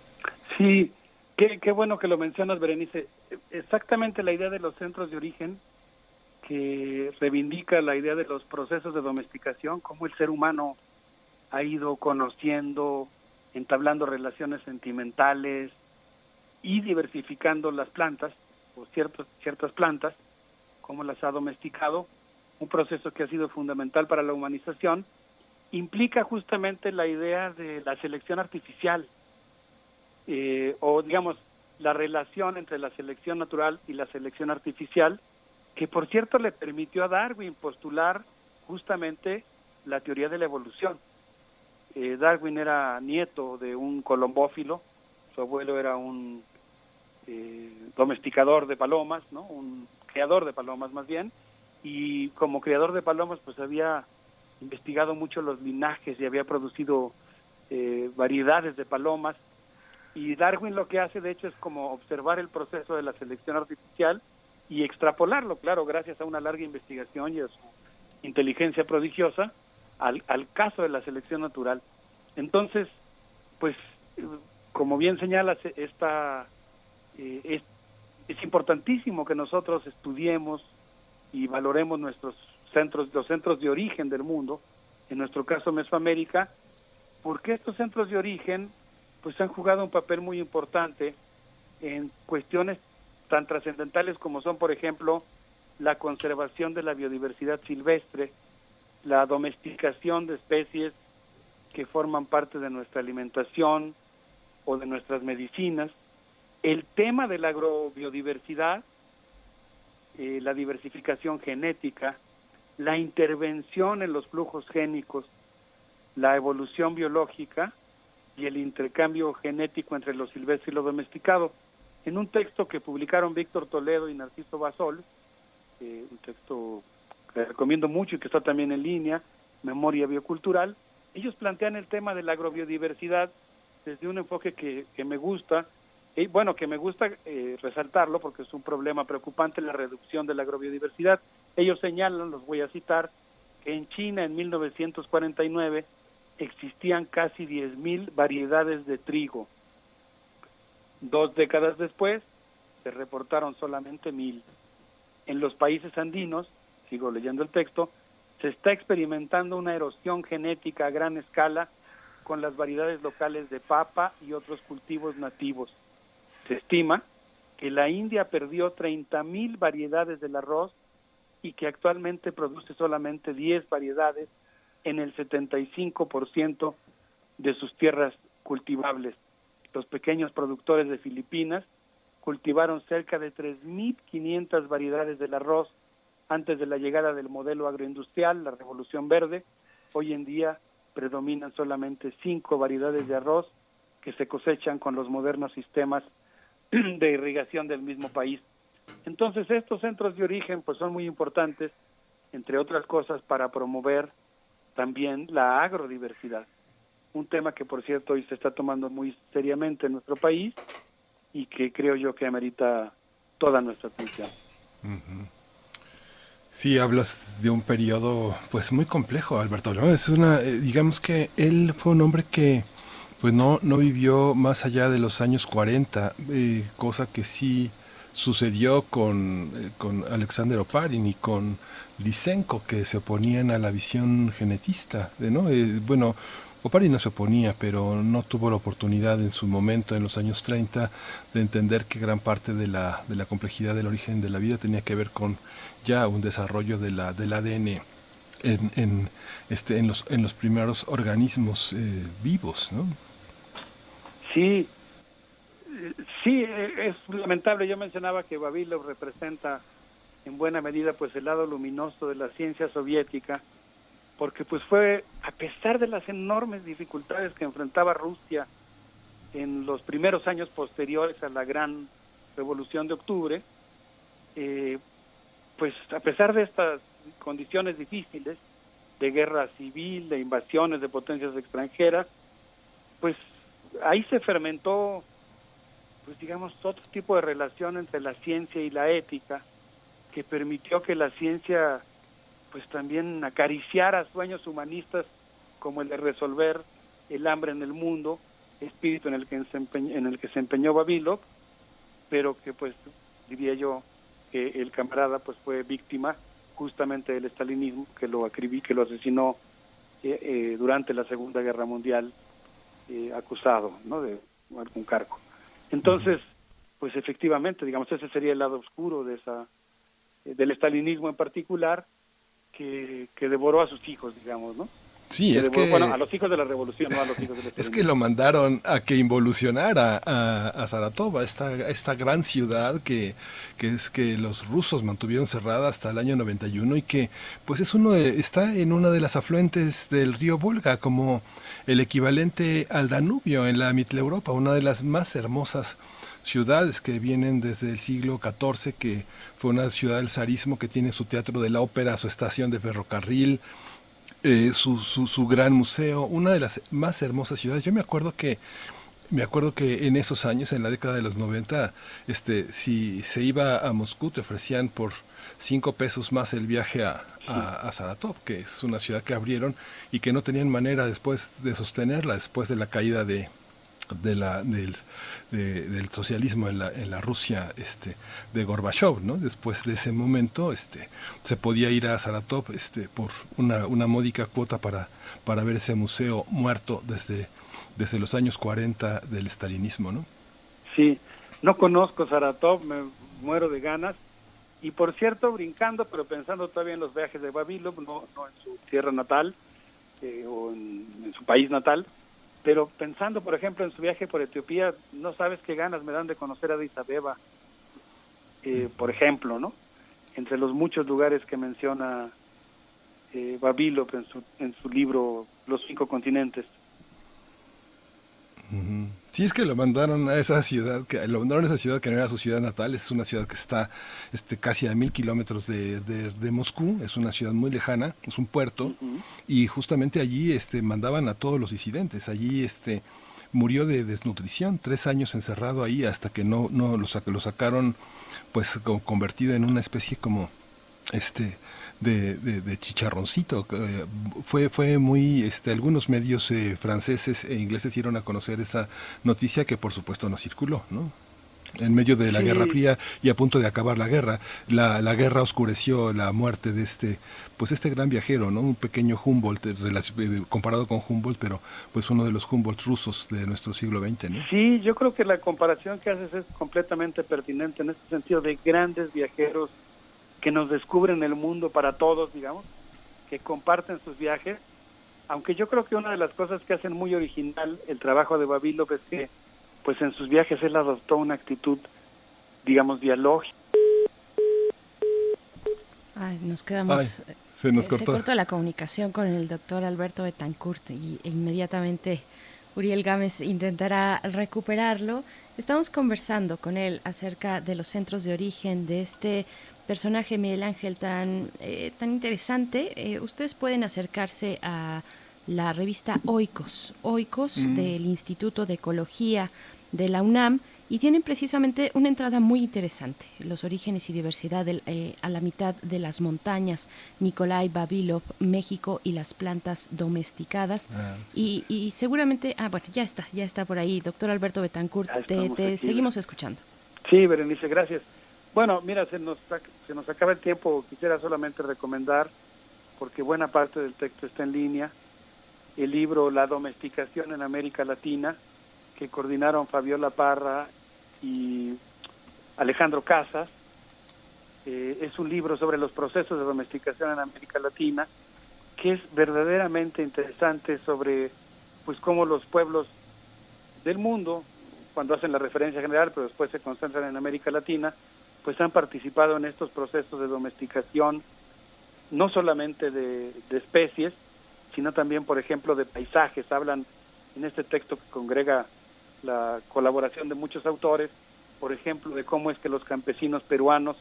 Sí, Qué, qué, bueno que lo mencionas, Berenice. Exactamente la idea de los centros de origen, que reivindica la idea de los procesos de domesticación, cómo el ser humano ha ido conociendo, entablando relaciones sentimentales y diversificando las plantas, o ciertos, ciertas plantas, cómo las ha domesticado, un proceso que ha sido fundamental para la humanización, implica justamente la idea de la selección artificial, eh, o digamos la relación entre la selección natural y la selección artificial, que por cierto le permitió a Darwin postular justamente la teoría de la evolución. Eh, Darwin era nieto de un colombófilo, su abuelo era un eh, domesticador de palomas, ¿no? Un criador de palomas más bien, y como criador de palomas pues había investigado mucho los linajes y había producido eh, variedades de palomas y Darwin lo que hace de hecho es como observar el proceso de la selección artificial y extrapolarlo, claro, gracias a una larga investigación y a su inteligencia prodigiosa al, al caso de la selección natural. Entonces, pues, como bien señalas, esta, eh, es, es importantísimo que nosotros estudiemos y valoremos nuestros centros, los centros de origen del mundo, en nuestro caso Mesoamérica, porque estos centros de origen pues han jugado un papel muy importante en cuestiones tan trascendentales como son, por ejemplo, la conservación de la biodiversidad silvestre, la domesticación de especies que forman parte de nuestra alimentación o de nuestras medicinas, el tema de la agrobiodiversidad, eh, la diversificación genética, la intervención en los flujos génicos, la evolución biológica y el intercambio genético entre lo silvestre y lo domesticado. En un texto que publicaron Víctor Toledo y Narciso Basol, eh, un texto que recomiendo mucho y que está también en línea, Memoria Biocultural, ellos plantean el tema de la agrobiodiversidad desde un enfoque que, que me gusta, y bueno, que me gusta eh, resaltarlo porque es un problema preocupante la reducción de la agrobiodiversidad. Ellos señalan, los voy a citar, que en China en 1949 existían casi 10.000 variedades de trigo. Dos décadas después se reportaron solamente mil. En los países andinos, sigo leyendo el texto, se está experimentando una erosión genética a gran escala con las variedades locales de papa y otros cultivos nativos. Se estima que la India perdió 30.000 variedades del arroz y que actualmente produce solamente 10 variedades en el 75% de sus tierras cultivables. Los pequeños productores de Filipinas cultivaron cerca de 3.500 variedades del arroz antes de la llegada del modelo agroindustrial, la Revolución Verde. Hoy en día predominan solamente cinco variedades de arroz que se cosechan con los modernos sistemas de irrigación del mismo país. Entonces estos centros de origen pues son muy importantes, entre otras cosas, para promover también la agrodiversidad, un tema que por cierto hoy se está tomando muy seriamente en nuestro país y que creo yo que amerita toda nuestra atención. Sí, hablas de un periodo pues muy complejo, Alberto. Es una, eh, digamos que él fue un hombre que pues no, no vivió más allá de los años 40, eh, cosa que sí sucedió con, eh, con Alexander Oparin y con Lysenko, que se oponían a la visión genetista. ¿no? Eh, bueno, Oparin no se oponía, pero no tuvo la oportunidad en su momento, en los años 30, de entender que gran parte de la, de la complejidad del origen de la vida tenía que ver con ya un desarrollo de la, del ADN en, en, este, en, los, en los primeros organismos eh, vivos. ¿no? Sí, sí, es lamentable. Yo mencionaba que Babilov representa en buena medida pues el lado luminoso de la ciencia soviética, porque pues fue, a pesar de las enormes dificultades que enfrentaba Rusia en los primeros años posteriores a la gran revolución de octubre, eh, pues a pesar de estas condiciones difíciles, de guerra civil, de invasiones de potencias extranjeras, pues ahí se fermentó, pues digamos, otro tipo de relación entre la ciencia y la ética, que permitió que la ciencia pues también acariciara sueños humanistas como el de resolver el hambre en el mundo, espíritu en el que empeñó, en el que se empeñó Babilov, pero que pues diría yo que el camarada pues fue víctima justamente del estalinismo que lo acribí, que lo asesinó eh, eh, durante la Segunda Guerra Mundial eh, acusado ¿no? de algún cargo. Entonces, pues efectivamente, digamos, ese sería el lado oscuro de esa del estalinismo en particular que, que devoró a sus hijos, digamos, ¿no? Sí, es que... Bueno, a los hijos de la revolución, no a los hijos de la Es que lo mandaron a que involucionara a, a Saratov, esta, esta gran ciudad que, que es que los rusos mantuvieron cerrada hasta el año 91 y que pues es uno de- está en una de las afluentes del río Volga como el equivalente al Danubio en la Mitteleuropa, una de las más hermosas ciudades que vienen desde el siglo XIV, que fue una ciudad del zarismo que tiene su teatro de la ópera, su estación de ferrocarril, eh, su, su, gran museo, una de las más hermosas ciudades. Yo me acuerdo que me acuerdo que en esos años, en la década de los 90, este, si se iba a Moscú, te ofrecían por cinco pesos más el viaje a, a, a Saratov, que es una ciudad que abrieron y que no tenían manera después de sostenerla, después de la caída de, de la, del, de- del socialismo en la, en la Rusia este, de Gorbachev, ¿no? Después de ese momento este, se podía ir a Saratov este, por una, una módica cuota para, para ver ese museo muerto desde, desde los años 40 del estalinismo, ¿no? Sí, no conozco Saratov, me muero de ganas. Y por cierto, brincando, pero pensando todavía en los viajes de Babilov, no, no en su tierra natal eh, o en su país natal, pero pensando, por ejemplo, en su viaje por Etiopía, no sabes qué ganas me dan de conocer a Addis Abeba, eh, por ejemplo, ¿no? Entre los muchos lugares que menciona eh, Babilov en su, en su libro Los cinco continentes. Ujú. Sí, es que lo mandaron a esa ciudad, que lo mandaron a esa ciudad que no era su ciudad natal, es una ciudad que está este, casi a mil kilómetros de, de, de Moscú, es una ciudad muy lejana, es un puerto, y justamente allí este, mandaban a todos los disidentes, allí este, murió de desnutrición, tres años encerrado ahí hasta que no, no lo, sac- lo sacaron pues co- convertido en una especie como este de, de- de chicharroncito Eh, fue fue muy este algunos medios eh, franceses e ingleses dieron a conocer esa noticia que por supuesto no circuló no en medio de la Sí. Guerra Fría y a punto de acabar la guerra la, la guerra oscureció la muerte de este pues este gran viajero no un pequeño Humboldt eh, eh, comparado con Humboldt pero pues uno de los Humboldt rusos de nuestro siglo XX no Sí, yo creo que la comparación que haces es completamente pertinente en este sentido de grandes viajeros que nos descubren el mundo para todos, digamos, que comparten sus viajes, aunque yo creo que una de las cosas que hacen muy original el trabajo de Babilov es que pues en sus viajes él adoptó una actitud, digamos, dialógica. Ay, nos quedamos. Ay, se nos eh, cortó. cortó la comunicación con el doctor Alberto Betancourt y e inmediatamente Uriel Gámez intentará recuperarlo. Estamos conversando con él acerca de los centros de origen de este personaje Miguel Ángel tan, eh, tan interesante. Eh, ustedes pueden acercarse a la revista Oikos, Oikos Mm. del Instituto de Ecología de la UNAM y tienen precisamente una entrada muy interesante, los orígenes y diversidad del- eh, a la mitad de las montañas, Nikolai Babilov, México y las plantas domesticadas. Y, y seguramente, ah, bueno, ya está, ya está por ahí, doctor Alberto Betancourt, te, te seguimos escuchando. Sí, Berenice, gracias. Bueno, mira, se nos, se nos acaba el tiempo. Quisiera solamente recomendar, porque buena parte del texto está en línea, el libro La domesticación en América Latina, que coordinaron Fabiola Parra y Alejandro Casas. Eh, es un libro sobre los procesos de domesticación en América Latina, que es verdaderamente interesante sobre pues cómo los pueblos del mundo, cuando hacen la referencia general, pero después se concentran en América Latina, pues han participado en estos procesos de domesticación, no solamente de, de especies, sino también, por ejemplo, de paisajes. Hablan en este texto que congrega la colaboración de muchos autores, por ejemplo, de cómo es que los campesinos peruanos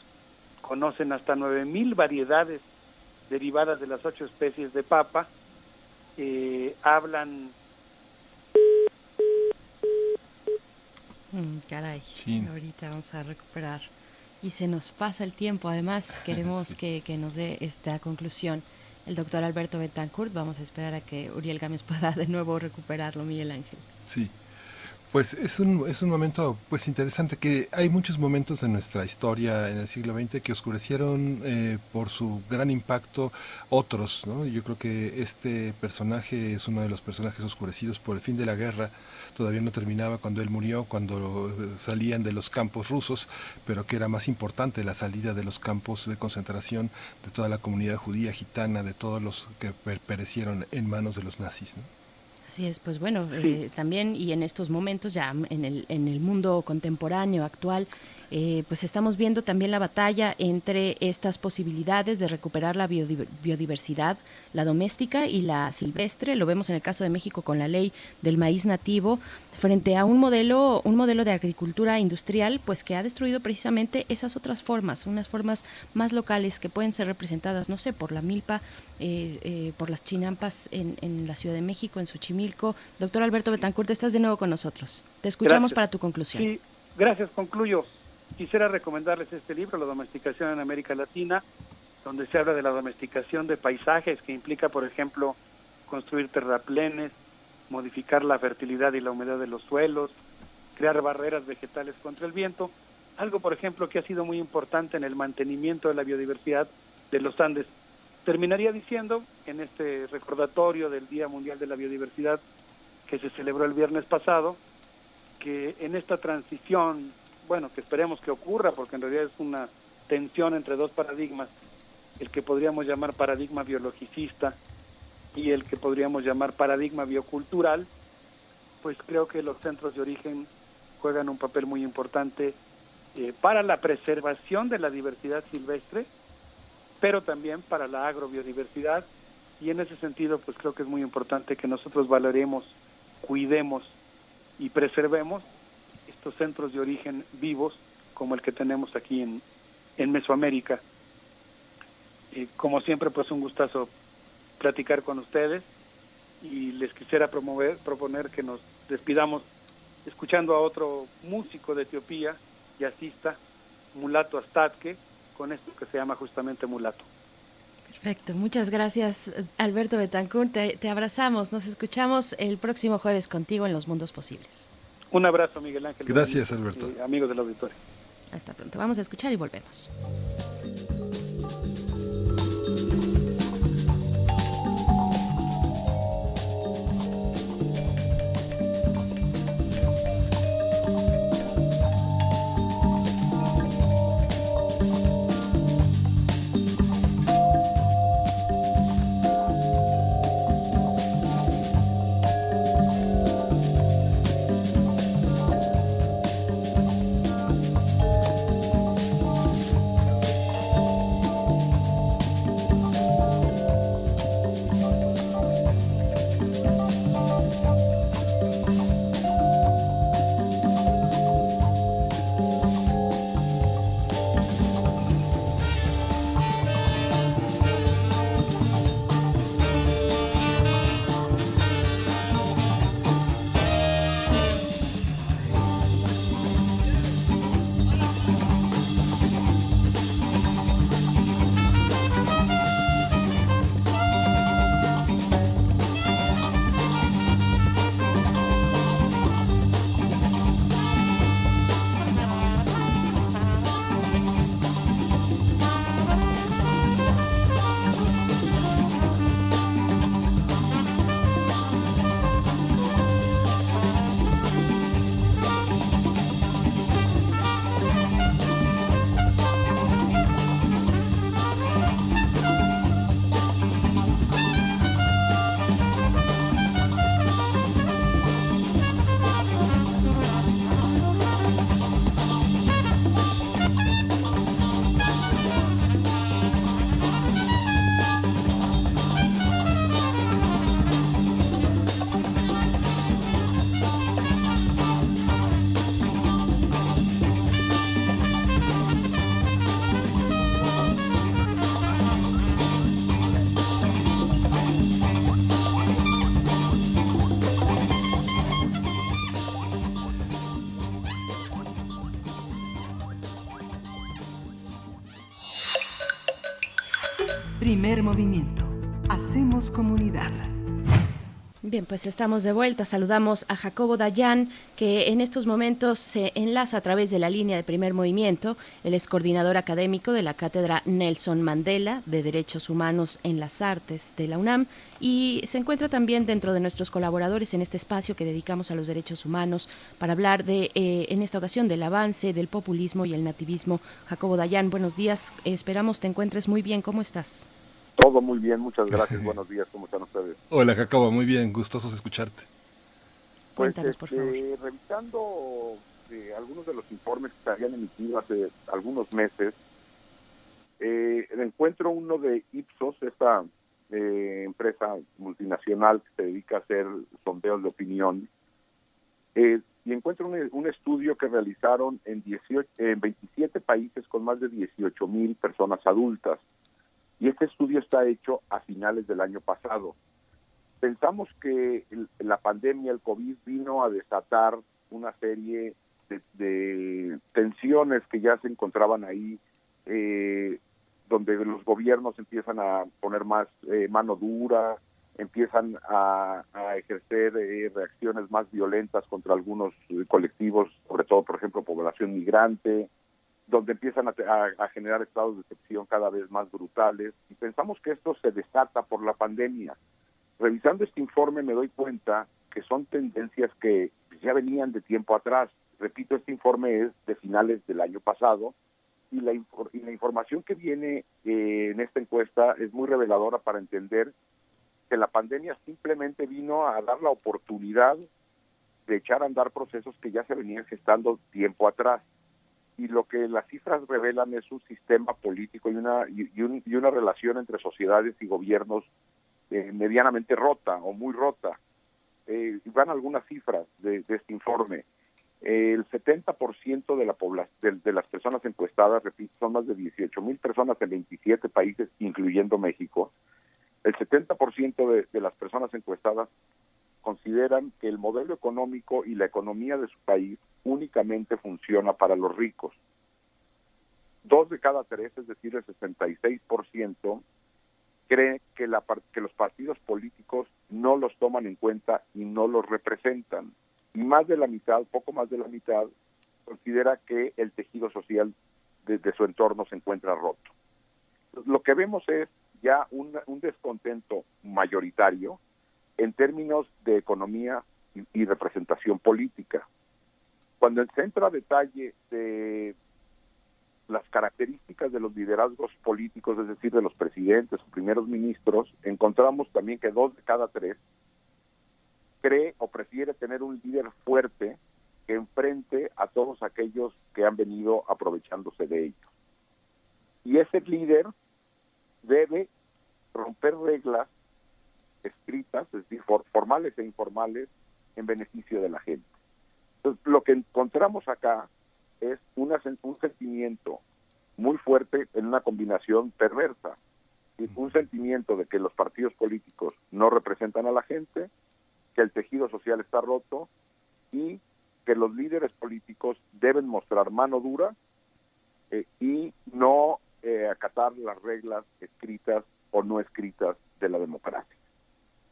conocen hasta 9.000 variedades derivadas de las ocho especies de papa, eh, hablan Mm, caray, Sí. ahorita vamos a recuperar. Y se nos pasa el tiempo, además queremos que, que nos dé esta conclusión el doctor Alberto Betancourt. Vamos a esperar a que Uriel Gámez pueda de nuevo recuperarlo, Miguel Ángel. Sí. Pues es un, es un momento pues interesante que hay muchos momentos en nuestra historia en el siglo XX que oscurecieron eh, por su gran impacto otros. ¿no? Yo creo que este personaje es uno de los personajes oscurecidos por el fin de la guerra. Todavía no terminaba cuando él murió, cuando eh, salían de los campos rusos, pero que era más importante la salida de los campos de concentración de toda la comunidad judía, gitana, de todos los que per- perecieron en manos de los nazis. ¿no? Así es, pues bueno, eh, también y en estos momentos ya en el, en el mundo contemporáneo, actual, eh, pues estamos viendo también la batalla entre estas posibilidades de recuperar la biodiver- biodiversidad, la doméstica y la silvestre. Lo vemos en el caso de México con la ley del maíz nativo frente a un modelo, un modelo de agricultura industrial, pues que ha destruido precisamente esas otras formas, unas formas más locales que pueden ser representadas, no sé, por la milpa, eh, eh, por las chinampas en, en la Ciudad de México, en Xochimilco. Doctor Alberto Betancourt, estás de nuevo con nosotros. Te escuchamos Gracias. para tu conclusión. Sí, gracias. Concluyo. Quisiera recomendarles este libro, La domesticación en América Latina, donde se habla de la domesticación de paisajes, que implica, por ejemplo, construir terraplenes, modificar la fertilidad y la humedad de los suelos, crear barreras vegetales contra el viento, algo, por ejemplo, que ha sido muy importante en el mantenimiento de la biodiversidad de los Andes. Terminaría diciendo, en este recordatorio del Día Mundial de la Biodiversidad que se celebró el viernes pasado, que en esta transición, bueno, que esperemos que ocurra, porque en realidad es una tensión entre dos paradigmas, el que podríamos llamar paradigma biologicista y el que podríamos llamar paradigma biocultural, pues creo que los centros de origen juegan un papel muy importante eh, para la preservación de la diversidad silvestre, pero también para la agrobiodiversidad. Y en ese sentido pues creo que es muy importante que nosotros valoremos, cuidemos y preservemos estos centros de origen vivos como el que tenemos aquí en, en Mesoamérica. Eh, como siempre pues un gustazo platicar con ustedes y les quisiera promover, proponer que nos despidamos escuchando a otro músico de Etiopía, jazzista, Mulato Astatke, con esto que se llama justamente Mulato. Perfecto, muchas gracias Alberto Betancourt, te, te abrazamos, nos escuchamos el próximo jueves contigo en Los Mundos Posibles. Un abrazo, Miguel Ángel. Gracias, Alberto. eh, amigos del auditorio. Hasta pronto, vamos a escuchar y volvemos. Bien, pues estamos de vuelta. Saludamos a Jacobo Dayan, que en estos momentos se enlaza a través de la línea de primer movimiento. Él es coordinador académico de la Cátedra Nelson Mandela de Derechos Humanos en las Artes de la UNAM y se encuentra también dentro de nuestros colaboradores en este espacio que dedicamos a los derechos humanos para hablar de, eh, en esta ocasión, del avance del populismo y el nativismo. Jacobo Dayan, buenos días. Esperamos te encuentres muy bien. ¿Cómo estás? Todo muy bien, muchas gracias. Buenos días, ¿cómo están ustedes? Hola, Jacobo, muy bien, gustosos escucharte. Pues, Cuéntanos, por este, favor. revisando eh, algunos de los informes que se habían emitido hace algunos meses, eh, encuentro uno de Ipsos, esta eh, empresa multinacional que se dedica a hacer sondeos de opinión, eh, y encuentro un, un estudio que realizaron en, 18, en 27 países con más de 18 mil personas adultas. Y este estudio está hecho a finales del año pasado. Pensamos que el- la pandemia, el COVID, vino a desatar una serie de, de tensiones que ya se encontraban ahí, eh, donde los gobiernos empiezan a poner más eh, mano dura, empiezan a, ejercer eh, reacciones más violentas contra algunos eh, colectivos, sobre todo, por ejemplo, población migrante, donde empiezan a, a- a generar estados de excepción cada vez más brutales. Y pensamos que esto se desata por la pandemia. Revisando este informe me doy cuenta que son tendencias que ya venían de tiempo atrás. Repito, este informe es de finales del año pasado y la, y la información que viene eh, en esta encuesta es muy reveladora para entender que la pandemia simplemente vino a dar la oportunidad de echar a andar procesos que ya se venían gestando tiempo atrás y lo que las cifras revelan es un sistema político y una y, un- y una relación entre sociedades y gobiernos eh, medianamente rota o muy rota. Eh, van algunas cifras de, de este informe. Eh, el 70% de la de, de las personas encuestadas, repito, son más de 18 mil personas en 27 países, incluyendo México. El 70% de, de las personas encuestadas consideran que el modelo económico y la economía de su país únicamente funciona para los ricos. Dos de cada tres, es decir, el 66%, cree que, la, que los partidos políticos no los toman en cuenta y no los representan. Y más de la mitad, poco más de la mitad, considera que el tejido social de, su entorno se encuentra roto. Lo que vemos es ya un, descontento mayoritario en términos de economía y representación política. Cuando se entra a detalle de las características de los liderazgos políticos, es decir, de los presidentes o primeros ministros, encontramos también que dos de cada tres cree o prefiere tener un líder fuerte que enfrente a todos aquellos que han venido aprovechándose de ellos. Y ese líder debe romper reglas escritas, es decir, for- formales e informales, en beneficio de la gente. Entonces, lo que encontramos acá es una un sentimiento muy fuerte en una combinación perversa. Un sentimiento de que los partidos políticos no representan a la gente, que el tejido social está roto y que los líderes políticos deben mostrar mano dura eh, y no eh, acatar las reglas escritas o no escritas de la democracia.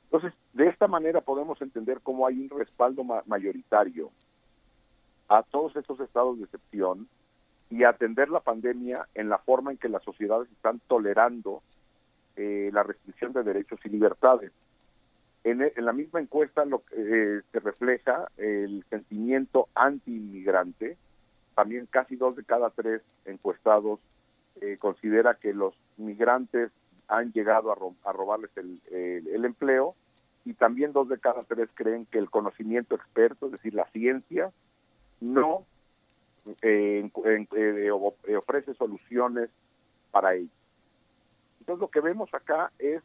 Entonces, de esta manera podemos entender cómo hay un respaldo ma- mayoritario a todos estos estados de excepción y atender la pandemia en la forma en que las sociedades están tolerando eh, la restricción de derechos y libertades. En, e- en la misma encuesta lo eh, se refleja el sentimiento anti-inmigrante. También casi dos de cada tres encuestados eh, considera que los migrantes han llegado a, ro- a robarles el- el empleo y también dos de cada tres creen que el conocimiento experto, es decir, la ciencia, no eh, en- eh, eh, ofrece soluciones para ellos. Entonces lo que vemos acá es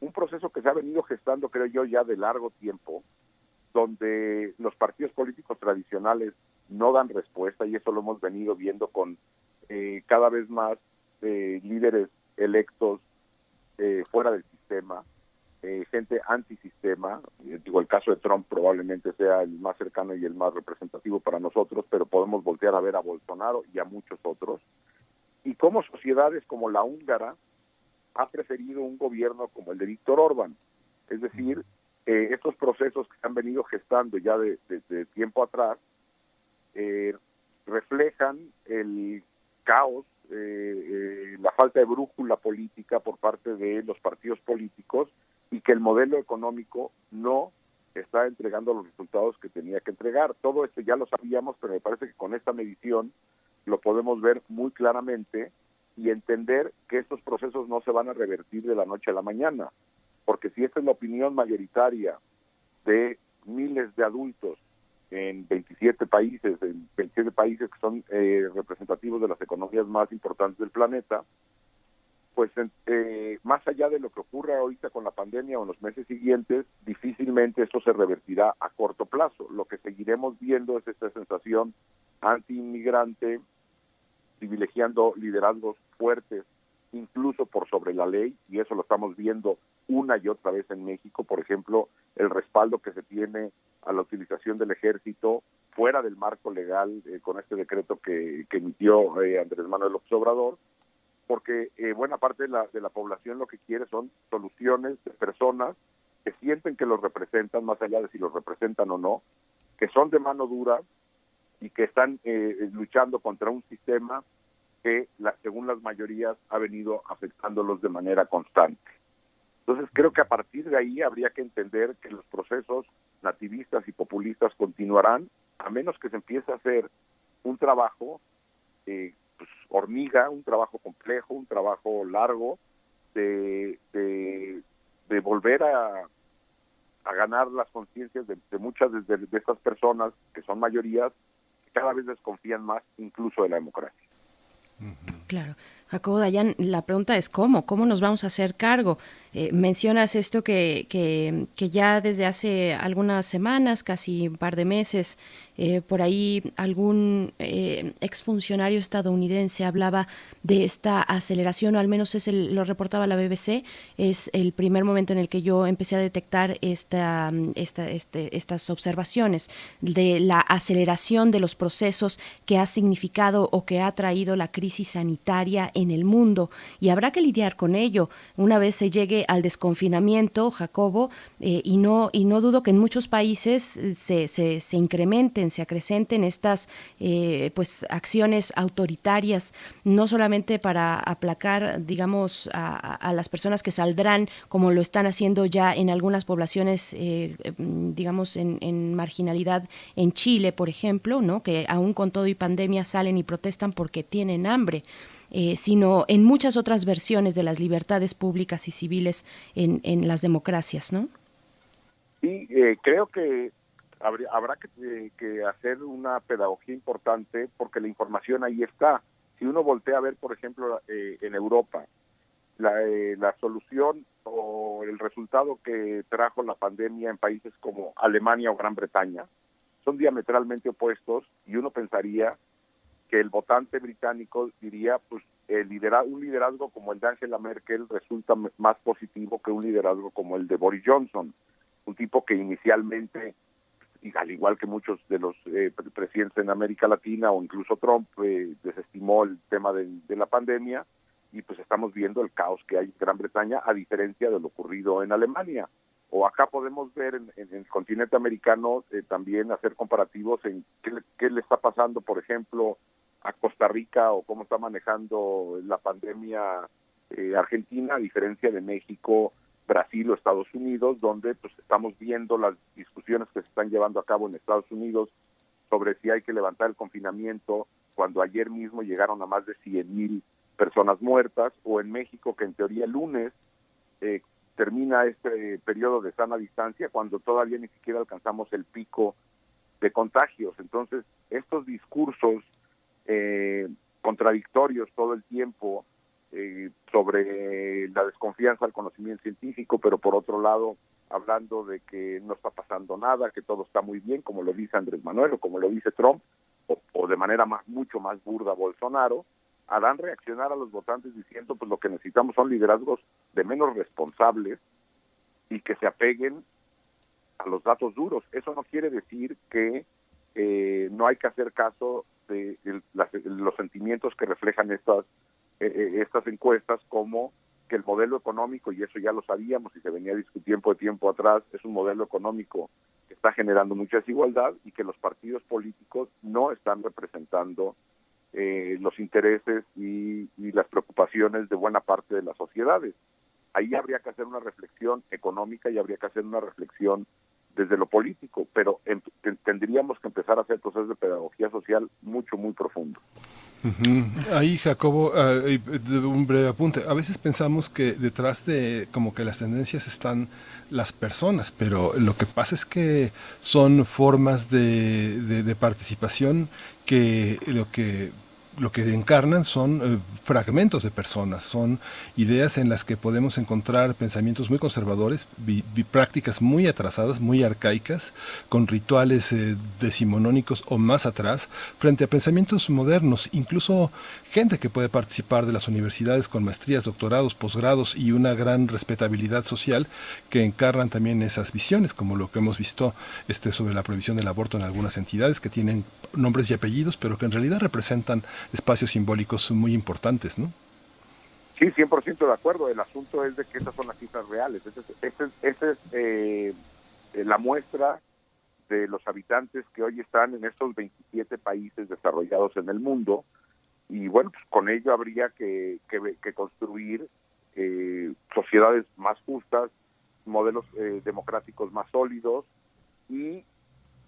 un proceso que se ha venido gestando, creo yo, ya de largo tiempo, donde los partidos políticos tradicionales no dan respuesta y eso lo hemos venido viendo con eh, cada vez más eh, líderes electos eh, fuera del sistema, eh, gente antisistema. Eh, Digo, el caso de Trump probablemente sea el más cercano y el más representativo para nosotros, pero podemos voltear a ver a Bolsonaro y a muchos otros. Y como sociedades como la húngara ha preferido un gobierno como el de Víctor Orban, es decir, eh, estos procesos que se han venido gestando ya de, de- de tiempo atrás eh, reflejan el caos, eh, eh, la falta de brújula política por parte de los partidos políticos y que el modelo económico no está entregando los resultados que tenía que entregar. Todo esto ya lo sabíamos, pero me parece que con esta medición lo podemos ver muy claramente y entender que estos procesos no se van a revertir de la noche a la mañana, porque si esta es la opinión mayoritaria de miles de adultos en 27 países, en 27 países que son eh, representativos de las economías más importantes del planeta, pues eh, más allá de lo que ocurra ahorita con la pandemia o en los meses siguientes, difícilmente esto se revertirá a corto plazo. Lo que seguiremos viendo es esta sensación anti-inmigrante, privilegiando liderazgos fuertes, incluso por sobre la ley, y eso lo estamos viendo una y otra vez en México, por ejemplo, el respaldo que se tiene a la utilización del ejército fuera del marco legal eh, con este decreto que, que emitió eh, Andrés Manuel López Obrador, porque eh, buena parte de la, de la población lo que quiere son soluciones de personas que sienten que los representan, más allá de si los representan o no, que son de mano dura y que están eh, luchando contra un sistema que, la- según las mayorías, ha venido afectándolos de manera constante. Entonces creo que a partir de ahí habría que entender que los procesos nativistas y populistas continuarán, a menos que se empiece a hacer un trabajo eh, pues, hormiga, un trabajo complejo, un trabajo largo de, de, volver a, a ganar las conciencias de, muchas de estas personas que son mayorías que cada vez desconfían más incluso de la democracia. Claro. Jacobo Dayan, la pregunta es cómo, cómo nos vamos a hacer cargo. Eh, mencionas esto que, que, ya desde hace algunas semanas, casi un par de meses, eh, por ahí algún eh, exfuncionario estadounidense hablaba de esta aceleración, o al menos es lo reportaba la BBC, es el primer momento en el que yo empecé a detectar esta, este, estas observaciones de la aceleración de los procesos que ha significado o que ha traído la crisis sanitaria en el mundo y habrá que lidiar con ello una vez se llegue al desconfinamiento, Jacobo, eh, y no y no dudo que en muchos países eh, se, se, incrementen, se acrecenten estas eh, pues acciones autoritarias, no solamente para aplacar, digamos, a, las personas que saldrán, como lo están haciendo ya en algunas poblaciones, eh, eh, digamos, en, en marginalidad en Chile, por ejemplo, ¿no? que aún con todo y pandemia salen y protestan porque tienen hambre eh, sino en muchas otras versiones de las libertades públicas y civiles en, en las democracias, ¿no? Sí, eh, creo que habría- habrá que, eh, que hacer una pedagogía importante porque la información ahí está. Si uno voltea a ver, por ejemplo, eh, en Europa, la, eh, la solución o el resultado que trajo la pandemia en países como Alemania o Gran Bretaña son diametralmente opuestos y uno pensaría que el votante británico diría, pues, el un liderazgo como el de Angela Merkel resulta más positivo que un liderazgo como el de Boris Johnson, un tipo que inicialmente, y al igual que muchos de los eh, pre- presidentes en América Latina o incluso Trump, eh, desestimó el tema de la pandemia y pues estamos viendo el caos que hay en Gran Bretaña a diferencia de lo ocurrido en Alemania. O acá podemos ver en, en el continente americano eh, también hacer comparativos en qué, qué le está pasando, por ejemplo, a Costa Rica o cómo está manejando la pandemia eh, Argentina, a diferencia de México, Brasil o Estados Unidos, donde pues estamos viendo las discusiones que se están llevando a cabo en Estados Unidos sobre si hay que levantar el confinamiento, cuando ayer mismo llegaron a más de 100 mil personas muertas, o en México, que en teoría el lunes eh, termina este periodo de sana distancia, cuando todavía ni siquiera alcanzamos el pico de contagios. Entonces, estos discursos eh, contradictorios todo el tiempo eh, sobre la desconfianza al conocimiento científico, pero por otro lado hablando de que no está pasando nada, que todo está muy bien, como lo dice Andrés Manuel o como lo dice Trump, o, o de manera más mucho más burda Bolsonaro, harán reaccionar a los votantes diciendo pues lo que necesitamos son liderazgos de menos responsables y que se apeguen a los datos duros. Eso no quiere decir que eh, no hay que hacer caso de, las- los sentimientos que reflejan estas eh, eh, estas encuestas como que el modelo económico, y eso ya lo sabíamos y se venía discutiendo de tiempo atrás, es un modelo económico que está generando mucha desigualdad y que los partidos políticos no están representando eh, los intereses y, y las preocupaciones de buena parte de las sociedades. Ahí habría que hacer una reflexión económica y habría que hacer una reflexión desde lo político, pero en- ten- tendríamos que empezar a hacer procesos de pedagogía social mucho, muy profundos. Ujú. Ahí, Jacobo, eh, un breve apunte. A veces pensamos que detrás de como que las tendencias están las personas, pero lo que pasa es que son formas de, de- de participación que lo que lo que encarnan son eh, fragmentos de personas, son ideas en las que podemos encontrar pensamientos muy conservadores, prácticas muy atrasadas, muy arcaicas, con rituales eh, decimonónicos o más atrás, frente a pensamientos modernos, incluso gente que puede participar de las universidades con maestrías, doctorados, posgrados y una gran respetabilidad social que encarnan también esas visiones, como lo que hemos visto este, sobre la prohibición del aborto en algunas entidades que tienen nombres y apellidos, pero que en realidad representan espacios simbólicos muy importantes, ¿no? Sí, 100% de acuerdo. El asunto es de que esas son las cifras reales. Esa es, esa es, esa es, eh, la muestra de los habitantes que hoy están en estos 27 países desarrollados en el mundo. Y bueno, pues con ello habría que, que, que construir eh, sociedades más justas, modelos eh, democráticos más sólidos y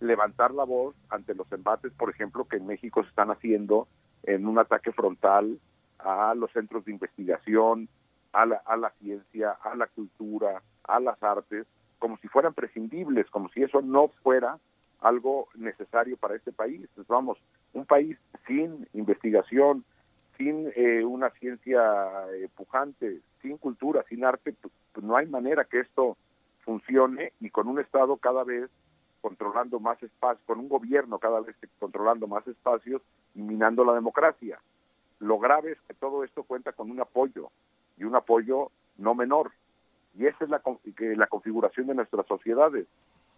levantar la voz ante los embates, por ejemplo, que en México se están haciendo en un ataque frontal a los centros de investigación, a la, a la ciencia, a la cultura, a las artes, como si fueran prescindibles, como si eso no fuera algo necesario para este país. Pues vamos, un país sin investigación, sin eh, una ciencia eh, pujante, sin cultura, sin arte, pues, pues no hay manera que esto funcione y con un Estado cada vez controlando más espacios, con un gobierno cada vez controlando más espacios y minando la democracia. Lo grave es que todo esto cuenta con un apoyo y un apoyo no menor. Y esa es la, que la configuración de nuestras sociedades.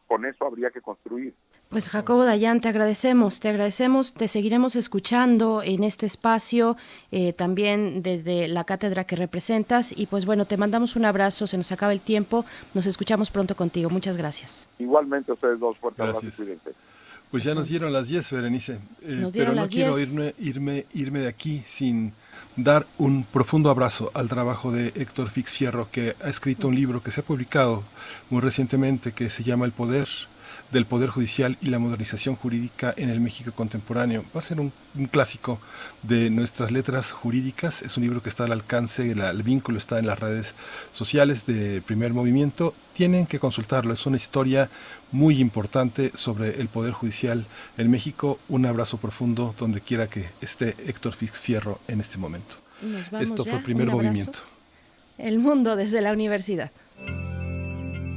Con eso habría que construir. Pues Jacobo Dayan, te agradecemos, te agradecemos, te seguiremos escuchando en este espacio, eh, también desde la cátedra que representas y pues bueno, te mandamos un abrazo, se nos acaba el tiempo, nos escuchamos pronto contigo, muchas gracias. Igualmente ustedes dos, fuertes Gracias. Pues ya nos dieron las 10, Berenice. Eh, Nos pero no las quiero 10. irme, irme, irme de aquí sin dar un profundo abrazo al trabajo de Héctor Fix Fierro, que ha escrito un libro que se ha publicado muy recientemente que se llama El Poder del Poder Judicial y la Modernización Jurídica en el México Contemporáneo. Va a ser un, un clásico de nuestras letras jurídicas. Es un libro que está al alcance, la- el vínculo está en las redes sociales de Primer Movimiento. Tienen que consultarlo. Es una historia muy importante sobre el Poder Judicial en México. Un abrazo profundo donde quiera que esté Héctor Fix Fierro en este momento. Esto ya, fue Primer. Movimiento. El mundo desde la universidad.